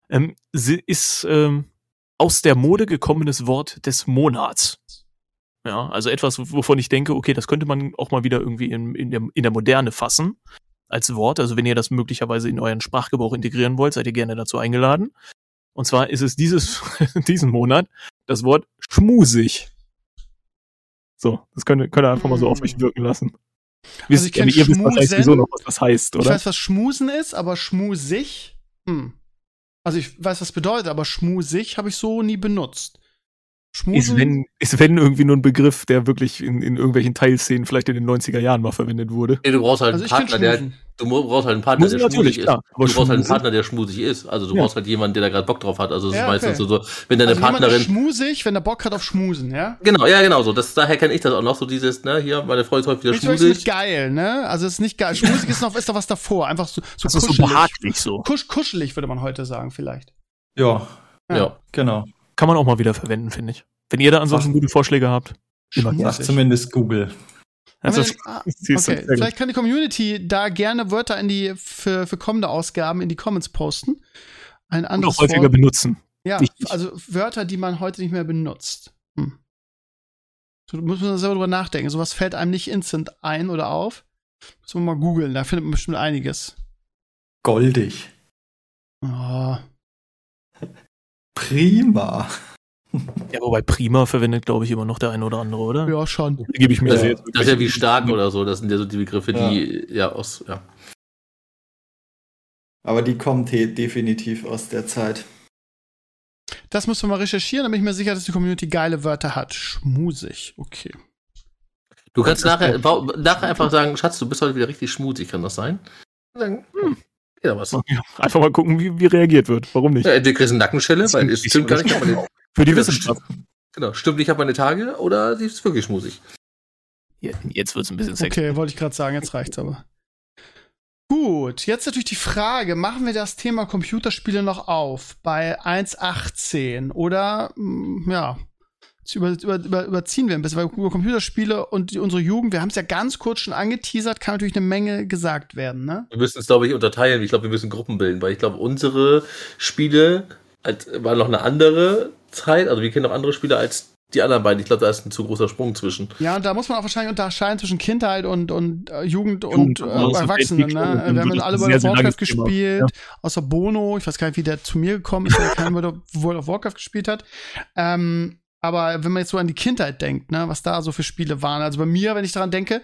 Ähm, ist ähm, aus der Mode gekommenes Wort des Monats. Ja, also etwas, wovon ich denke, okay, das könnte man auch mal wieder irgendwie in, in, der, in der Moderne fassen als Wort. Also wenn ihr das möglicherweise in euren Sprachgebrauch integrieren wollt, seid ihr gerne dazu eingeladen. Und zwar ist es dieses, [LAUGHS] diesen Monat das Wort schmusig. So, das könnt, könnt ihr einfach mal so auf euch wirken lassen. Also ich kenne ihr wisst wahrscheinlich sowieso noch, was das heißt, oder? Ich weiß, was Schmusen ist, aber schmusig, hm. Also ich weiß, was bedeutet, aber schmusig habe ich so nie benutzt. Ist wenn, ist wenn irgendwie nur ein Begriff, der wirklich in, in irgendwelchen Teilszenen vielleicht in den 90er Jahren mal verwendet wurde. Nee, du brauchst halt also einen Partner, der, du brauchst halt einen Partner, der schmusig ist. Klar, du brauchst halt einen Partner, der schmusig ist. Also du ja. brauchst halt jemanden, der da gerade Bock drauf hat. Also das ja, ist meistens okay. so, wenn deine also Partnerin. schmusig, wenn der Bock hat auf Schmusen, ja? Genau, ja, genau so. Das, daher kenne ich das auch noch so dieses, ne, hier, meine Freundin ist heute wieder schmusig. ist nicht geil, ne? Also es ist nicht geil. Schmusig ist noch, ist doch was davor. Einfach so, so das kuschelig. Ist so behaglich so. Kusch, kuschelig würde man heute sagen, vielleicht. Ja. Ja, ja genau. Kann man auch mal wieder verwenden, finde ich. Wenn ihr da ansonsten Ach. gute Vorschläge habt, immer Sag zumindest Google. Also, [LAUGHS] okay, vielleicht kann die Community da gerne Wörter in die für, für kommende Ausgaben in die Comments posten. Ein anderes Und auch häufiger Wort. benutzen. Ja, Wichtig. also Wörter, die man heute nicht mehr benutzt. Hm. So muss man selber drüber nachdenken. Sowas fällt einem nicht instant ein oder auf. Müssen wir mal googeln, da findet man bestimmt einiges. Goldig. Oh. Prima. Ja, wobei Prima verwendet, glaube ich, immer noch der eine oder andere, oder? Ja, schon. Da gebe ich mir das, das ist ja wie stark oder so. Das sind ja so die Begriffe, ja. die ja aus, ja. Aber die kommen definitiv aus der Zeit. Das müssen wir mal recherchieren, damit ich mir sicher, dass die Community geile Wörter hat. Schmusig, okay. Du kannst nachher, nachher einfach sagen, Schatz, du bist heute wieder richtig schmusig, kann das sein? Und sagen, hm, ja, was. [LAUGHS] Einfach mal gucken, wie, wie reagiert wird. Warum nicht? Ja, du kriegst eine Nackenschelle, weil es stimmt gar nicht. Für die Wissenschaft. Genau, stimmt nicht, ich habe meine Tage oder sie ist wirklich schmusig. Jetzt wird es ein bisschen sexy. Okay, wollte ich gerade sagen, jetzt reicht's aber. Gut, jetzt natürlich die Frage, machen wir das Thema Computerspiele noch auf bei 1.18 oder mm, ja, über, über, über, überziehen wir ein bisschen, weil über Computerspiele und die, unsere Jugend, wir haben es ja ganz kurz schon angeteasert, kann natürlich eine Menge gesagt werden, ne? Wir müssen es, glaube ich, unterteilen. Ich glaube, wir müssen Gruppen bilden, weil ich glaube, unsere Spiele als, war noch eine andere Zeit, also wir kennen noch andere Spiele als die anderen beiden. Ich glaube, da ist ein zu großer Sprung zwischen. Ja, und da muss man auch wahrscheinlich unterscheiden zwischen Kindheit und, und äh, Jugend, Jugend und äh, Erwachsenen. Ne? Wir haben alle World of Warcraft gespielt, ja. außer Bono. Ich weiß gar nicht, wie der zu mir gekommen ist, weil er kein World of Warcraft gespielt hat. Ähm, aber wenn man jetzt so an die Kindheit denkt, ne, was da so für Spiele waren. Also bei mir, wenn ich daran denke,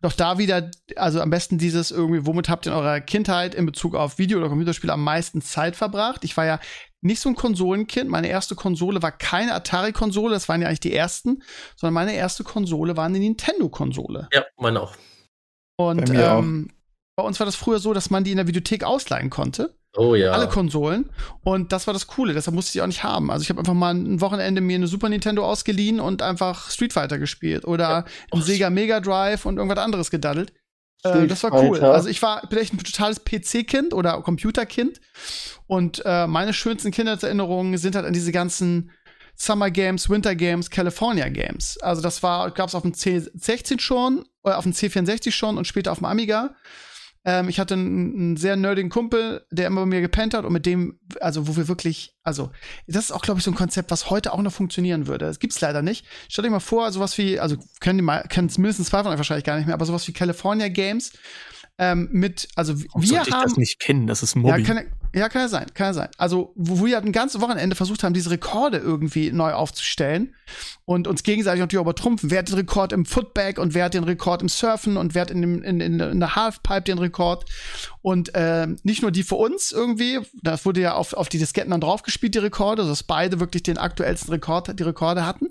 doch da wieder, also am besten dieses irgendwie, womit habt ihr in eurer Kindheit in Bezug auf Video- oder Computerspiele am meisten Zeit verbracht? Ich war ja nicht so ein Konsolenkind. Meine erste Konsole war keine Atari-Konsole, das waren ja eigentlich die ersten, sondern meine erste Konsole war eine Nintendo-Konsole. Ja, meine auch. Und bei, ähm, bei uns war das früher so, dass man die in der Videothek ausleihen konnte. Oh ja. Alle Konsolen. Und das war das Coole, deshalb musste ich die auch nicht haben. Also ich habe einfach mal ein Wochenende mir eine Super Nintendo ausgeliehen und einfach Street Fighter gespielt. Oder ja. ein Sega Mega Drive und irgendwas anderes gedaddelt. Äh, das war cool. Alter. Also ich war vielleicht ein totales PC-Kind oder Computerkind. Und äh, meine schönsten Kindheitserinnerungen sind halt an diese ganzen Summer Games, Winter Games, California Games. Also das war, gab es auf dem C16 schon, oder auf dem C64 schon und später auf dem Amiga. Ähm, ich hatte einen, einen, sehr nerdigen Kumpel, der immer bei mir gepennt hat und mit dem, also wo wir wirklich, also das ist auch, glaube ich, so ein Konzept, was heute auch noch funktionieren würde. Das gibt's leider nicht. Stell dir mal vor, sowas wie, also können die mal, kennen mindestens zwei von euch wahrscheinlich gar nicht mehr, aber sowas wie California Games ähm, mit, also Warum wir haben. Ich das nicht kennen, das ist Mobbing. Ja, kann, ja, kann ja sein, kann ja sein. Also, wo wir ein ganzes Wochenende versucht haben, diese Rekorde irgendwie neu aufzustellen und uns gegenseitig natürlich übertrumpfen. Wer hat den Rekord im Footbag und wer hat den Rekord im Surfen und wer hat in, dem, in, in, in der Halfpipe den Rekord. Und äh, nicht nur die für uns irgendwie, das wurde ja auf, auf die Disketten dann draufgespielt, die Rekorde, dass beide wirklich den aktuellsten Rekord, die Rekorde hatten,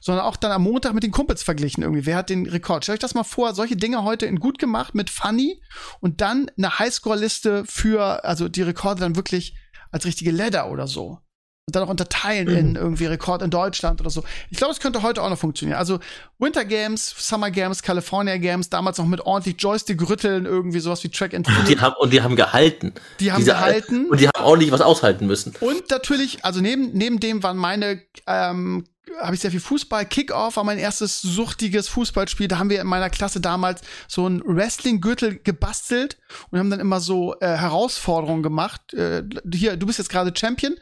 sondern auch dann am Montag mit den Kumpels verglichen irgendwie. Wer hat den Rekord? Stellt euch das mal vor, solche Dinge heute in gut gemacht mit Funny und dann eine Highscore-Liste für, also die Rekorde dann wirklich als richtige Ladder oder so und dann auch unterteilen in mhm. irgendwie Rekord in Deutschland oder so. Ich glaube, es könnte heute auch noch funktionieren. Also Winter Games, Summer Games, California Games, damals noch mit ordentlich Joystick-Rütteln, irgendwie sowas wie Track and Field. Die haben, und die haben gehalten. Die haben Diese, gehalten. Und die haben ordentlich was aushalten müssen. Und natürlich, also neben, neben dem waren meine ähm, habe ich sehr viel Fußball. Kickoff war mein erstes suchtiges Fußballspiel. Da haben wir in meiner Klasse damals so einen Wrestling-Gürtel gebastelt und haben dann immer so äh, Herausforderungen gemacht. Äh, hier, du bist jetzt gerade Champion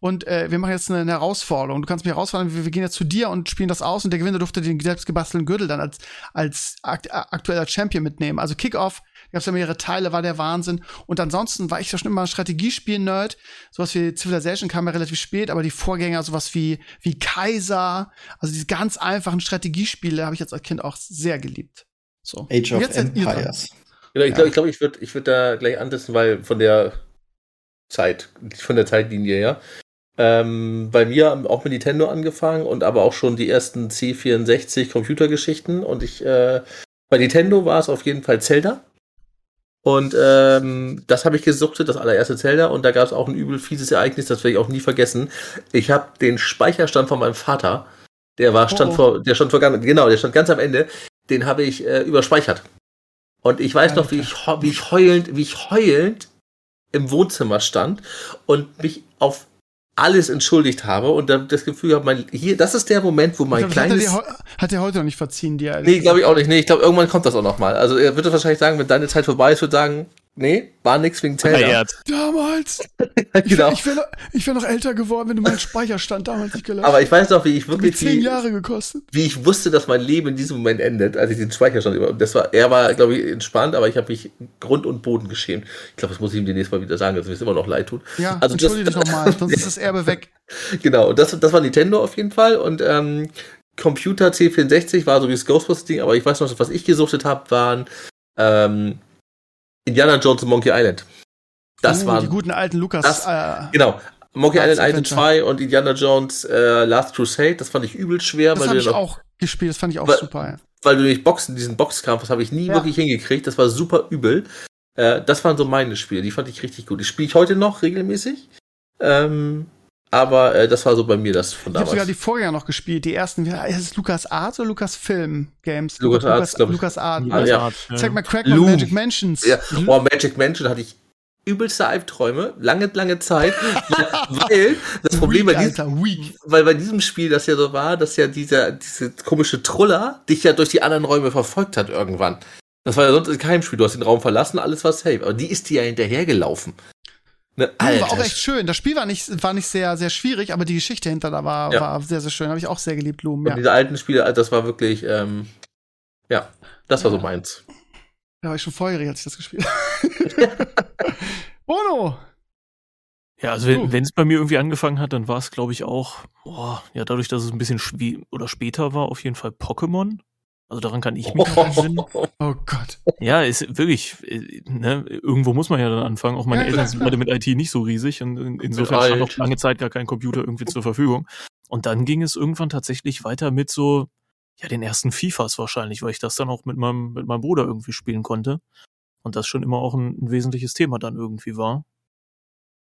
und äh, wir machen jetzt eine, eine, Herausforderung. Du kannst mich herausfordern, wir, wir, gehen jetzt zu dir und spielen das aus und der Gewinner durfte den selbst gebastelten Gürtel dann als, als akt aktueller Champion mitnehmen. Also Kickoff gab es ja mehrere Teile, war der Wahnsinn. Und ansonsten war ich ja schon immer ein Strategiespiel-Nerd. Sowas wie Civilization kam ja relativ spät, aber die Vorgänger, sowas wie, wie Kaiser, also diese ganz einfachen Strategiespiele habe ich jetzt als Kind auch sehr geliebt. So. Age of Empires. Genau, ich glaube, ich, glaub, ich würde ich würd da gleich ansetzen, weil von der Zeit, von der Zeitlinie her. Ähm, bei mir auch mit Nintendo angefangen und aber auch schon die ersten C64 Computergeschichten. Und ich, äh, bei Nintendo war es auf jeden Fall Zelda. Und ähm, das habe ich gesuchtet, das allererste Zelda. Und da gab es auch ein übel fieses Ereignis, das werde ich auch nie vergessen. Ich habe den Speicherstand von meinem Vater, der war stand oh. vor, der stand vor genau, der stand ganz am Ende. Den habe ich äh, überspeichert. Und ich weiß Alter. noch, wie ich, wie ich heulend, wie ich heulend im Wohnzimmer stand und mich auf alles entschuldigt habe und dann das Gefühl habe, mein, hier, das ist der Moment, wo mein glaub, kleines. Hat er, hat er heute noch nicht verziehen, dir? Nee, glaube ich auch nicht. Nee, ich glaube, irgendwann kommt das auch noch mal. Also er würde wahrscheinlich sagen, wenn deine Zeit vorbei ist, würde sagen, Nee, war nix wegen Zelda. Damals. [LAUGHS] Ich genau. ich wäre noch, wär noch älter geworden, wenn du meinen Speicherstand damals nicht gelöscht Aber ich weiß noch, wie ich wirklich. Zehn Jahre gekostet. Wie ich wusste, dass mein Leben in diesem Moment endet, als ich den Speicherstand über. Das war, er war, glaube ich, entspannt, aber ich habe mich Grund und Boden geschämt. Ich glaube, das muss ich ihm demnächst mal wieder sagen, dass mir es immer noch leid tut. Ja, also entschuldige dich nochmal, sonst ist das Erbe weg. [LAUGHS] Genau, und das, das war Nintendo auf jeden Fall. Und ähm, Computer C64 war so wie das Ghostbusters-Ding, aber ich weiß noch, was ich gesuchtet habe, waren ähm, Indiana Jones und Monkey Island. Das uh, waren die guten alten Lukas. Das, äh, genau. Monkey Island 1 und 2 und Indiana Jones äh, Last Crusade, das fand ich übel schwer. Das habe ich auch gespielt, das fand ich auch weil, super. Ja. Weil du durch Boxen, diesen Boxkampf, das habe ich nie ja. wirklich hingekriegt, das war super übel. Äh, das waren so meine Spiele, die fand ich richtig gut. Die spiele ich heute noch regelmäßig. Ähm, Aber äh, das war so bei mir das von damals. Ich habe sogar die Vorgänger noch gespielt. Die ersten, heißt es Lukas Art oder Lukas Film Games? Lukas, Lukas, Lukas, Lukas Art. Ja, also, ja. Zeig mal Crack Loom. Magic Mansions. Ja. Oh, Magic Mansion hatte ich übelste Albträume, lange, lange Zeit, [LAUGHS] weil das Problem weak, bei, diesem, weil bei diesem Spiel das ja so war, dass ja dieser, diese komische Truller dich ja durch die anderen Räume verfolgt hat irgendwann. Das war ja sonst in keinem Spiel. Du hast den Raum verlassen, alles war safe. Aber die ist dir ja hinterhergelaufen. Ne, Alter. war auch echt schön. Das Spiel war nicht, war nicht sehr, sehr schwierig, aber die Geschichte hinter da war, ja. war sehr, sehr schön. Habe ich auch sehr geliebt, Loom. Ja. diese alten Spiele, das war wirklich, ähm, ja, das war ja. so meins. Da war ich schon feurig, als ich das gespielt habe. [LAUGHS] [LAUGHS] Bono! Ja, also wenn es bei mir irgendwie angefangen hat, dann war es, glaube ich, auch, boah, ja, dadurch, dass es ein bisschen oder später war, auf jeden Fall Pokémon. Also daran kann ich mich erinnern. Oh Gott. Ja, ist wirklich, äh, ne, irgendwo muss man ja dann anfangen. Auch meine ja, Eltern sind beide mit IT nicht so riesig und insofern stand auch lange Zeit gar kein Computer irgendwie zur Verfügung. Und dann ging es irgendwann tatsächlich weiter mit so, ja, den ersten FIFAs wahrscheinlich, weil ich das dann auch mit meinem, mit meinem Bruder irgendwie spielen konnte. Und das schon immer auch ein, ein wesentliches Thema dann irgendwie war.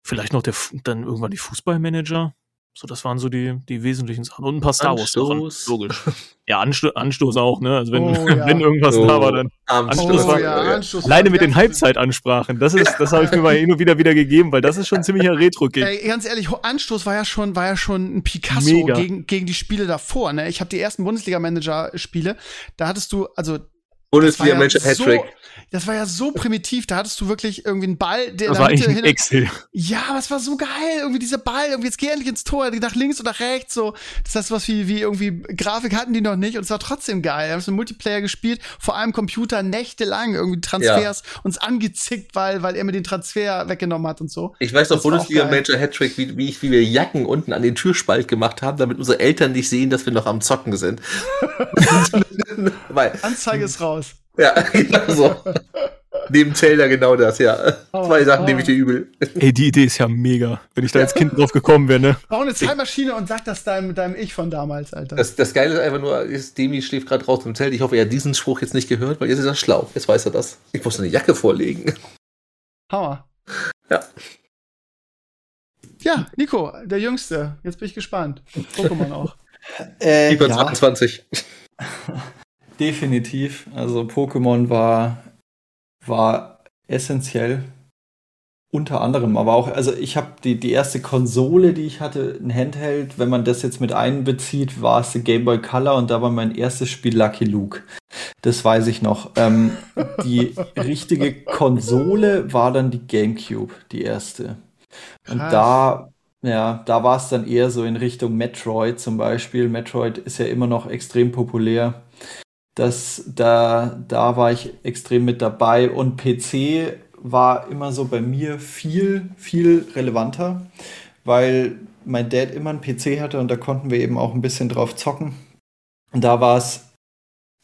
Vielleicht noch der, dann irgendwann die Fußballmanager. So, das waren so die, die wesentlichen Sachen. Und ein paar Star Wars Sachen. Logisch. [LAUGHS] Ja, Ansto Anstoß auch, ne? Also wenn, oh, ja. [LAUGHS] wenn irgendwas oh. da war, dann. Anstoß oh, war, ja, Anstoß alleine mit den Halbzeitansprachen. Das ist, das habe ich mir mal hin und wieder wieder gegeben, weil das ist schon ein ziemlicher Retro-Gig. Ey, ganz ehrlich, Anstoß war ja schon, war ja schon ein Picasso gegen, gegen die Spiele davor, ne? Ich habe die ersten Bundesliga-Manager-Spiele, da hattest du, also Bundesliga-Manager-Hattrick. Ja so, das war ja so primitiv, da hattest du wirklich irgendwie einen Ball, der das in der Mitte hin. Excel. Ja, aber es war so geil, irgendwie dieser Ball, irgendwie jetzt geh endlich ins Tor, nach links und nach rechts, so. Das heißt, was wie, wie irgendwie Grafik hatten die noch nicht und es war trotzdem geil. Wir haben so Multiplayer gespielt, vor allem Computer nächtelang irgendwie Transfers ja. uns angezickt, weil, weil er mir den Transfer weggenommen hat und so. Ich weiß noch, Bundesliga Major Hattrick, wie, wie, ich, wie wir Jacken unten an den Türspalt gemacht haben, damit unsere Eltern nicht sehen, dass wir noch am Zocken sind. [LAUGHS] [LAUGHS] weil, Anzeige ist raus. Ja, [LAUGHS] genau so. Neben Zelda genau das, ja. Oh, Zwei Sachen oh. nehme ich dir übel. Ey, die Idee ist ja mega, wenn ich da als [LAUGHS] Kind drauf gekommen wäre, ne? Bau eine Zeitmaschine und sag das deinem, deinem Ich von damals, Alter. Das, das Geile ist einfach nur, ist, Demi schläft gerade draußen im Zelt. Ich hoffe, er hat diesen Spruch jetzt nicht gehört, weil jetzt ist er schlau. Jetzt weiß er das. Ich muss eine Jacke vorlegen. Hammer. Ja. Ja, Nico, der Jüngste. Jetzt bin ich gespannt. Pokémon auch. Äh, Über ja. 22. [LAUGHS] Definitiv. Also Pokémon war, war essentiell. Unter anderem, aber auch, also ich habe die, die erste Konsole, die ich hatte, ein Handheld, wenn man das jetzt mit einbezieht, war es der Game Boy Color und da war mein erstes Spiel Lucky Luke. Das weiß ich noch. Ähm, [LAUGHS] die richtige Konsole war dann die GameCube, die erste. Und Krass. da ja, da war es dann eher so in Richtung Metroid zum Beispiel. Metroid ist ja immer noch extrem populär. Das, da, da war ich extrem mit dabei und PC war immer so bei mir viel, viel relevanter, weil mein Dad immer einen PC hatte und da konnten wir eben auch ein bisschen drauf zocken. Und da war es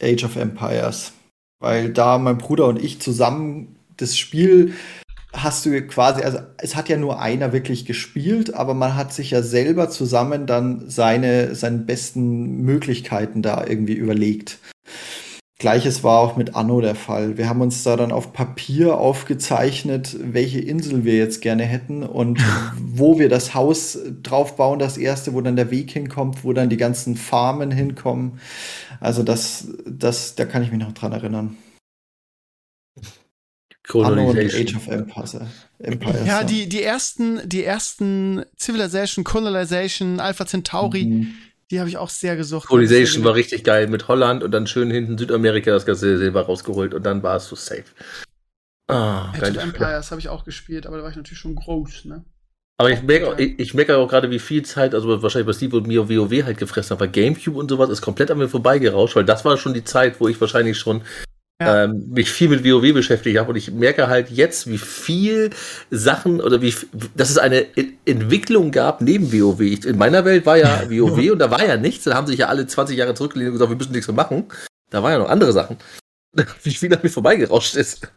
Age of Empires, weil da mein Bruder und ich zusammen das Spiel hast du quasi, also es hat ja nur einer wirklich gespielt, aber man hat sich ja selber zusammen dann seine, seine besten Möglichkeiten da irgendwie überlegt. Gleiches war auch mit Anno der Fall. Wir haben uns da dann auf Papier aufgezeichnet, welche Insel wir jetzt gerne hätten und [LAUGHS] wo wir das Haus drauf bauen, das erste, wo dann der Weg hinkommt, wo dann die ganzen Farmen hinkommen. Also das, das, da kann ich mich noch dran erinnern. Anno und Age of Empires. Empires ja, ja, Die, die ersten, die ersten Civilization, Colonization, Alpha Centauri, mhm. Die habe ich auch sehr gesucht. Colonization war richtig geil mit Holland und dann schön hinten Südamerika das ganze Silber rausgeholt und dann warst du safe. Ah, Age of Empires habe ich auch gespielt, aber da war ich natürlich schon groß, ne? Aber ich merke, ich, ich merke auch gerade, wie viel Zeit, also wahrscheinlich bei Steve und mir WoW halt gefressen hat, weil Gamecube und sowas ist komplett an mir vorbeigerauscht, weil das war schon die Zeit, wo ich wahrscheinlich schon ja. ähm, mich viel mit WoW beschäftigt habe und ich merke halt jetzt, wie viel Sachen oder wie, dass es eine Entwicklung gab neben WoW. Ich, in meiner Welt war ja [LAUGHS] WoW und da war ja nichts. Da haben sich ja alle 20 Jahre zurückgelehnt und gesagt, wir müssen nichts mehr machen. Da waren ja noch andere Sachen. [LAUGHS] wie viel an mir vorbeigerauscht ist.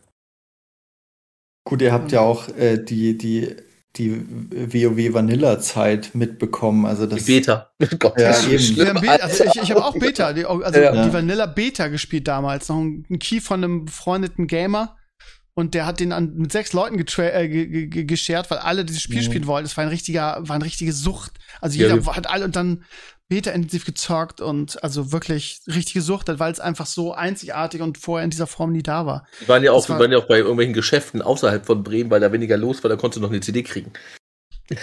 Gut, ihr habt ja auch äh, die, die die WoW Vanilla Zeit mitbekommen. Also das, die Beta. [LAUGHS] Gott, ja, eben. Also ich, ich habe auch Beta, die, also ja. die Vanilla Beta gespielt damals. Noch ein, ein Key von einem befreundeten Gamer. und der hat den an, mit sechs Leuten äh, geschert, weil alle dieses Spiel mhm. spielen wollten. Es war ein richtiger, war eine richtige Sucht. Also jeder ja, hat alle und dann beta-intensiv gezockt und also wirklich richtig gesuchtet, weil es einfach so einzigartig und vorher in dieser Form nie da war. Wir waren ja auch, war, wir waren ja auch bei irgendwelchen Geschäften außerhalb von Bremen, weil da weniger los war, da konntest du noch eine CD kriegen. [LAUGHS]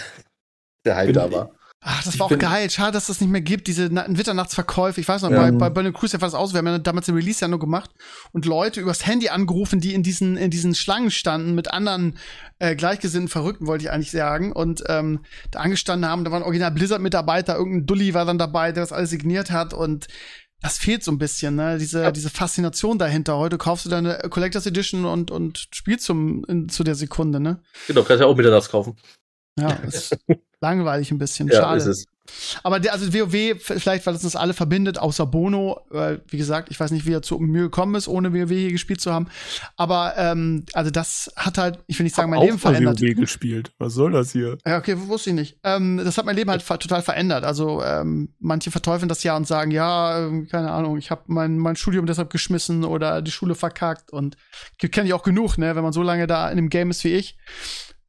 Der Hype da war. Ach, das war auch geil. Schade, dass das nicht mehr gibt. Diese Witternachtsverkäufe. Ich weiß noch, ja. bei, bei Burning Cruise war das aus. Wir haben ja damals den Release ja nur gemacht und Leute übers Handy angerufen, die in diesen, in diesen Schlangen standen mit anderen äh, gleichgesinnten Verrückten, wollte ich eigentlich sagen. Und ähm, da angestanden haben, da waren original Blizzard-Mitarbeiter, irgendein Dulli war dann dabei, der das alles signiert hat und das fehlt so ein bisschen, ne? Diese, ja. diese Faszination dahinter. Heute kaufst du deine Collectors Edition und, und spielst zum, in, zu der Sekunde, ne? Genau, kannst ja auch mitternachts kaufen. Ja, [LAUGHS] ist langweilig ein bisschen. Ja, Schade. Ist es. Aber der, also WoW, vielleicht, weil es uns alle verbindet, außer Bono, weil, wie gesagt, ich weiß nicht, wie er zu mir gekommen ist, ohne WoW hier gespielt zu haben. Aber, ähm, also das hat halt, ich will nicht sagen, mein Leben verändert. WoW [LAUGHS] gespielt. Was soll das hier? Ja, okay, wusste ich nicht. Ähm, das hat mein Leben halt total verändert. Also, ähm, manche verteufeln das ja und sagen, ja, ähm, keine Ahnung, ich habe mein, mein Studium deshalb geschmissen oder die Schule verkackt und kenne ich auch genug, ne, wenn man so lange da in dem Game ist wie ich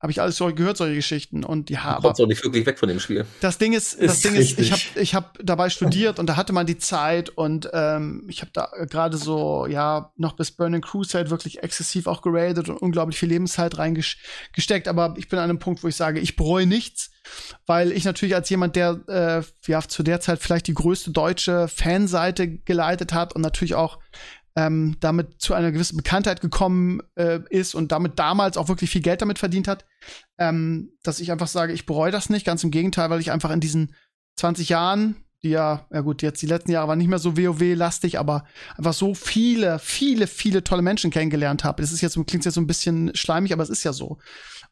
habe ich alles so gehört, solche Geschichten. Und ja, du kommst auch nicht wirklich weg von dem Spiel. Das Ding ist, ist das Ding richtig. ist, ich habe ich hab dabei studiert und da hatte man die Zeit und ähm, ich habe da gerade so, ja, noch bis Burning Crusade wirklich exzessiv auch geradet und unglaublich viel Lebenszeit reingesteckt. Aber ich bin an einem Punkt, wo ich sage, ich bereue nichts, weil ich natürlich als jemand, der äh, ja zu der Zeit vielleicht die größte deutsche Fanseite geleitet hat und natürlich auch ähm, damit zu einer gewissen Bekanntheit gekommen äh, ist und damit damals auch wirklich viel Geld damit verdient hat, ähm, dass ich einfach sage, ich bereue das nicht, ganz im Gegenteil, weil ich einfach in diesen 20 Jahren, die ja, ja gut, jetzt die letzten Jahre waren nicht mehr so WoW-lastig, aber einfach so viele, viele, viele tolle Menschen kennengelernt habe. Das ist jetzt, klingt jetzt so ein bisschen schleimig, aber es ist ja so.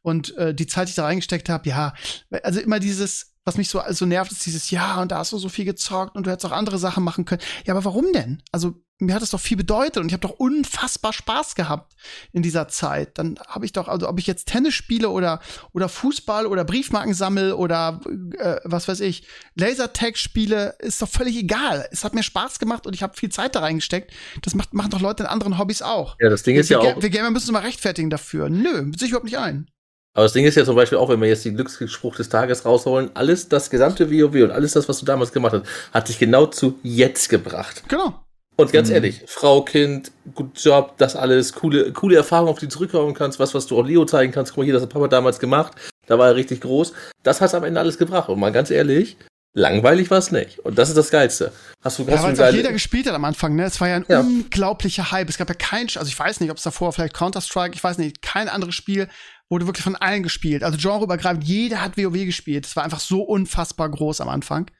Und äh, die Zeit, die ich da reingesteckt habe, ja, also immer dieses, was mich so, so nervt, ist dieses, ja, und da hast du so viel gezockt und du hättest auch andere Sachen machen können. Ja, aber warum denn? Also, mir hat es doch viel bedeutet und ich habe doch unfassbar Spaß gehabt in dieser Zeit. Dann habe ich doch, also ob ich jetzt Tennis spiele oder, oder Fußball oder Briefmarken sammel oder äh, was weiß ich, Lasertag spiele, ist doch völlig egal. Es hat mir Spaß gemacht und ich habe viel Zeit da reingesteckt. Das macht, machen doch Leute in anderen Hobbys auch. Ja, das Ding ist wir, ja auch. Wir Gamer müssen uns mal rechtfertigen dafür. Nö, sehe ich überhaupt nicht ein. Aber das Ding ist ja zum Beispiel auch, wenn wir jetzt den Glücksspruch des Tages rausholen, alles, das gesamte WoW und alles das, was du damals gemacht hast, hat dich genau zu jetzt gebracht. Genau. Und ganz mhm. ehrlich, Frau, Kind, gut Job, das alles, coole, coole Erfahrung, auf die du zurückkommen kannst, was, was du auch Leo zeigen kannst. Guck mal hier, das hat Papa damals gemacht. Da war er richtig groß. Das hat am Ende alles gebracht. Und mal ganz ehrlich, langweilig war es nicht. Und das ist das Geilste. Hast du, hast ja, weil es auch jeder gespielt hat am Anfang, ne? Es war ja ein ja. unglaublicher Hype. Es gab ja kein, also ich weiß nicht, ob es davor vielleicht Counter-Strike, ich weiß nicht, kein anderes Spiel wurde wirklich von allen gespielt. Also genreübergreifend, jeder hat WoW gespielt. Es war einfach so unfassbar groß am Anfang.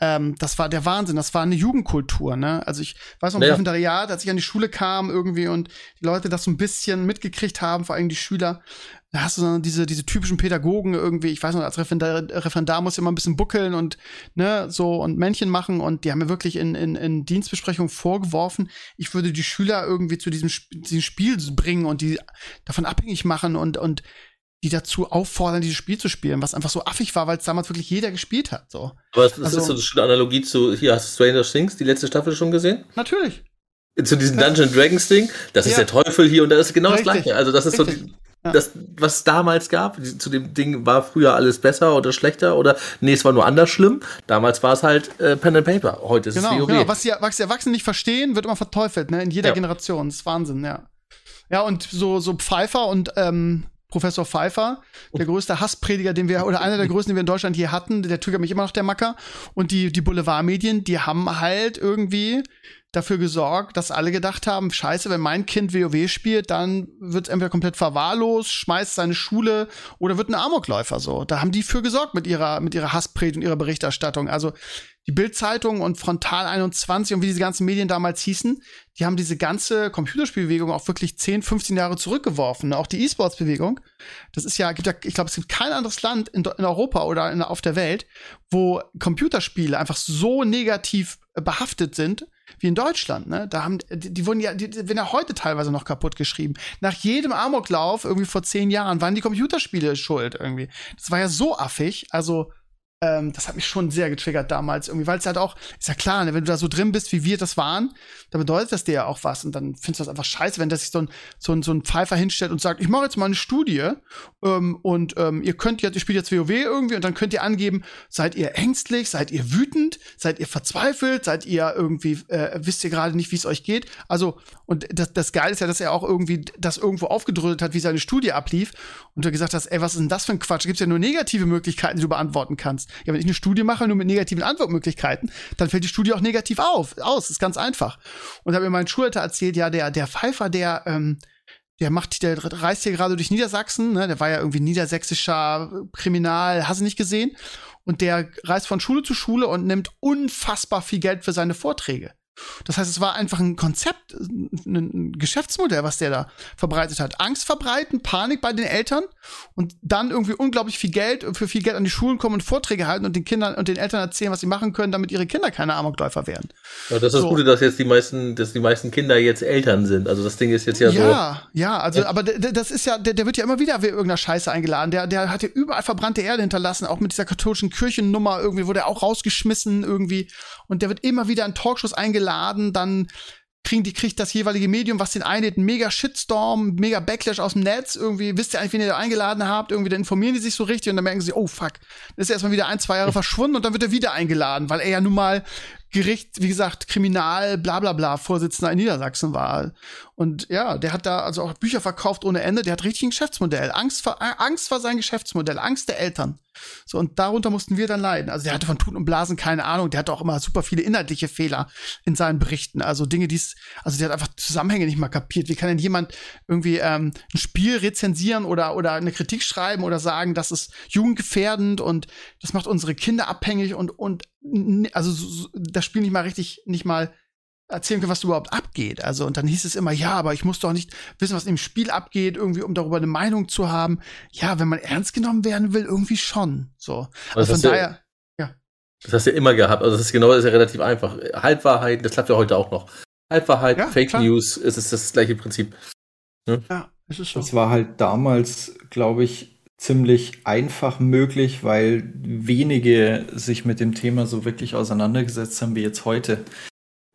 Ähm, das war der Wahnsinn. Das war eine Jugendkultur, ne? Also ich weiß noch, im Referendariat, als ich an die Schule kam irgendwie und die Leute das so ein bisschen mitgekriegt haben, vor allem die Schüler, da hast du so diese, diese typischen Pädagogen irgendwie, ich weiß noch, als Referendar, Referendar muss immer ein bisschen buckeln und, ne, so und Männchen machen und die haben mir wirklich in, in, in Dienstbesprechungen vorgeworfen, ich würde die Schüler irgendwie zu diesem, diesem Spiel bringen und die davon abhängig machen und, und die dazu auffordern, dieses Spiel zu spielen, was einfach so affig war, weil es damals wirklich jeder gespielt hat. So. Aber das also, ist so eine schöne Analogie zu, hier hast du Stranger Things, die letzte Staffel schon gesehen? Natürlich. Zu diesem Dungeon Dragons Ding, das ja. ist der Teufel hier und das ist genau Richtig. das gleiche. Also das ist Richtig. so ja. das, was damals gab, zu dem Ding war früher alles besser oder schlechter oder nee, es war nur anders schlimm. Damals war es halt äh, Pen and Paper. Heute ist genau, es WoW. Genau, was die, was die Erwachsenen nicht verstehen, wird immer verteufelt, ne? In jeder ja. Generation. Das ist Wahnsinn, ja. Ja, und so, so Pfeiffer und ähm, Professor Pfeiffer, der größte Hassprediger, den wir, oder einer der größten, den wir in Deutschland hier hatten, der triggert mich immer noch der Macker. Und die, die Boulevardmedien, die haben halt irgendwie dafür gesorgt, dass alle gedacht haben, scheiße, wenn mein Kind WoW spielt, dann wird es entweder komplett verwahrlost, schmeißt seine Schule oder wird ein Amokläufer so. Da haben die für gesorgt mit ihrer, mit ihrer Hasspredigt und ihrer Berichterstattung. Also die Bildzeitung und Frontal 21 und wie diese ganzen Medien damals hießen, die haben diese ganze Computerspielbewegung auch wirklich 10, 15 Jahre zurückgeworfen. Auch die E-Sports-Bewegung. Das ist ja, gibt ja, ich glaube, es gibt kein anderes Land in, in Europa oder in, auf der Welt, wo Computerspiele einfach so negativ behaftet sind wie in Deutschland, ne? Da haben die, die wurden ja, die, die werden ja heute teilweise noch kaputt geschrieben. Nach jedem Amoklauf irgendwie vor zehn Jahren waren die Computerspiele schuld irgendwie. Das war ja so affig. Also ähm, das hat mich schon sehr getriggert damals irgendwie, weil es halt auch, ist ja klar, ne, wenn du da so drin bist, wie wir das waren, dann bedeutet das dir ja auch was und dann findest du das einfach scheiße, wenn das sich so ein, so ein, so ein Pfeifer hinstellt und sagt, ich mache jetzt mal eine Studie ähm, und ähm, ihr könnt jetzt, ihr spielt jetzt WoW irgendwie und dann könnt ihr angeben, seid ihr ängstlich, seid ihr wütend, seid ihr verzweifelt, seid ihr irgendwie, äh, wisst ihr gerade nicht, wie es euch geht. Also, und das, das Geile ist ja, dass er auch irgendwie das irgendwo aufgedröselt hat, wie seine Studie ablief und du gesagt hast, ey, was ist denn das für ein Quatsch? Da gibt's ja nur negative Möglichkeiten, die du beantworten kannst. Ja, wenn ich eine Studie mache, nur mit negativen Antwortmöglichkeiten, dann fällt die Studie auch negativ auf, aus. Ist ganz einfach. Und da hat mir mein Schulleiter erzählt, ja, der, der Pfeifer, der, ähm, der macht, der reist hier gerade durch Niedersachsen, ne? Der war ja irgendwie niedersächsischer Kriminal, hast du nicht gesehen? Und der reist von Schule zu Schule und nimmt unfassbar viel Geld für seine Vorträge. Das heißt, es war einfach ein Konzept, ein Geschäftsmodell, was der da verbreitet hat. Angst verbreiten, Panik bei den Eltern und dann irgendwie unglaublich viel Geld für viel Geld an die Schulen kommen und Vorträge halten und den Kindern und den Eltern erzählen, was sie machen können, damit ihre Kinder keine Amokläufer werden. Ja, das ist so. das Gute, dass jetzt die meisten, dass die meisten Kinder jetzt Eltern sind. Also das Ding ist jetzt ja, ja so. Ja, ja, also, aber das ist ja, der, der wird ja immer wieder wie irgendeiner Scheiße eingeladen. Der, der hat ja überall verbrannte Erde hinterlassen, auch mit dieser katholischen Kirchennummer irgendwie wurde er auch rausgeschmissen irgendwie. Und der wird immer wieder in Talkshows eingeladen. Geladen, dann kriegen die, kriegt das jeweilige Medium, was den einlädt, mega Shitstorm, mega Backlash aus dem Netz, irgendwie, wisst ihr eigentlich, wen ihr da eingeladen habt, irgendwie, dann informieren die sich so richtig und dann merken sie, oh fuck, dann ist er erstmal wieder ein, zwei Jahre verschwunden und dann wird er wieder eingeladen, weil er ja nun mal Gericht, wie gesagt, Kriminal, bla bla bla, Vorsitzender in Niedersachsen war. Und ja, der hat da also auch Bücher verkauft ohne Ende, der hat richtig ein Geschäftsmodell. Angst vor, Angst vor sein Geschäftsmodell, Angst der Eltern. So, und darunter mussten wir dann leiden. Also der hatte von Tuten und Blasen keine Ahnung, der hatte auch immer super viele inhaltliche Fehler in seinen Berichten. Also Dinge, die also der hat einfach Zusammenhänge nicht mal kapiert. Wie kann denn jemand irgendwie ähm, ein Spiel rezensieren oder, oder eine Kritik schreiben oder sagen, das ist jugendgefährdend und das macht unsere Kinder abhängig und, und also so, das Spiel nicht mal richtig, nicht mal erzählen können, was überhaupt abgeht. Also, und dann hieß es immer, ja, aber ich muss doch nicht wissen, was im Spiel abgeht, irgendwie, um darüber eine Meinung zu haben. Ja, wenn man ernst genommen werden will, irgendwie schon. So. Also von daher, ja, ja. Das hast du ja immer gehabt. Also, das ist genau, das ist ja relativ einfach. Halbwahrheit, das klappt ja heute auch noch. Halbwahrheit, ja, Fake klar. News, es ist das gleiche Prinzip. Hm? Ja, es ist so. Das war halt damals, glaube ich, ziemlich einfach möglich, weil wenige sich mit dem Thema so wirklich auseinandergesetzt haben wie jetzt heute.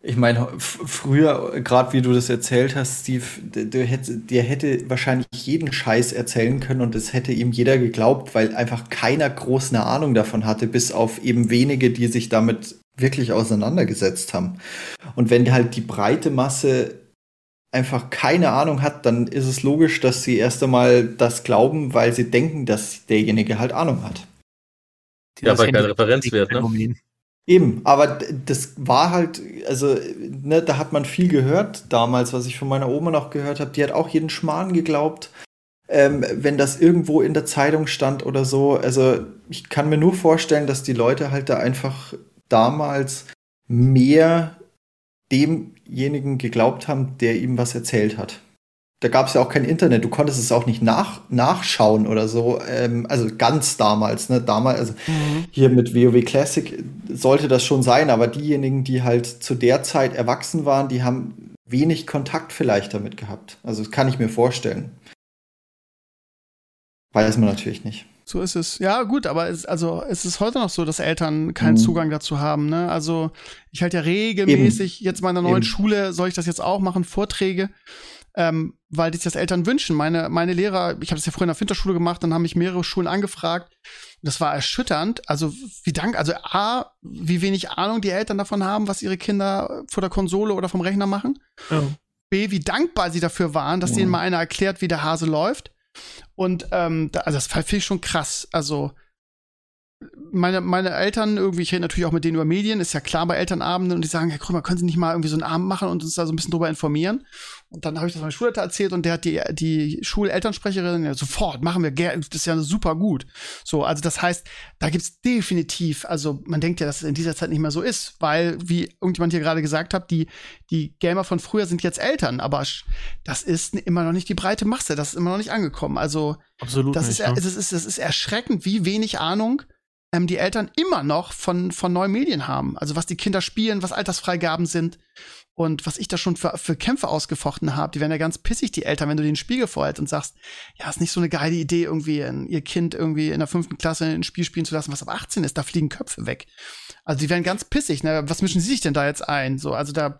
Ich meine, früher, gerade wie du das erzählt hast, Steve, der hätte, der hätte wahrscheinlich jeden Scheiß erzählen können und es hätte ihm jeder geglaubt, weil einfach keiner groß eine Ahnung davon hatte, bis auf eben wenige, die sich damit wirklich auseinandergesetzt haben. Und wenn halt die breite Masse einfach keine Ahnung hat, dann ist es logisch, dass sie erst einmal das glauben, weil sie denken, dass derjenige halt Ahnung hat. Ja, weil kein Referenzwert, ne? Eben, aber das war halt, also, ne, da hat man viel gehört damals, was ich von meiner Oma noch gehört habe. Die hat auch jeden Schmarrn geglaubt, ähm, wenn das irgendwo in der Zeitung stand oder so. Also, ich kann mir nur vorstellen, dass die Leute halt da einfach damals mehr demjenigen geglaubt haben, der ihm was erzählt hat. Da gab es ja auch kein Internet, du konntest es auch nicht nach, nachschauen oder so. Ähm, also ganz damals, ne? Damals, also mhm. hier mit WoW Classic sollte das schon sein, aber diejenigen, die halt zu der Zeit erwachsen waren, die haben wenig Kontakt vielleicht damit gehabt. Also das kann ich mir vorstellen. Weiß man natürlich nicht. So ist es. Ja, gut, aber es, also, es ist heute noch so, dass Eltern keinen mhm. Zugang dazu haben. Ne? Also ich halte ja regelmäßig, Eben. jetzt meiner neuen Eben. Schule soll ich das jetzt auch machen, Vorträge, ähm, weil sich das Eltern wünschen. Meine, meine Lehrer, ich habe das ja früher in der Winterschule gemacht, dann haben mich mehrere Schulen angefragt. Das war erschütternd. Also wie dank, also A, wie wenig Ahnung die Eltern davon haben, was ihre Kinder vor der Konsole oder vom Rechner machen. Ja. B, wie dankbar sie dafür waren, dass ja. denen mal einer erklärt, wie der Hase läuft. Und ähm, da, also das finde ich schon krass. Also meine, meine Eltern irgendwie, ich rede natürlich auch mit denen über Medien, ist ja klar bei Elternabenden und die sagen, Herr Krömer, können Sie nicht mal irgendwie so einen Abend machen und uns da so ein bisschen drüber informieren? Und dann habe ich das meinem Schulleiter erzählt und der hat die, die Schulelternsprecherin ja, sofort, machen wir, das ist ja super gut. So, also das heißt, da gibt's definitiv, also man denkt ja, dass es in dieser Zeit nicht mehr so ist, weil, wie irgendjemand hier gerade gesagt hat, die, die Gamer von früher sind jetzt Eltern, aber das ist immer noch nicht die breite Masse, das ist immer noch nicht angekommen. Also, Absolut das nicht, ist, ja. das ist, das ist erschreckend, wie wenig Ahnung ähm, die Eltern immer noch von, von neuen Medien haben. Also was die Kinder spielen, was Altersfreigaben sind. Und was ich da schon für, für Kämpfe ausgefochten habe, die werden ja ganz pissig, die Eltern, wenn du den Spiegel vorhältst und sagst, ja, ist nicht so eine geile Idee, irgendwie in, ihr Kind irgendwie in der fünften Klasse ein Spiel spielen zu lassen, was ab 18 ist, da fliegen Köpfe weg. Also die werden ganz pissig, ne? Was mischen sie sich denn da jetzt ein? So, also da,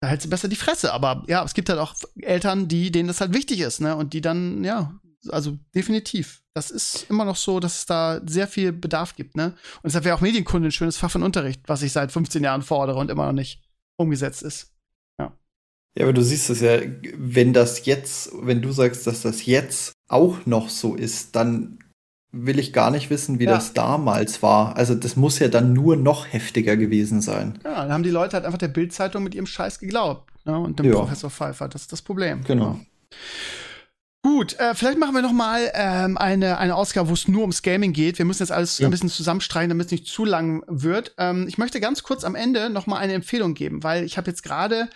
da hält sie besser die Fresse. Aber ja, es gibt halt auch Eltern, die, denen das halt wichtig ist, ne? Und die dann, ja, also definitiv. Das ist immer noch so, dass es da sehr viel Bedarf gibt, ne? Und deshalb wäre auch Medienkunde ein schönes Fach von Unterricht, was ich seit 15 Jahren fordere und immer noch nicht umgesetzt ist. Ja. Ja, aber du siehst es ja, wenn das jetzt, wenn du sagst, dass das jetzt auch noch so ist, dann will ich gar nicht wissen, wie ja. das damals war. Also das muss ja dann nur noch heftiger gewesen sein. Ja, dann haben die Leute halt einfach der Bildzeitung mit ihrem Scheiß geglaubt. Ne? Und dem ja. Professor Pfeiffer, das ist das Problem. Genau. Ja. Gut, äh, vielleicht machen wir noch mal ähm, eine, eine Ausgabe, wo es nur ums Gaming geht. Wir müssen jetzt alles ja. ein bisschen zusammenstreichen, damit es nicht zu lang wird. Ähm, ich möchte ganz kurz am Ende noch mal eine Empfehlung geben, weil ich habe jetzt gerade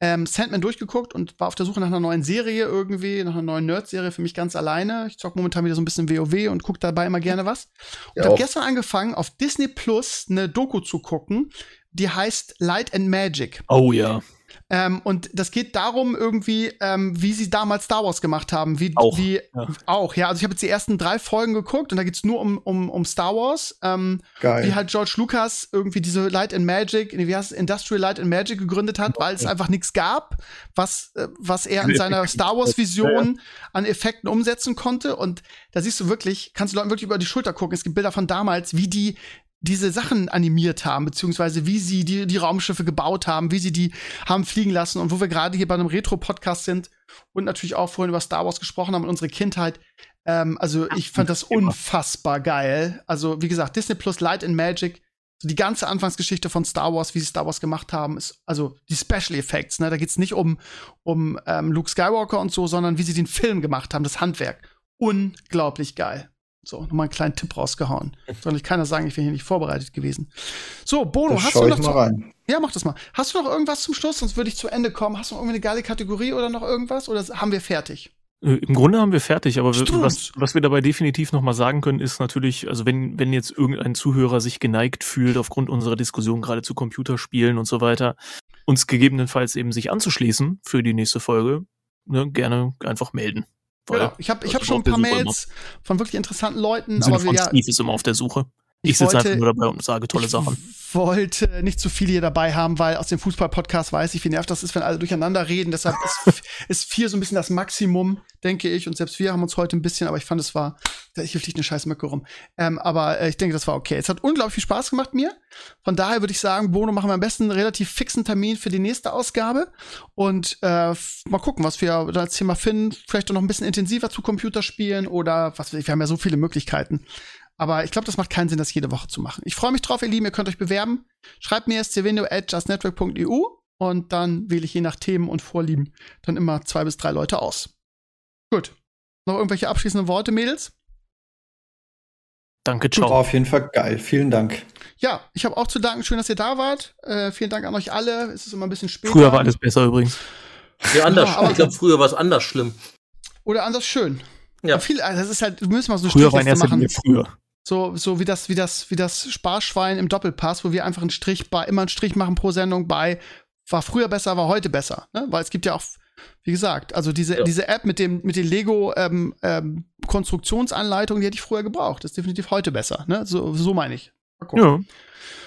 ähm, Sandman durchgeguckt und war auf der Suche nach einer neuen Serie irgendwie, nach einer neuen Nerd-Serie für mich ganz alleine. Ich zock momentan wieder so ein bisschen WoW und gucke dabei immer gerne was. Und ja, habe gestern angefangen, auf Disney Plus eine Doku zu gucken, die heißt Light and Magic. Oh ja. Ähm, und das geht darum irgendwie, ähm, wie sie damals Star Wars gemacht haben. Wie, auch, wie, ja. auch, ja. Also ich habe jetzt die ersten drei Folgen geguckt und da geht's nur um, um, um Star Wars. Ähm, Geil. Wie halt George Lucas irgendwie diese Light and Magic, wie heißt es, Industrial Light and Magic gegründet hat, weil es einfach nichts gab, was, äh, was er in seiner [LAUGHS] Star Wars-Vision an Effekten umsetzen konnte. Und da siehst du wirklich, kannst du Leuten wirklich über die Schulter gucken. Es gibt Bilder von damals, wie die diese Sachen animiert haben, beziehungsweise wie sie die, die Raumschiffe gebaut haben, wie sie die haben fliegen lassen und wo wir gerade hier bei einem Retro-Podcast sind und natürlich auch vorhin über Star Wars gesprochen haben und unsere Kindheit. Ähm, also ich fand das unfassbar geil. Also wie gesagt, Disney Plus Light and Magic, die ganze Anfangsgeschichte von Star Wars, wie sie Star Wars gemacht haben, ist also die Special Effects. Ne, da geht's nicht um um ähm, Luke Skywalker und so, sondern wie sie den Film gemacht haben, das Handwerk. Unglaublich geil. So, nochmal einen kleinen Tipp rausgehauen. Soll nicht keiner sagen, ich bin hier nicht vorbereitet gewesen. So, Bono, das hast du noch. mal rein. Ja, mach das mal. Hast du noch irgendwas zum Schluss? Sonst würde ich zu Ende kommen. Hast du noch irgendwie eine geile Kategorie oder noch irgendwas? Oder haben wir fertig? Äh, Im Grunde haben wir fertig, aber was, was wir dabei definitiv nochmal sagen können, ist natürlich, also wenn, wenn jetzt irgendein Zuhörer sich geneigt fühlt, aufgrund unserer Diskussion gerade zu Computerspielen und so weiter, uns gegebenenfalls eben sich anzuschließen für die nächste Folge, ne, gerne einfach melden. Genau. Ich habe ich hab schon ein paar Mails von wirklich interessanten Leuten. aber wir, ja, Steve ist immer auf der Suche. Ich, ich sitze einfach nur dabei und sage tolle Sachen. Ich wollte nicht zu viel hier dabei haben, weil aus dem Fußball-Podcast weiß ich, wie nervt das ist, wenn alle durcheinander reden. Deshalb ist, [LAUGHS] ist vier so ein bisschen das Maximum, denke ich. Und selbst wir haben uns heute ein bisschen, aber ich fand, es war, hier fliegt eine scheiß Möcke rum. Ähm, aber äh, ich denke, das war okay. Es hat unglaublich viel Spaß gemacht mir. Von daher würde ich sagen, Bono, machen wir am besten einen relativ fixen Termin für die nächste Ausgabe. Und äh, mal gucken, was wir da als Thema finden. Vielleicht auch noch ein bisschen intensiver zu Computerspielen oder was wir haben ja so viele Möglichkeiten. Aber ich glaube, das macht keinen Sinn, das jede Woche zu machen. Ich freue mich drauf, ihr Lieben. Ihr könnt euch bewerben. Schreibt mir scvino.justnetwork.eu und dann wähle ich je nach Themen und Vorlieben dann immer zwei bis drei Leute aus. Gut. Noch irgendwelche abschließenden Worte, Mädels? Danke, ciao. War auf jeden Fall geil. Vielen Dank. Ja, ich habe auch zu danken. Schön, dass ihr da wart. Äh, vielen Dank an euch alle. Es ist immer ein bisschen später. Früher war alles besser übrigens. Ja, anders. Ja, ich glaube, früher war es anders schlimm. Oder anders schön. Ja. Viel, also das ist halt, du müssen mal so eine Früher war in erster Linie früher. So, so wie das, wie das, wie das Sparschwein im Doppelpass, wo wir einfach einen Strich bei, immer einen Strich machen pro Sendung bei, war früher besser, war heute besser. Ne? Weil es gibt ja auch, wie gesagt, also diese, ja. diese App mit dem, mit den Lego ähm, ähm, Konstruktionsanleitungen, die hätte ich früher gebraucht. Das ist definitiv heute besser. Ne? So, so meine ich. Ja.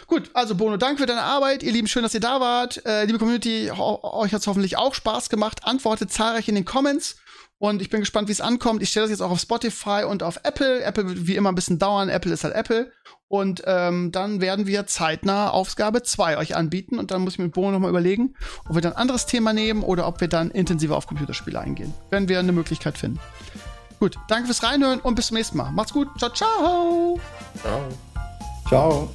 Gut, also Bono, danke für deine Arbeit. Ihr Lieben, schön, dass ihr da wart. Äh, liebe Community, euch hat es hoffentlich auch Spaß gemacht. Antwortet zahlreich in den Comments. Und ich bin gespannt, wie es ankommt. Ich stelle das jetzt auch auf Spotify und auf Apple. Apple wird wie immer ein bisschen dauern. Apple ist halt Apple. Und ähm, dann werden wir zeitnah Aufgabe 2 euch anbieten. Und dann muss ich mit Bono nochmal überlegen, ob wir dann ein anderes Thema nehmen oder ob wir dann intensiver auf Computerspiele eingehen. Wenn wir eine Möglichkeit finden. Gut, danke fürs Reinhören und bis zum nächsten Mal. Macht's gut. Ciao, ciao. Ciao. Ciao.